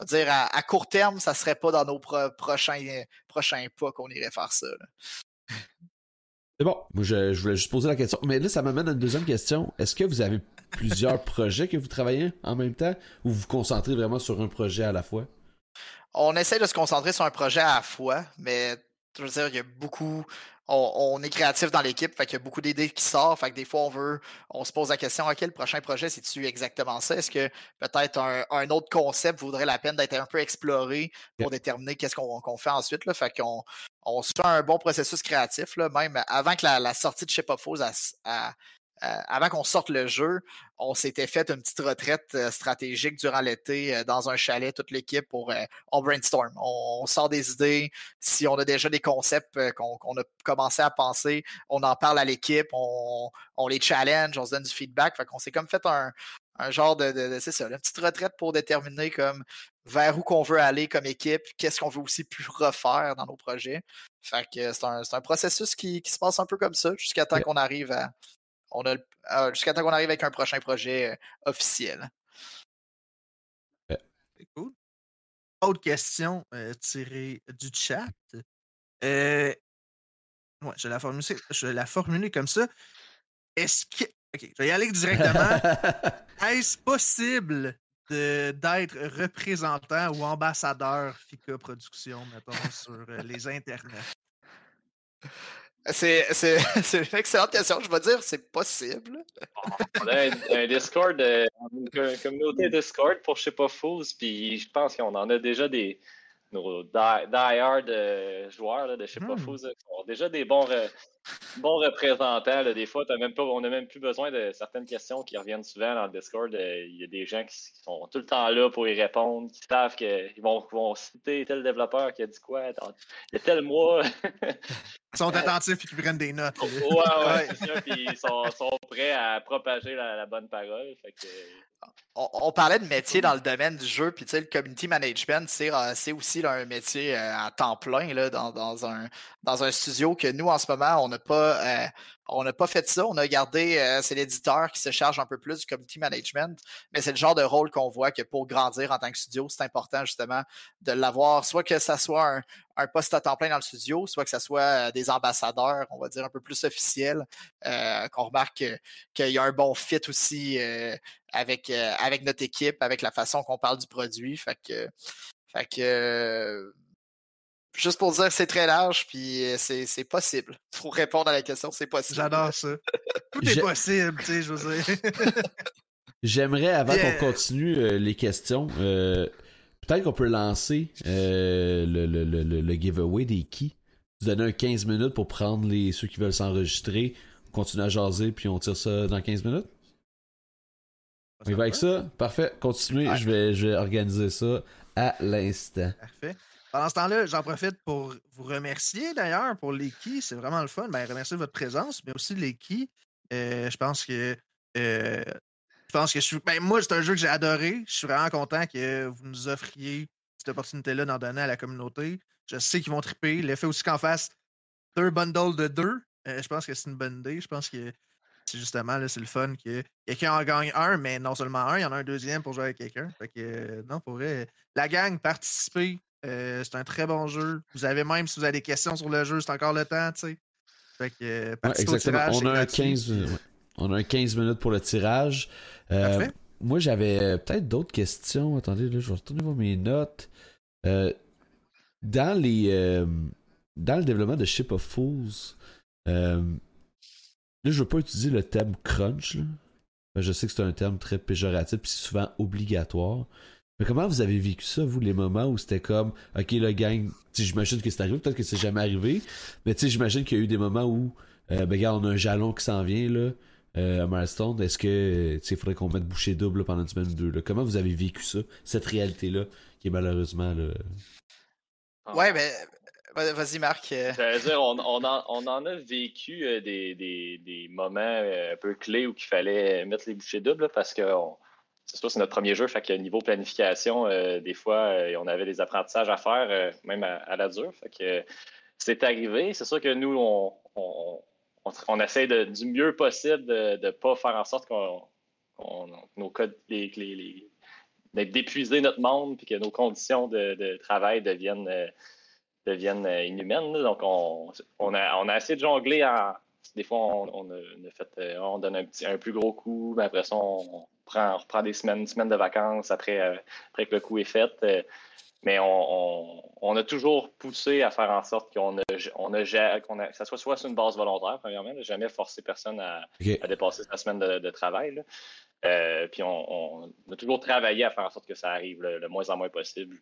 euh, dire, à, court terme, ça serait pas dans nos prochains, prochains pas qu'on irait faire ça. C'est bon. Moi, je, voulais juste poser la question. Mais là, ça m'amène à une deuxième question. Est-ce que vous avez plusieurs projets que vous travaillez en même temps ou vous vous concentrez vraiment sur un projet à la fois? On essaie de se concentrer sur un projet à la fois, mais je veux dire, il y a beaucoup. On, est créatif dans l'équipe, fait qu'il y a beaucoup d'idées qui sortent. Fait que des fois, on veut, on se pose la question, OK, le prochain projet, c'est-tu exactement ça? Est-ce que peut-être un, autre concept vaudrait la peine d'être un peu exploré pour déterminer qu'est-ce qu'on fait ensuite? Là? Fait qu'on on se fait un bon processus créatif, là, même avant que la, sortie de Ship of à, euh, avant qu'on sorte le jeu, on s'était fait une petite retraite euh, stratégique durant l'été euh, dans un chalet, toute l'équipe, pour on brainstorm. On, sort des idées. Si on a déjà des concepts qu'on a commencé à penser, on en parle à l'équipe, on, les challenge, on se donne du feedback. Fait qu'on s'est comme fait un, genre de, c'est ça, une petite retraite pour déterminer comme vers où qu'on veut aller comme équipe, qu'est-ce qu'on veut aussi plus refaire dans nos projets. Fait que c'est un, processus qui, qui, se passe un peu comme ça jusqu'à temps qu'on arrive à, on a euh, jusqu'à temps qu'on arrive avec un prochain projet euh, officiel. C'est cool. Autre question euh, tirée du chat. Euh, ouais, je vais la formuler, je la formuler comme ça. Est-ce que. Ok, je vais y aller directement. Est-ce possible d'être représentant ou ambassadeur FICA Production, mettons, sur les internets? C'est, une excellente question. Je vais dire, c'est possible. On a un, Discord, euh, une communauté Discord pour Je sais pas puis je pense qu'on en a déjà des nos die-hard euh, joueurs de Je sais pas hmm. qui ont déjà des bons, bon représentant. Là, des fois, même pas, on n'a même plus besoin de certaines questions qui reviennent souvent dans le Discord. Euh, il y a des gens qui, sont tout le temps là pour y répondre, qui savent qu'ils vont, vont, citer tel développeur qui a dit quoi il y a tel mois. ils sont attentifs et qui prennent des notes. ouais, ouais, c'est ça. Puis ils sont, sont, prêts à propager la, bonne parole. Fait que, on, parlait de métier dans le domaine du jeu, puis tu sais, le community management, c'est aussi un métier euh, à temps plein là, dans, un, dans un studio que nous, en ce moment, on pas, euh, pas fait ça. On a gardé, euh, c'est l'éditeur qui se charge un peu plus du community management, mais c'est le genre de rôle qu'on voit que pour grandir en tant que studio, c'est important justement de l'avoir, soit que ça soit un, poste à temps plein dans le studio, soit que ça soit euh, des ambassadeurs, on va dire un peu plus officiels, qu'on remarque qu'il y a un bon fit aussi avec, notre équipe, avec la façon qu'on parle du produit. Fait que juste pour dire c'est très large, puis euh, c'est possible. Pour répondre à la question, c'est possible. J'adore ça. Tout est possible, tu sais, je veux dire. J'aimerais, avant qu'on continue euh, les questions, euh, peut-être qu'on peut lancer le, le, le, le, giveaway des keys. Vous donnez un 15 minutes pour prendre les ceux qui veulent s'enregistrer, continuer à jaser, puis on tire ça dans 15 minutes. On va avec ça? Parfait. Continuez. Je, vais, je vais organiser ça à l'instant. Parfait. Pendant ce temps-là, j'en profite pour vous remercier d'ailleurs pour keys. C'est vraiment le fun. Ben, remercier votre présence, mais aussi keys. Euh, je pense que. Euh, je pense que je suis. Ben, moi, c'est un jeu que j'ai adoré. Je suis vraiment content que vous nous offriez cette opportunité-là d'en donner à la communauté. Je sais qu'ils vont triper. L'effet aussi qu'en face deux bundles de deux. Euh, je pense que c'est une bonne idée. Je pense que c'est justement c'est le fun que quelqu'un en gagne un, mais non seulement un, il y en a un deuxième pour jouer avec quelqu'un. Fait que non, pour vrai, la gang, participer, euh, c'est un très bon jeu. Vous avez même, si vous avez des questions sur le jeu, c'est encore le temps, tu sais. Fait que, euh, exactement. on, a un 15, on a 15 minutes pour le tirage. Euh, moi, j'avais peut-être d'autres questions. Attendez, là, je vais retourner voir mes notes. dans les dans le développement de Ship of Fools, là, je veux pas utiliser le terme crunch. Je sais que c'est un terme très péjoratif et souvent obligatoire. Mais comment vous avez vécu ça, vous, les moments où c'était comme, ok, le gang, j'imagine que c'est arrivé, peut-être que c'est jamais arrivé, mais tu sais, j'imagine qu'il y a eu des moments où, euh, ben, regarde, on a un jalon qui s'en vient, là, euh, à Milestone. Est-ce que, tu sais, faudrait qu'on mette bouchée double pendant une semaine ou deux, là? Comment vous avez vécu ça, cette réalité-là, qui est malheureusement, là. Ouais, ben, Vas-y, Marc. Euh. J'allais dire, on, on, en, on, en, a vécu des, des, des moments un peu clés où il fallait mettre les bouchées doubles parce que c'est sûr, c'est notre premier jeu, fait que niveau planification, euh, des fois, euh, on avait des apprentissages à faire, euh, même à, la dure. Fait que c'est arrivé. C'est sûr que nous, on, essaie du mieux possible de ne pas faire en sorte qu'on nos codes, les, d'épuiser notre monde puis que nos conditions de, travail deviennent, deviennent inhumaines. Donc, on, a, on a assez de jongler en. Des fois, on, a, fait, on donne un, petit, un plus gros coup, mais après ça, on, prend, on reprend des semaines, semaines de vacances après, après que le coup est fait. Mais on, a toujours poussé à faire en sorte qu'on a, on a, que ça soit soit sur une base volontaire, premièrement, jamais forcé personne à, dépasser sa semaine de, travail. Euh, puis on, a toujours travaillé à faire en sorte que ça arrive le, moins en moins possible.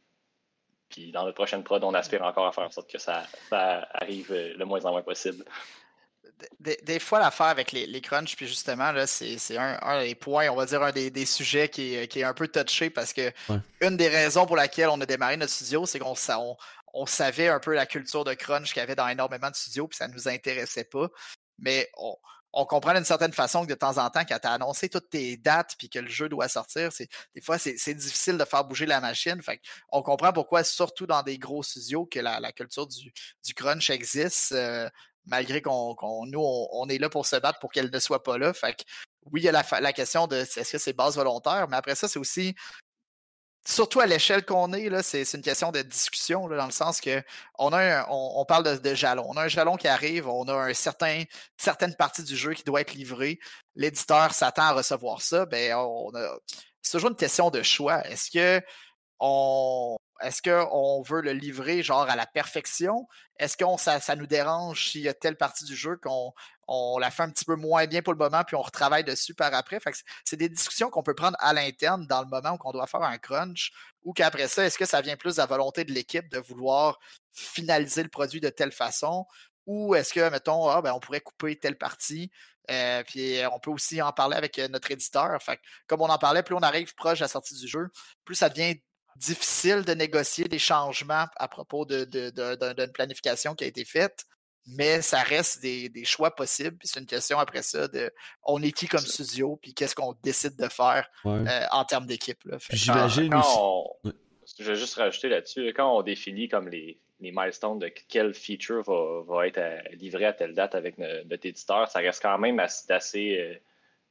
Puis dans notre prochaine prod, on aspire encore à faire en sorte que ça, ça arrive le moins en moins possible des, fois, l'affaire avec les, les crunchs, puis justement, là, c'est, un, des points, on va dire, un des, sujets qui est, un peu touché parce que une des raisons pour laquelle on a démarré notre studio, c'est qu'on on, savait un peu la culture de crunch qu'il y avait dans énormément de studios, puis ça ne nous intéressait pas. Mais on, comprend d'une certaine façon que de temps en temps, quand tu as annoncé toutes tes dates puis que le jeu doit sortir, c'est, des fois, c'est, difficile de faire bouger la machine. Fait on comprend pourquoi, surtout dans des gros studios, que la, culture du, crunch existe. Euh, malgré qu'on, nous, on, est là pour se battre pour qu'elle ne soit pas là. Fait que, oui, il y a la, question de est-ce que c'est base volontaire, mais après ça, c'est aussi, surtout à l'échelle qu'on est, c'est, une question de discussion, dans le sens que on, a on, parle de, jalon. On a un jalon qui arrive, on a un certain, certaine partie du jeu qui doit être livrée. L'éditeur s'attend à recevoir ça. Ben, on c'est toujours une question de choix. Est-ce que on, est-ce qu'on veut le livrer genre à la perfection? Est-ce que ça, ça, nous dérange s'il y a telle partie du jeu qu'on on la fait un petit peu moins bien pour le moment, puis on retravaille dessus par après? c'est des discussions qu'on peut prendre à l'interne dans le moment où on doit faire un crunch, ou qu'après ça, est-ce que ça vient plus de la volonté de l'équipe de vouloir finaliser le produit de telle façon? Ou est-ce que, mettons, ah, ben, on pourrait couper telle partie, euh, puis on peut aussi en parler avec euh, notre éditeur. Fait comme on en parlait, plus on arrive proche de la sortie du jeu, plus ça devient difficile de négocier des changements à propos d'une de, planification qui a été faite, mais ça reste des, choix possibles. C'est une question après ça de on est qui comme studio, puis qu'est-ce qu'on décide de faire euh, en termes d'équipe. J'imagine Je vais juste rajouter là-dessus, quand on définit comme les, milestones de quel feature va, être euh, livré à telle date avec notre, éditeur, ça reste quand même assez, euh,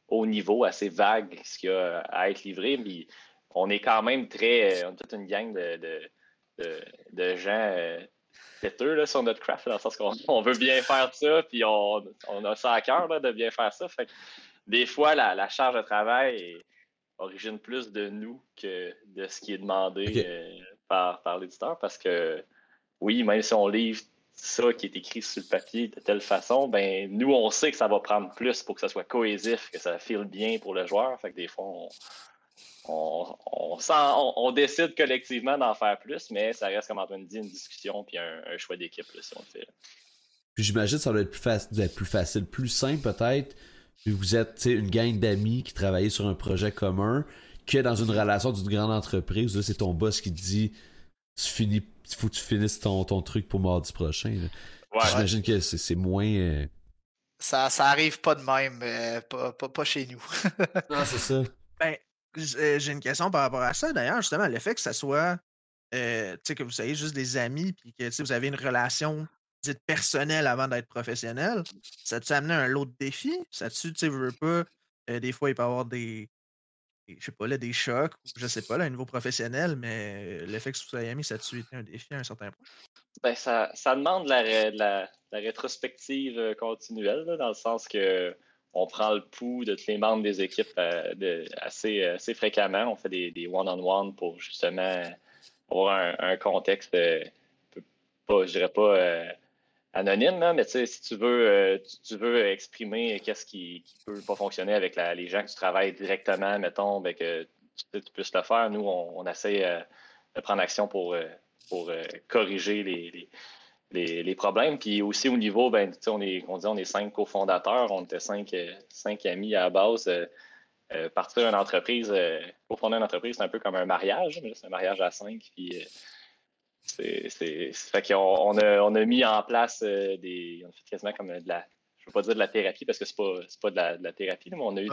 haut niveau, assez vague ce qu'il y a à être livré. Mais on est quand même très. Euh, on est toute une gang de, de, de, gens euh, têteux là, sur notre craft, dans le sens qu'on veut bien faire ça, puis on, on a ça à cœur de bien faire ça. Fait des fois, la, la charge de travail origine plus de nous que de ce qui est demandé euh, par, par l'éditeur, parce que oui, même si on livre ça qui est écrit sur le papier de telle façon, ben nous, on sait que ça va prendre plus pour que ça soit cohésif, que ça file bien pour le joueur. Fait que des fois, on, on, décide collectivement d'en faire plus, mais ça reste, comme Antoine dit, une discussion puis un, choix d'équipe si on le fait. Puis j'imagine que ça doit être plus, facile, plus facile, plus simple peut-être. Vous êtes une gang d'amis qui travaillent sur un projet commun, que dans une relation d'une grande entreprise, c'est ton boss qui te dit tu finis, faut que tu finisses ton, ton truc pour mardi prochain. J'imagine que c'est moins. Euh, ça, ça arrive pas de même, euh, pas, pas, chez nous. non, c'est ça. Ben, j'ai une question par rapport à ça, d'ailleurs, justement, le fait que ça soit, euh, que vous soyez juste des amis, puis que vous avez une relation dite personnelle avant d'être professionnel, ça t'a amené un lot de défis? Ça tu tu veux pas, euh, des fois, il peut y avoir des, je sais pas, là, des chocs, je sais pas, là, à niveau professionnel, mais le fait que vous soyez amis, ça a-tu été un défi à un certain point? Ben, ça, demande la, la rétrospective continuelle, dans le sens que on prend le pouls de tous les membres des équipes euh, assez, assez, fréquemment. On fait des one-on-one pour justement avoir un, contexte, euh, pas, je dirais pas euh, anonyme, mais si tu veux, tu, exprimer qu'est-ce qui, ne peut pas fonctionner avec les gens que tu travailles directement, mettons, ben, que tu, puisses le faire. Nous, on, essaie de prendre action pour, pour corriger les, problèmes. Puis aussi au niveau, ben, on, est, on dit on est cinq cofondateurs, on était cinq, euh, cinq amis à la base. Euh, euh, partir d'une entreprise, cofonder une entreprise, c'est un peu comme un mariage, mais c'est un mariage à cinq. Puis c'est, fait qu'on on a, on a mis en place des. On a fait quasiment comme de la. Je ne veux pas dire de la thérapie parce que c'est pas, pas de la, de la thérapie, mais on a eu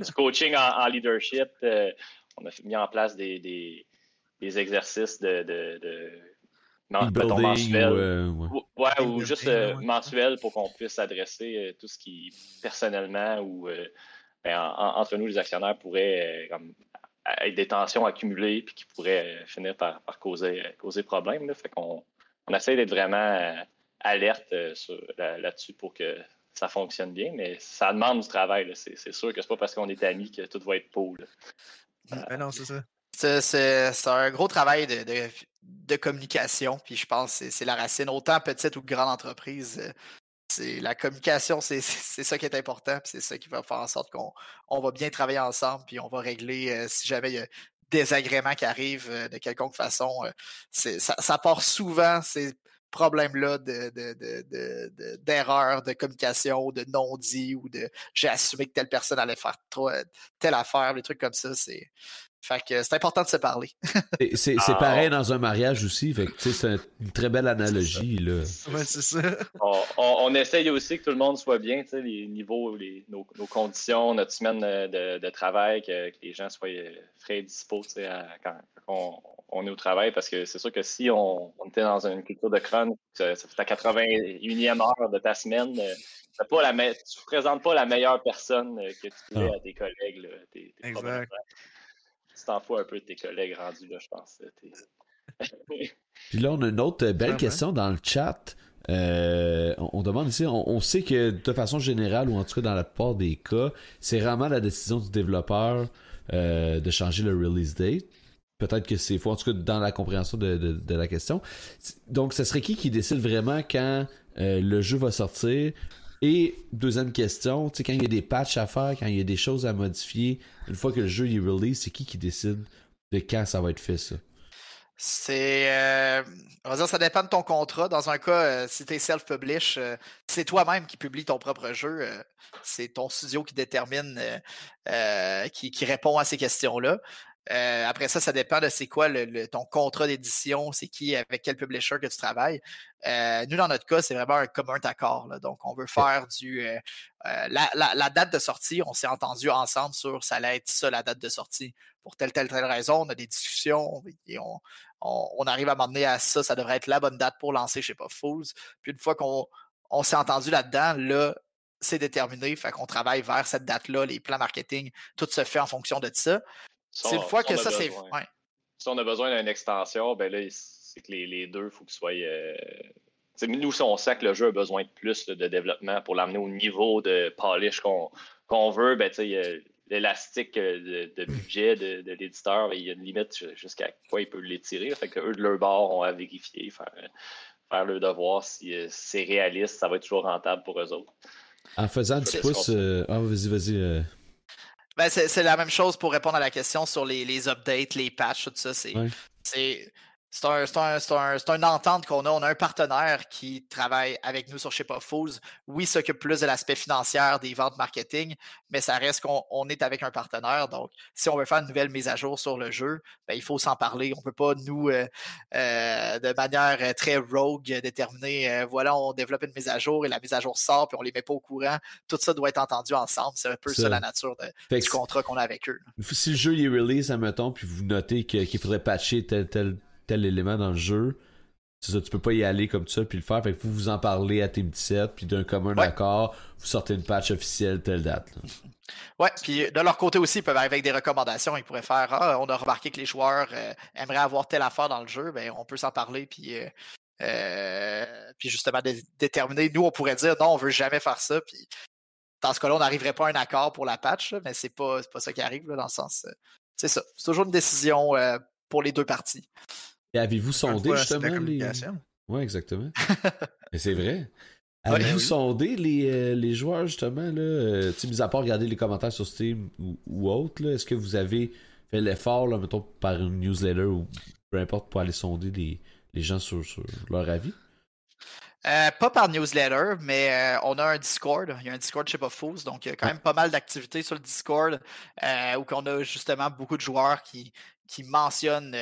du, coaching en, leadership. on a mis en place des, des, des exercices de, de non, mensuel. Ou, ouais. ou juste euh, mensuel pour qu'on puisse adresser euh, tout ce qui, personnellement ou euh, ben, entre nous, les actionnaires, pourrait comme, avec des tensions accumulées puis qui pourraient finir par, causer, causer problème. Là. Fait qu'on on essaie d'être vraiment alerte là-dessus pour que ça fonctionne bien, mais ça demande du travail. C'est sûr que c'est pas parce qu'on est amis que tout va être beau. Ben non, c'est ça. C'est un gros travail de, communication, puis je pense que c'est la racine, autant petite ou grande entreprise. Euh, c'est la communication, c'est ça qui est important, puis c'est ça qui va faire en sorte qu'on va bien travailler ensemble, puis on va régler euh, si jamais il y a des agréments qui arrivent euh, de quelconque façon. ça, part souvent, problèmes-là d'erreurs de, de, de, communication, de non-dit ou de j'ai assumé que telle personne allait faire telle affaire, des trucs comme ça. C'est fait que c'est important de se parler. c'est ah. pareil dans un mariage aussi. Fait que c'est une très belle analogie. Là. c'est ça. On, essaye aussi que tout le monde soit bien, les niveaux, les, nos, conditions, notre semaine de, travail, que, les gens soient frais et dispo quand, on, est au travail. Parce que c'est sûr que si on, était dans une culture de crâne, ça, fait ta 81e heure de ta semaine. Euh, pas la tu ne présentes pas la meilleure personne que tu pourrais à tes collègues. exact tu t'en fous un peu de tes collègues rendus, là, je pense. Puis là, on a une autre belle question dans le chat. Euh, on, demande ici, on, sait que de façon générale, ou en tout cas dans la plupart des cas, c'est vraiment la décision du développeur euh, de changer le release date. Peut-être que c'est faux, en tout cas dans la compréhension de, la question. Donc, ce serait qui qui décide vraiment quand euh, le jeu va sortir? Et deuxième question, quand il y a des patchs à faire, quand il y a des choses à modifier, une fois que le jeu est release, c'est qui qui décide de quand ça va être fait, ça? C'est. Euh, on va dire, ça dépend de ton contrat. Dans un cas, euh, si tu es self-publish, euh, c'est toi-même qui publie ton propre jeu. c'est ton studio qui détermine, qui, répond à ces questions-là. Euh, après ça, ça dépend de c'est quoi le, ton contrat d'édition, c'est qui, avec quel publisher que tu travailles. Euh, nous, dans notre cas, c'est vraiment un commun accord. Donc, on veut faire du. Euh, la, date de sortie, on s'est entendu ensemble sur ça allait être ça, la date de sortie. Pour telle, telle, telle raison, on a des discussions et on, arrive à m'emmener à ça. Ça devrait être la bonne date pour lancer chez Pas Fools. Puis, une fois qu'on on, s'est entendu là-dedans, là, c'est déterminé. Fait qu'on travaille vers cette date-là, les plans marketing, tout se fait en fonction de ça. C'est une fois que ça, c'est. Si on a besoin d'une extension, ben là, c'est que les, deux, il faut qu'ils soient. Euh... Nous, si on sait que le jeu a besoin de plus de développement pour l'amener au niveau de polish qu'on veut, ben, l'élastique euh, de, budget de, l'éditeur, ben, il y a une limite jusqu'à quoi il peut l'étirer. Fait que eux, de leur bord, ont à vérifier, faire, faire le devoir. Si euh, c'est réaliste, ça va être toujours rentable pour eux autres. En faisant un petit pouce. Euh, ah, vas-y, vas-y. Ben, c'est la même chose pour répondre à la question sur les, les updates, les patchs, tout ça. C'est c'est un, une entente qu'on a. On a un partenaire qui travaille avec nous sur Chez Pas Fools. Oui, s'occupe plus de l'aspect financier, des ventes marketing, mais ça reste qu'on est avec un partenaire. Donc, si on veut faire une nouvelle mise à jour sur le jeu, ben, il faut s'en parler. On ne peut pas, nous, euh, euh, de manière euh, très rogue, déterminer, voilà, on développe une mise à jour et la mise à jour sort, puis on ne les met pas au courant. Tout ça doit être entendu ensemble. C'est un peu ça, la nature du contrat qu'on a avec eux. Si le jeu est release, admettons, puis vous notez qu'il faudrait patcher tel, tel tel élément dans le jeu. C'est ça, tu peux pas y aller comme ça puis le faire. Fait que vous vous en parlez à Team 17, puis d'un commun d'accord, vous sortez une patch officielle telle date. Ouais, puis de leur côté aussi, ils peuvent arriver avec des recommandations. Ils pourraient faire Ah, on a remarqué que les joueurs euh, aimeraient avoir telle affaire dans le jeu, ben on peut s'en parler puis euh, euh, puis justement déterminer. Nous, on pourrait dire non, on veut jamais faire ça. Puis dans ce cas-là, on n'arriverait pas à un accord pour la patch, mais c'est pas, pas ça qui arrive dans le sens. c'est ça. C'est toujours une décision pour les deux parties. Et avez-vous sondé justement les. Oui, exactement. Mais c'est vrai. Avez-vous sondé les, euh, les, joueurs justement, là, euh, mis à part regarder les commentaires sur Steam ou, ou autre, est-ce que vous avez fait l'effort, là, mettons, par une newsletter ou peu importe, pour aller sonder les, les gens sur, leur avis? Euh, pas par newsletter, mais on a un Discord. Il y a un Discord chez Pas Fools, donc il y a quand même pas mal d'activités sur le Discord où on a justement beaucoup de joueurs qui, qui mentionnent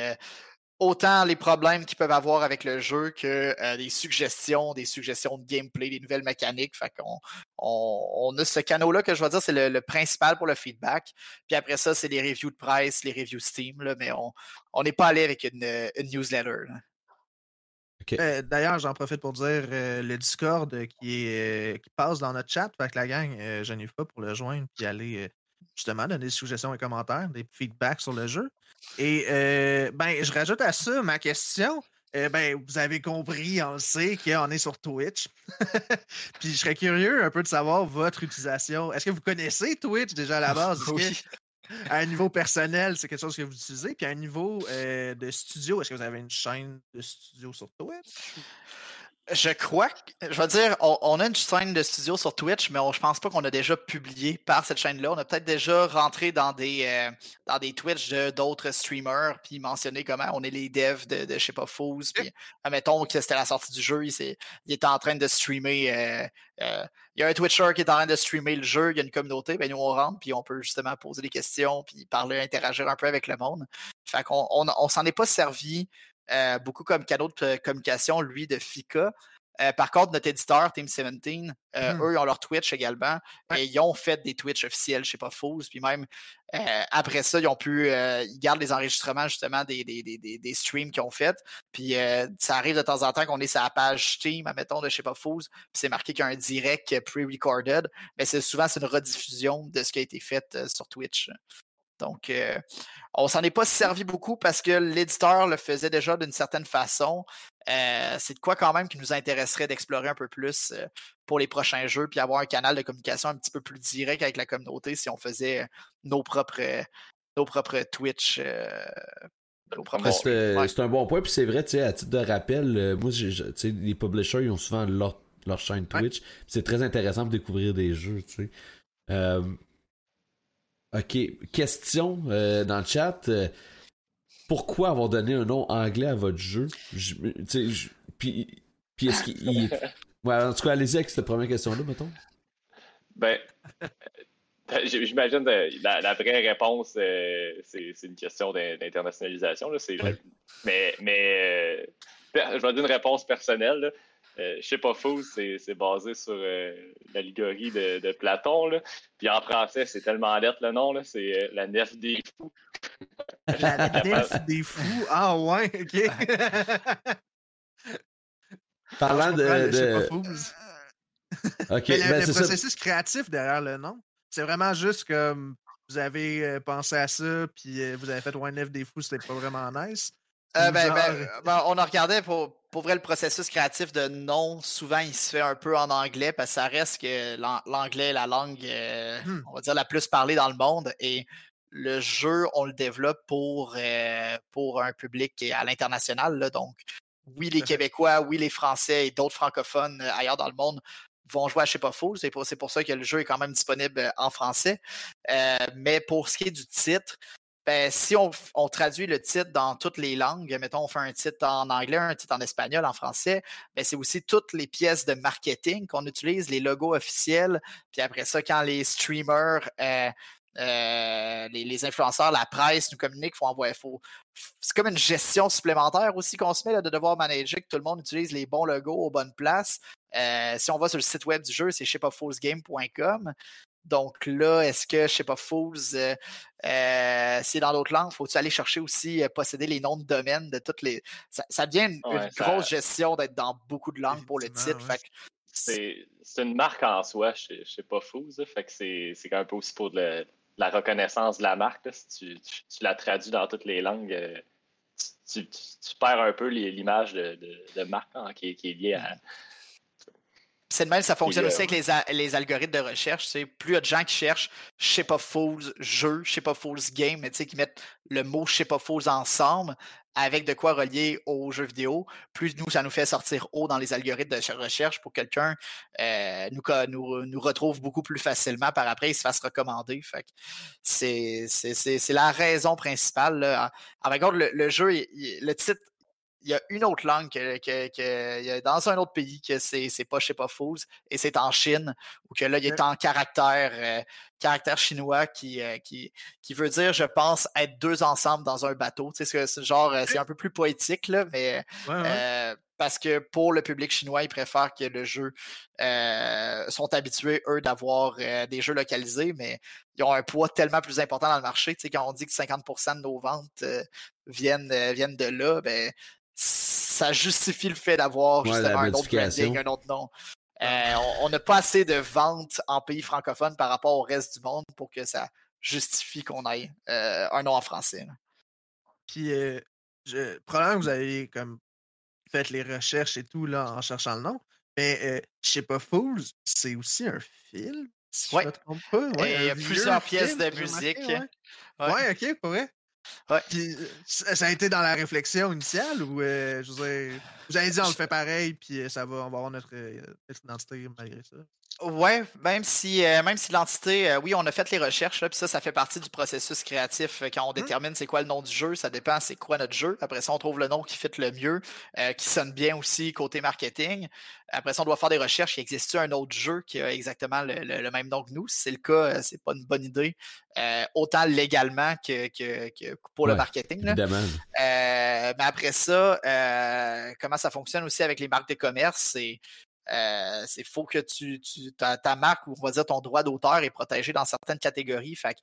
autant les problèmes qu'ils peuvent avoir avec le jeu que euh, des suggestions, des suggestions de gameplay, des nouvelles mécaniques. Fait qu'on on, a ce canal-là que je vais dire, c'est le, principal pour le feedback. Puis après ça, c'est les reviews de price, les reviews Steam, là, mais on n'est pas allé avec une, newsletter. Euh, d'ailleurs, j'en profite pour dire euh, le Discord qui, est, qui passe dans notre chat. Fait que la gang, je n'arrive pas pour le joindre puis aller justement donner des suggestions et commentaires, des feedbacks sur le jeu. Et ben, je rajoute à ça ma question. ben, vous avez compris, on sait qu'on est sur Twitch. Puis je serais curieux un peu de savoir votre utilisation. Est-ce que vous connaissez Twitch déjà à la base? oui à un niveau personnel, c'est quelque chose que vous utilisez? Puis à un niveau euh, de studio, est-ce que vous avez une chaîne de studio sur Twitch? Je crois que, je veux dire, on, a une chaîne de studio sur Twitch, mais je pense pas qu'on a déjà publié par cette chaîne-là. On a peut-être déjà rentré dans des, euh, dans des Twitch d'autres streamers, puis mentionné comment on est les devs de, de je sais pas, Fools. Puis, admettons que c'était la sortie du jeu, il, il était en train de streamer. Euh, euh, il y a un Twitcher qui est en train de streamer le jeu, il y a une communauté, ben nous on rentre, puis on peut justement poser des questions, puis parler, interagir un peu avec le monde. Fait qu'on on, on s'en est pas servi euh, beaucoup comme cadeau de communication, lui, de FICA. Euh, par contre, notre éditeur, Team 17, euh, mmh. eux, ils ont leur Twitch également. Et ils ont fait des Twitch officiels, je sais pas, faux. Puis même après ça, ils ont pu. ils gardent les enregistrements justement des, des, des, des streams qu'ils ont fait. Puis ça arrive de temps en temps qu'on est sur la page Team, admettons, de je sais pas, Puis c'est marqué qu'il y a un direct pre-recorded. Mais c'est souvent c'est une rediffusion de ce qui a été fait sur Twitch. Donc, euh, on s'en est pas servi beaucoup parce que l'éditeur le faisait déjà d'une certaine façon. Euh, c'est de quoi quand même qui nous intéresserait d'explorer un peu plus euh, pour les prochains jeux, puis avoir un canal de communication un petit peu plus direct avec la communauté si on faisait nos propres, nos propres Twitch. c'est un bon point, puis c'est vrai, à titre de rappel, moi, les publishers, ils ont souvent leur, chaîne Twitch. C'est très intéressant de découvrir des jeux, tu sais. OK. Question euh, dans le chat. Euh, pourquoi avoir donné un nom anglais à votre jeu? puis, puis est-ce qu'il. Ouais, en tout cas, allez-y avec cette première question-là, mettons. Ben, j'imagine la, la, vraie réponse, euh, c'est une question d'internationalisation. Mais, mais je vais donner une réponse personnelle. Euh, je sais pas fou, c'est basé sur euh, l'allégorie de, Platon. Là. Puis en français, c'est tellement lettre le nom, c'est euh, la nef des fous. La nef des fous? Ah ouais, ok. Parlant de. de... ok, Mais le, ben, processus créatif derrière le nom, c'est vraiment juste comme vous avez pensé à ça, puis vous avez fait one nef des fous, c'était pas vraiment nice. Ben, ben, ben, on a regardé pour, pour vrai, le processus créatif de nom, souvent, il se fait un peu en anglais parce que ça reste que l'anglais est la langue, euh, hmm. on va dire, la plus parlée dans le monde. Et le jeu, on le développe pour, euh, pour un public à l'international. Donc, oui, les Québécois, oui, les Français et d'autres francophones euh, ailleurs dans le monde vont jouer à Je sais pas fou. C'est pour, pour, ça que le jeu est quand même disponible en français. mais pour ce qui est du titre, ben, si on, traduit le titre dans toutes les langues, mettons, on fait un titre en anglais, un titre en espagnol, en français, ben, c'est aussi toutes les pièces de marketing qu'on utilise, les logos officiels. Puis après ça, quand les streamers, euh, euh, les, influenceurs, la presse nous communiquent, faut envoyer. Faut, c'est comme une gestion supplémentaire aussi qu'on se met de devoir manager que tout le monde utilise les bons logos aux bonnes places. Euh, si on va sur le site web du jeu, c'est je donc là, est-ce que, je sais pas, Fools, euh, euh, c'est dans d'autres langues, faut-tu aller chercher aussi, euh, posséder les noms de domaine de toutes les. Ça, devient une, grosse gestion d'être dans beaucoup de langues pour le titre. C'est une marque en soi, je sais pas, Fools. Fait que c'est un peu aussi pour la reconnaissance de la marque. si tu, la traduis dans toutes les langues, tu, perds un peu l'image de, marque hein, qui, qui, est liée à. C'est de même, ça fonctionne aussi avec les, les, algorithmes de recherche. C'est plus il y a de gens qui cherchent je sais pas Fools jeu, je sais pas Fools game, mais tu sais, qui mettent le mot je sais pas Fools ensemble avec de quoi relier aux jeux vidéo, plus nous, ça nous fait sortir haut dans les algorithmes de recherche pour quelqu'un euh, nous, nous, nous, retrouve beaucoup plus facilement par après, il se fasse recommander. Fait c'est, c'est, la raison principale. Là. En, le, le jeu, le titre il y a une autre langue que, que, dans un autre pays que c'est, c'est pas, je sais pas, Fools, et c'est en Chine, où que là, il est en caractère, euh, caractère chinois qui, euh, qui, qui veut dire, je pense, être deux ensemble dans un bateau. Tu sais, c'est genre, euh, c'est un peu plus poétique, là, mais parce que pour le public chinois, ils préfèrent que le jeu sont habitués, eux, d'avoir des jeux localisés, mais ils ont un poids tellement plus important dans le marché. Tu sais, quand on dit que 50% de nos ventes viennent, viennent de là, ben ça justifie le fait d'avoir justement un autre branding, un autre nom. Euh, on n'a pas assez de ventes en pays francophones par rapport au reste du monde pour que ça justifie qu'on ait un nom en français. Puis, je, probablement que vous avez comme fait les recherches et tout là, en cherchant le nom. Mais je sais pas, Fools, c'est aussi un film. Si ouais. je me trompe pas. Ouais, il y a plusieurs pièces de musique. Ouais. ouais. ok, pour vrai. Ouais. Puis, ça a été dans la réflexion initiale ou je vous avez dit on le fait pareil, puis ça va, on va avoir notre, notre identité malgré ça? Ouais, même si, euh, même si l'entité, euh, oui, on a fait les recherches, puis ça, ça fait partie du processus créatif. Euh, quand on mmh. détermine c'est quoi le nom du jeu, ça dépend c'est quoi notre jeu. Après ça, on trouve le nom qui fit le mieux, qui sonne bien aussi côté marketing. Après ça, on doit faire des recherches. Il existe un autre jeu qui a exactement le, même nom que nous? Si c'est le cas, c'est pas une bonne idée. autant légalement que, que, pour le marketing. Là. mais après ça, comment ça fonctionne aussi avec les marques de commerce, c'est euh, c'est faux que tu, tu ta, marque ou on va dire ton droit d'auteur est protégé dans certaines catégories. Fait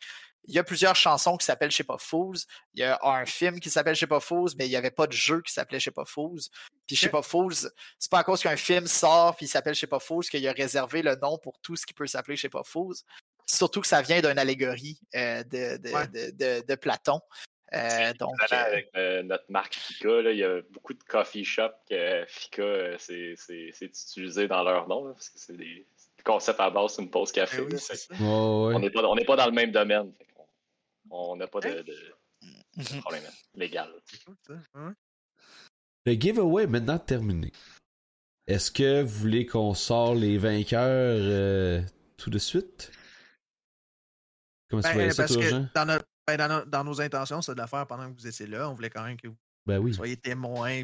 il y a plusieurs chansons qui s'appellent Je sais pas Fools. Il y a un film qui s'appelle Je sais pas Fools, mais il n'y avait pas de jeu qui s'appelait Je sais pas Fools. Puis Je sais pas Fools, c'est pas à cause qu'un film sort puis il s'appelle Je sais pas Fools qu'il a réservé le nom pour tout ce qui peut s'appeler Je sais pas Fools. Surtout que ça vient d'une allégorie euh, de, de, de, Platon. Euh, donc, euh, avec euh, notre marque Fika, là, il y a beaucoup de coffee shops que Fika c'est utilisé dans leur nom, parce que c'est des concepts à base d'une pause café. Eh on n'est pas, pas, dans le même domaine. On n'a pas de, de, problème légal. Le giveaway est maintenant terminé. Est-ce que vous voulez qu'on sort les vainqueurs tout de suite? Comment ben, tu vois ça, toi, dans notre ben, dans, nos intentions, c'est de la faire pendant que vous étiez là. On voulait quand même que vous ben soyez témoins.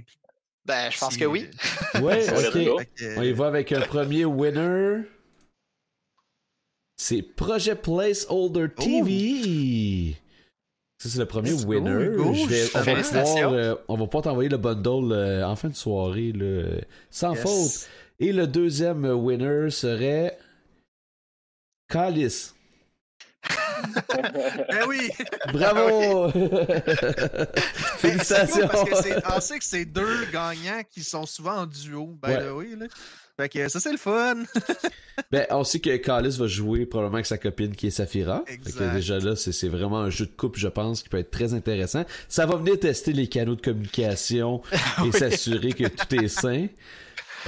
Ben, je pense que oui. ouais, ok. On y va avec un premier winner. C'est Project Placeholder TV. Ça, c'est le premier winner. je vais, euh, on, va pas t'envoyer le bundle euh, en fin de soirée, là, sans faute. Et le deuxième winner serait Calice ben oui! Bravo! Félicitations! parce que on sait que c'est deux gagnants qui sont souvent en duo, ben oui. Là. Fait que ça, c'est le fun! ben, on sait que Kalis va jouer probablement avec sa copine qui est Safira. Fait que déjà là, c'est vraiment un jeu de couple, je pense, qui peut être très intéressant. Ça va venir tester les canaux de communication et s'assurer que tout est sain.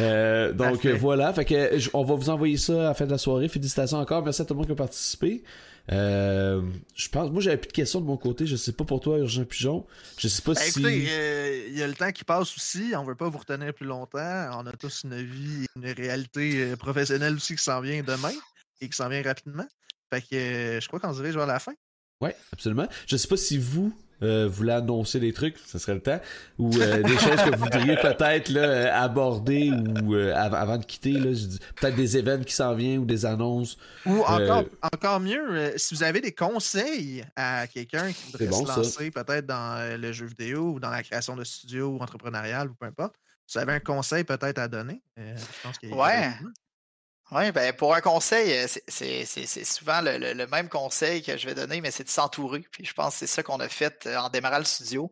Euh, donc voilà, fait que on va vous envoyer ça à la fin de la soirée. Félicitations encore, merci à tout le monde qui a participé. Euh, je pense, moi j'avais plus de questions de mon côté. Je sais pas pour toi, Urgent Pigeon. Je sais pas ben, si. Écoutez, euh, il y a le temps qui passe aussi. On veut pas vous retenir plus longtemps. On a tous une vie, une réalité euh, professionnelle aussi qui s'en vient demain et qui s'en vient rapidement. Fait que je crois qu'on se dirige vers la fin. Oui, absolument. Je sais pas si vous, euh, voulez annoncer des trucs, ce serait le temps, ou euh, des choses que vous voudriez peut-être là, aborder ou euh, avant de quitter, peut-être des événements qui s'en viennent ou des annonces. Ou encore, encore mieux, si vous avez des conseils à quelqu'un qui voudrait se lancer peut-être dans le jeu vidéo ou dans la création de studio ou entrepreneurial ou peu importe, si vous avez un conseil peut-être à donner, je pense qu'il Ouais. Oui, ben pour un conseil, euh, c'est souvent le, même conseil que je vais donner, mais c'est de s'entourer. Puis je pense que c'est ça qu'on a fait euh, en démarrant le studio.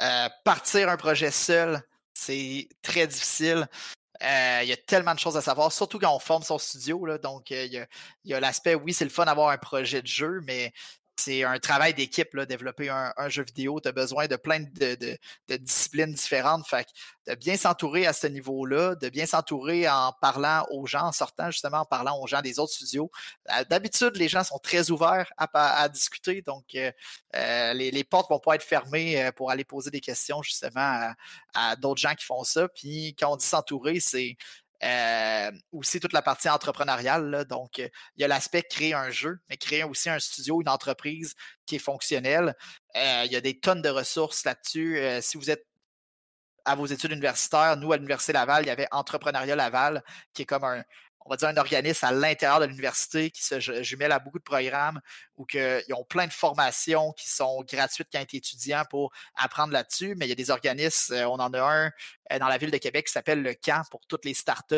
Euh, partir un projet seul, c'est très difficile. il y a tellement de choses à savoir, surtout quand on forme son studio. Donc, il y a, a l'aspect, oui, c'est le fun d'avoir un projet de jeu, mais c'est un travail d'équipe, développer un, jeu vidéo. Tu as besoin de plein de, disciplines différentes. Fait de bien s'entourer à ce niveau-là, de bien s'entourer en parlant aux gens, en sortant justement en parlant aux gens des autres studios. Euh, d'habitude, les gens sont très ouverts à, discuter, donc euh, euh, les, portes vont pas être fermées pour aller poser des questions justement à d'autres gens qui font ça. Puis quand on dit s'entourer, c'est euh, aussi toute la partie entrepreneuriale. Donc, il y a l'aspect créer un jeu, mais créer aussi un studio, une entreprise qui est fonctionnelle. Euh, il y a des tonnes de ressources là-dessus. Euh, si vous êtes à vos études universitaires, nous, à l'Université Laval, il y avait Entrepreneuriat Laval, qui est comme un, on va dire, un organisme à l'intérieur de l'université qui se jumelle à beaucoup de programmes ou qu'ils ont plein de formations qui sont gratuites quand tu es étudiant pour apprendre là-dessus. Mais il y a des organismes, euh, on en a un euh, dans la ville de Québec qui s'appelle le Camp pour toutes les startups.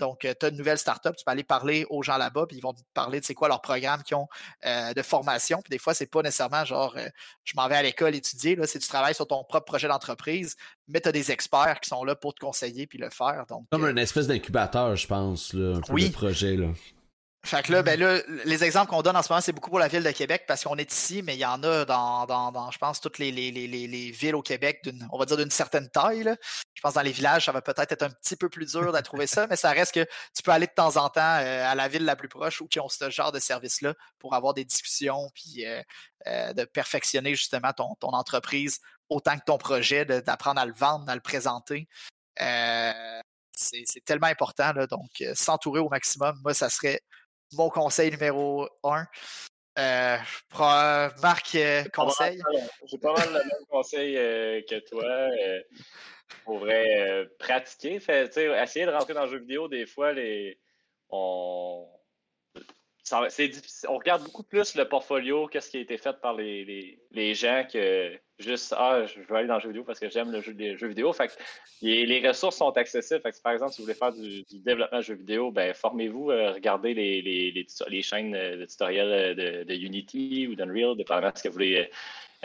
Donc, euh, tu as une nouvelle startup, tu peux aller parler aux gens là-bas, puis ils vont te parler de c'est quoi leurs programmes qui ont euh, de formation. Puis des fois, c'est pas nécessairement genre euh, je m'en vais à l'école étudier. Là, c'est tu travailles sur ton propre projet d'entreprise, mais tu as des experts qui sont là pour te conseiller puis le faire. Donc, Comme un espèce d'incubateur, je pense, là, un peu de projet. Là. Fait que là, ben là, les exemples qu'on donne en ce moment, c'est beaucoup pour la ville de Québec parce qu'on est ici, mais il y en a dans, dans, je pense, toutes les, les, les, les villes au Québec, d'une, on va dire d'une certaine taille. Je pense dans les villages, ça va peut-être être un petit peu plus dur de trouver ça, mais ça reste que tu peux aller de temps en temps euh, à la ville la plus proche ou qui ont ce genre de service-là pour avoir des discussions puis euh, euh, de perfectionner justement ton, ton entreprise autant que ton projet, d'apprendre à le vendre, à le présenter. c'est, tellement important, là, donc s'entourer au maximum, moi, ça serait mon conseil numéro un. Euh, Marc, euh, conseil? J'ai pas mal le même conseil euh, que toi. Euh, pour vrai, pratiquer. Fait, essayer de rentrer dans le jeu vidéo, des fois, les, on, on regarde beaucoup plus le portfolio, qu'est-ce qui a été fait par les, les, gens que juste Ah, je veux aller dans le jeu vidéo parce que j'aime le jeu, les jeux vidéo. Fait les, ressources sont accessibles. par exemple, si vous voulez faire du, développement de jeux vidéo, ben formez-vous, euh, regardez les, les, chaînes de tutoriels euh, de, Unity ou d'Unreal, dépendamment de ce que vous voulez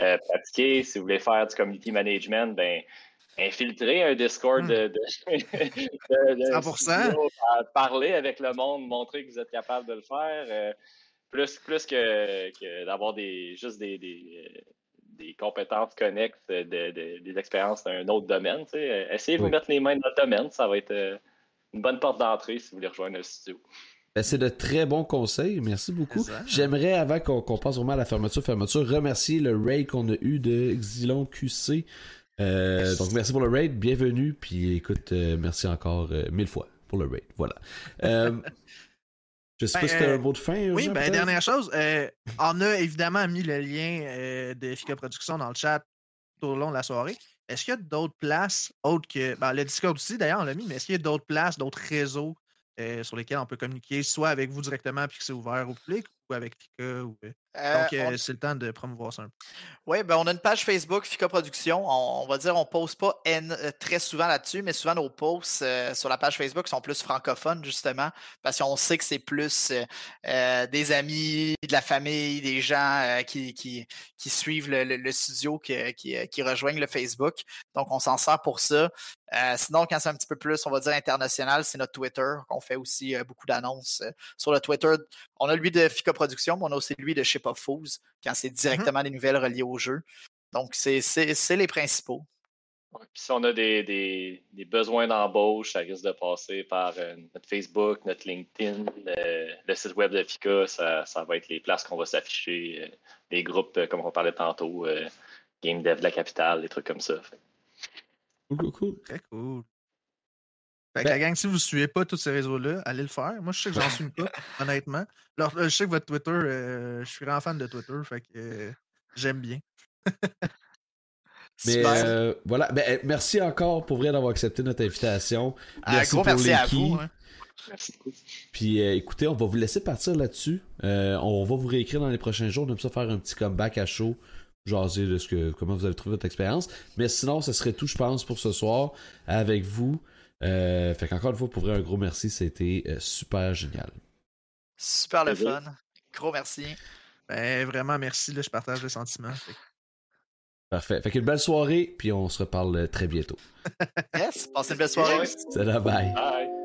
euh, pratiquer. Si vous voulez faire du community management, ben infiltrer un Discord hmm. de, de, 100%. parler avec le monde, montrer que vous êtes capable de le faire. Euh, plus, plus que, d'avoir des, juste des, des, des compétences connexes, des expériences dans un autre domaine. Essayez de vous mettre les mains dans le domaine, ça va être euh, une bonne porte d'entrée si vous voulez rejoindre le studio. Ben, c'est de très bons conseils. Merci beaucoup. J'aimerais, avant qu'on passe vraiment à la fermeture, fermeture, remercier le raid qu'on a eu de Xylon QC. Euh, donc merci pour le raid, bienvenue, puis écoute, euh, merci encore euh, mille fois pour le raid. Voilà. je sais pas si c'était un mot de fin. Oui, ben dernière chose, on a évidemment mis le lien de Fika Production dans le chat tout au long de la soirée. Est-ce qu'il y a d'autres places autres que. Ben, le Discord aussi, d'ailleurs, on l'a mis, mais est-ce qu'il y a d'autres places, d'autres réseaux sur lesquels on peut communiquer, soit avec vous directement puis que c'est ouvert au public, ou avec Fika, ou euh, Donc, euh, c'est le temps de promouvoir ça un peu. Oui, ben, on a une page Facebook, FICA Production. On, va dire, on ne poste pas euh, très souvent là-dessus, mais souvent nos posts sur la page Facebook sont plus francophones, justement, parce qu'on sait que c'est plus des amis, de la famille, des gens qui, qui, suivent le, studio, qui, qui, rejoignent le Facebook. Donc, on s'en sert pour ça. sinon, quand c'est un petit peu plus, on va dire international, c'est notre Twitter, qu'on fait aussi beaucoup d'annonces sur le Twitter. On a lui de FICA Production, mais on a aussi lui de Ship of Fools, quand c'est mmh directement des nouvelles reliées au jeu. Donc, c'est les principaux. si on a des, besoins d'embauche, ça risque de passer par euh, notre Facebook, notre LinkedIn, le, site web de FICA, ça, va être les places qu'on va s'afficher, euh, les groupes, euh, comme on parlait tantôt, Game Dev de la capitale, des trucs comme ça. Cool, cool, Très cool. Fait que la ben gang, si vous ne suivez pas tous ces réseaux-là, allez le faire. Moi, je sais que j'en suis pas, honnêtement. Alors, je sais que votre Twitter, euh, je suis grand fan de Twitter, fait que euh, j'aime bien. Mais euh, voilà, ben, eh, merci encore pour vrai d'avoir accepté notre invitation. Ah, merci gros merci à vous. Hein. Puis écoutez, on va vous laisser partir là-dessus. on va vous réécrire dans les prochains jours. On aime ça faire un petit comeback à chaud jaser de ce que comment vous avez trouvé votre expérience. Mais sinon, ce serait tout, je pense, pour ce soir avec vous. Euh, fait qu'encore une fois, pour vrai, un gros merci, c'était euh, super génial. Super le fun. Gros merci. Ben, vraiment, merci. Là, je partage le sentiment. Parfait. Fait qu'une belle soirée, puis on se reparle très bientôt. yes, passez une belle soirée. Salut, bye. Bye.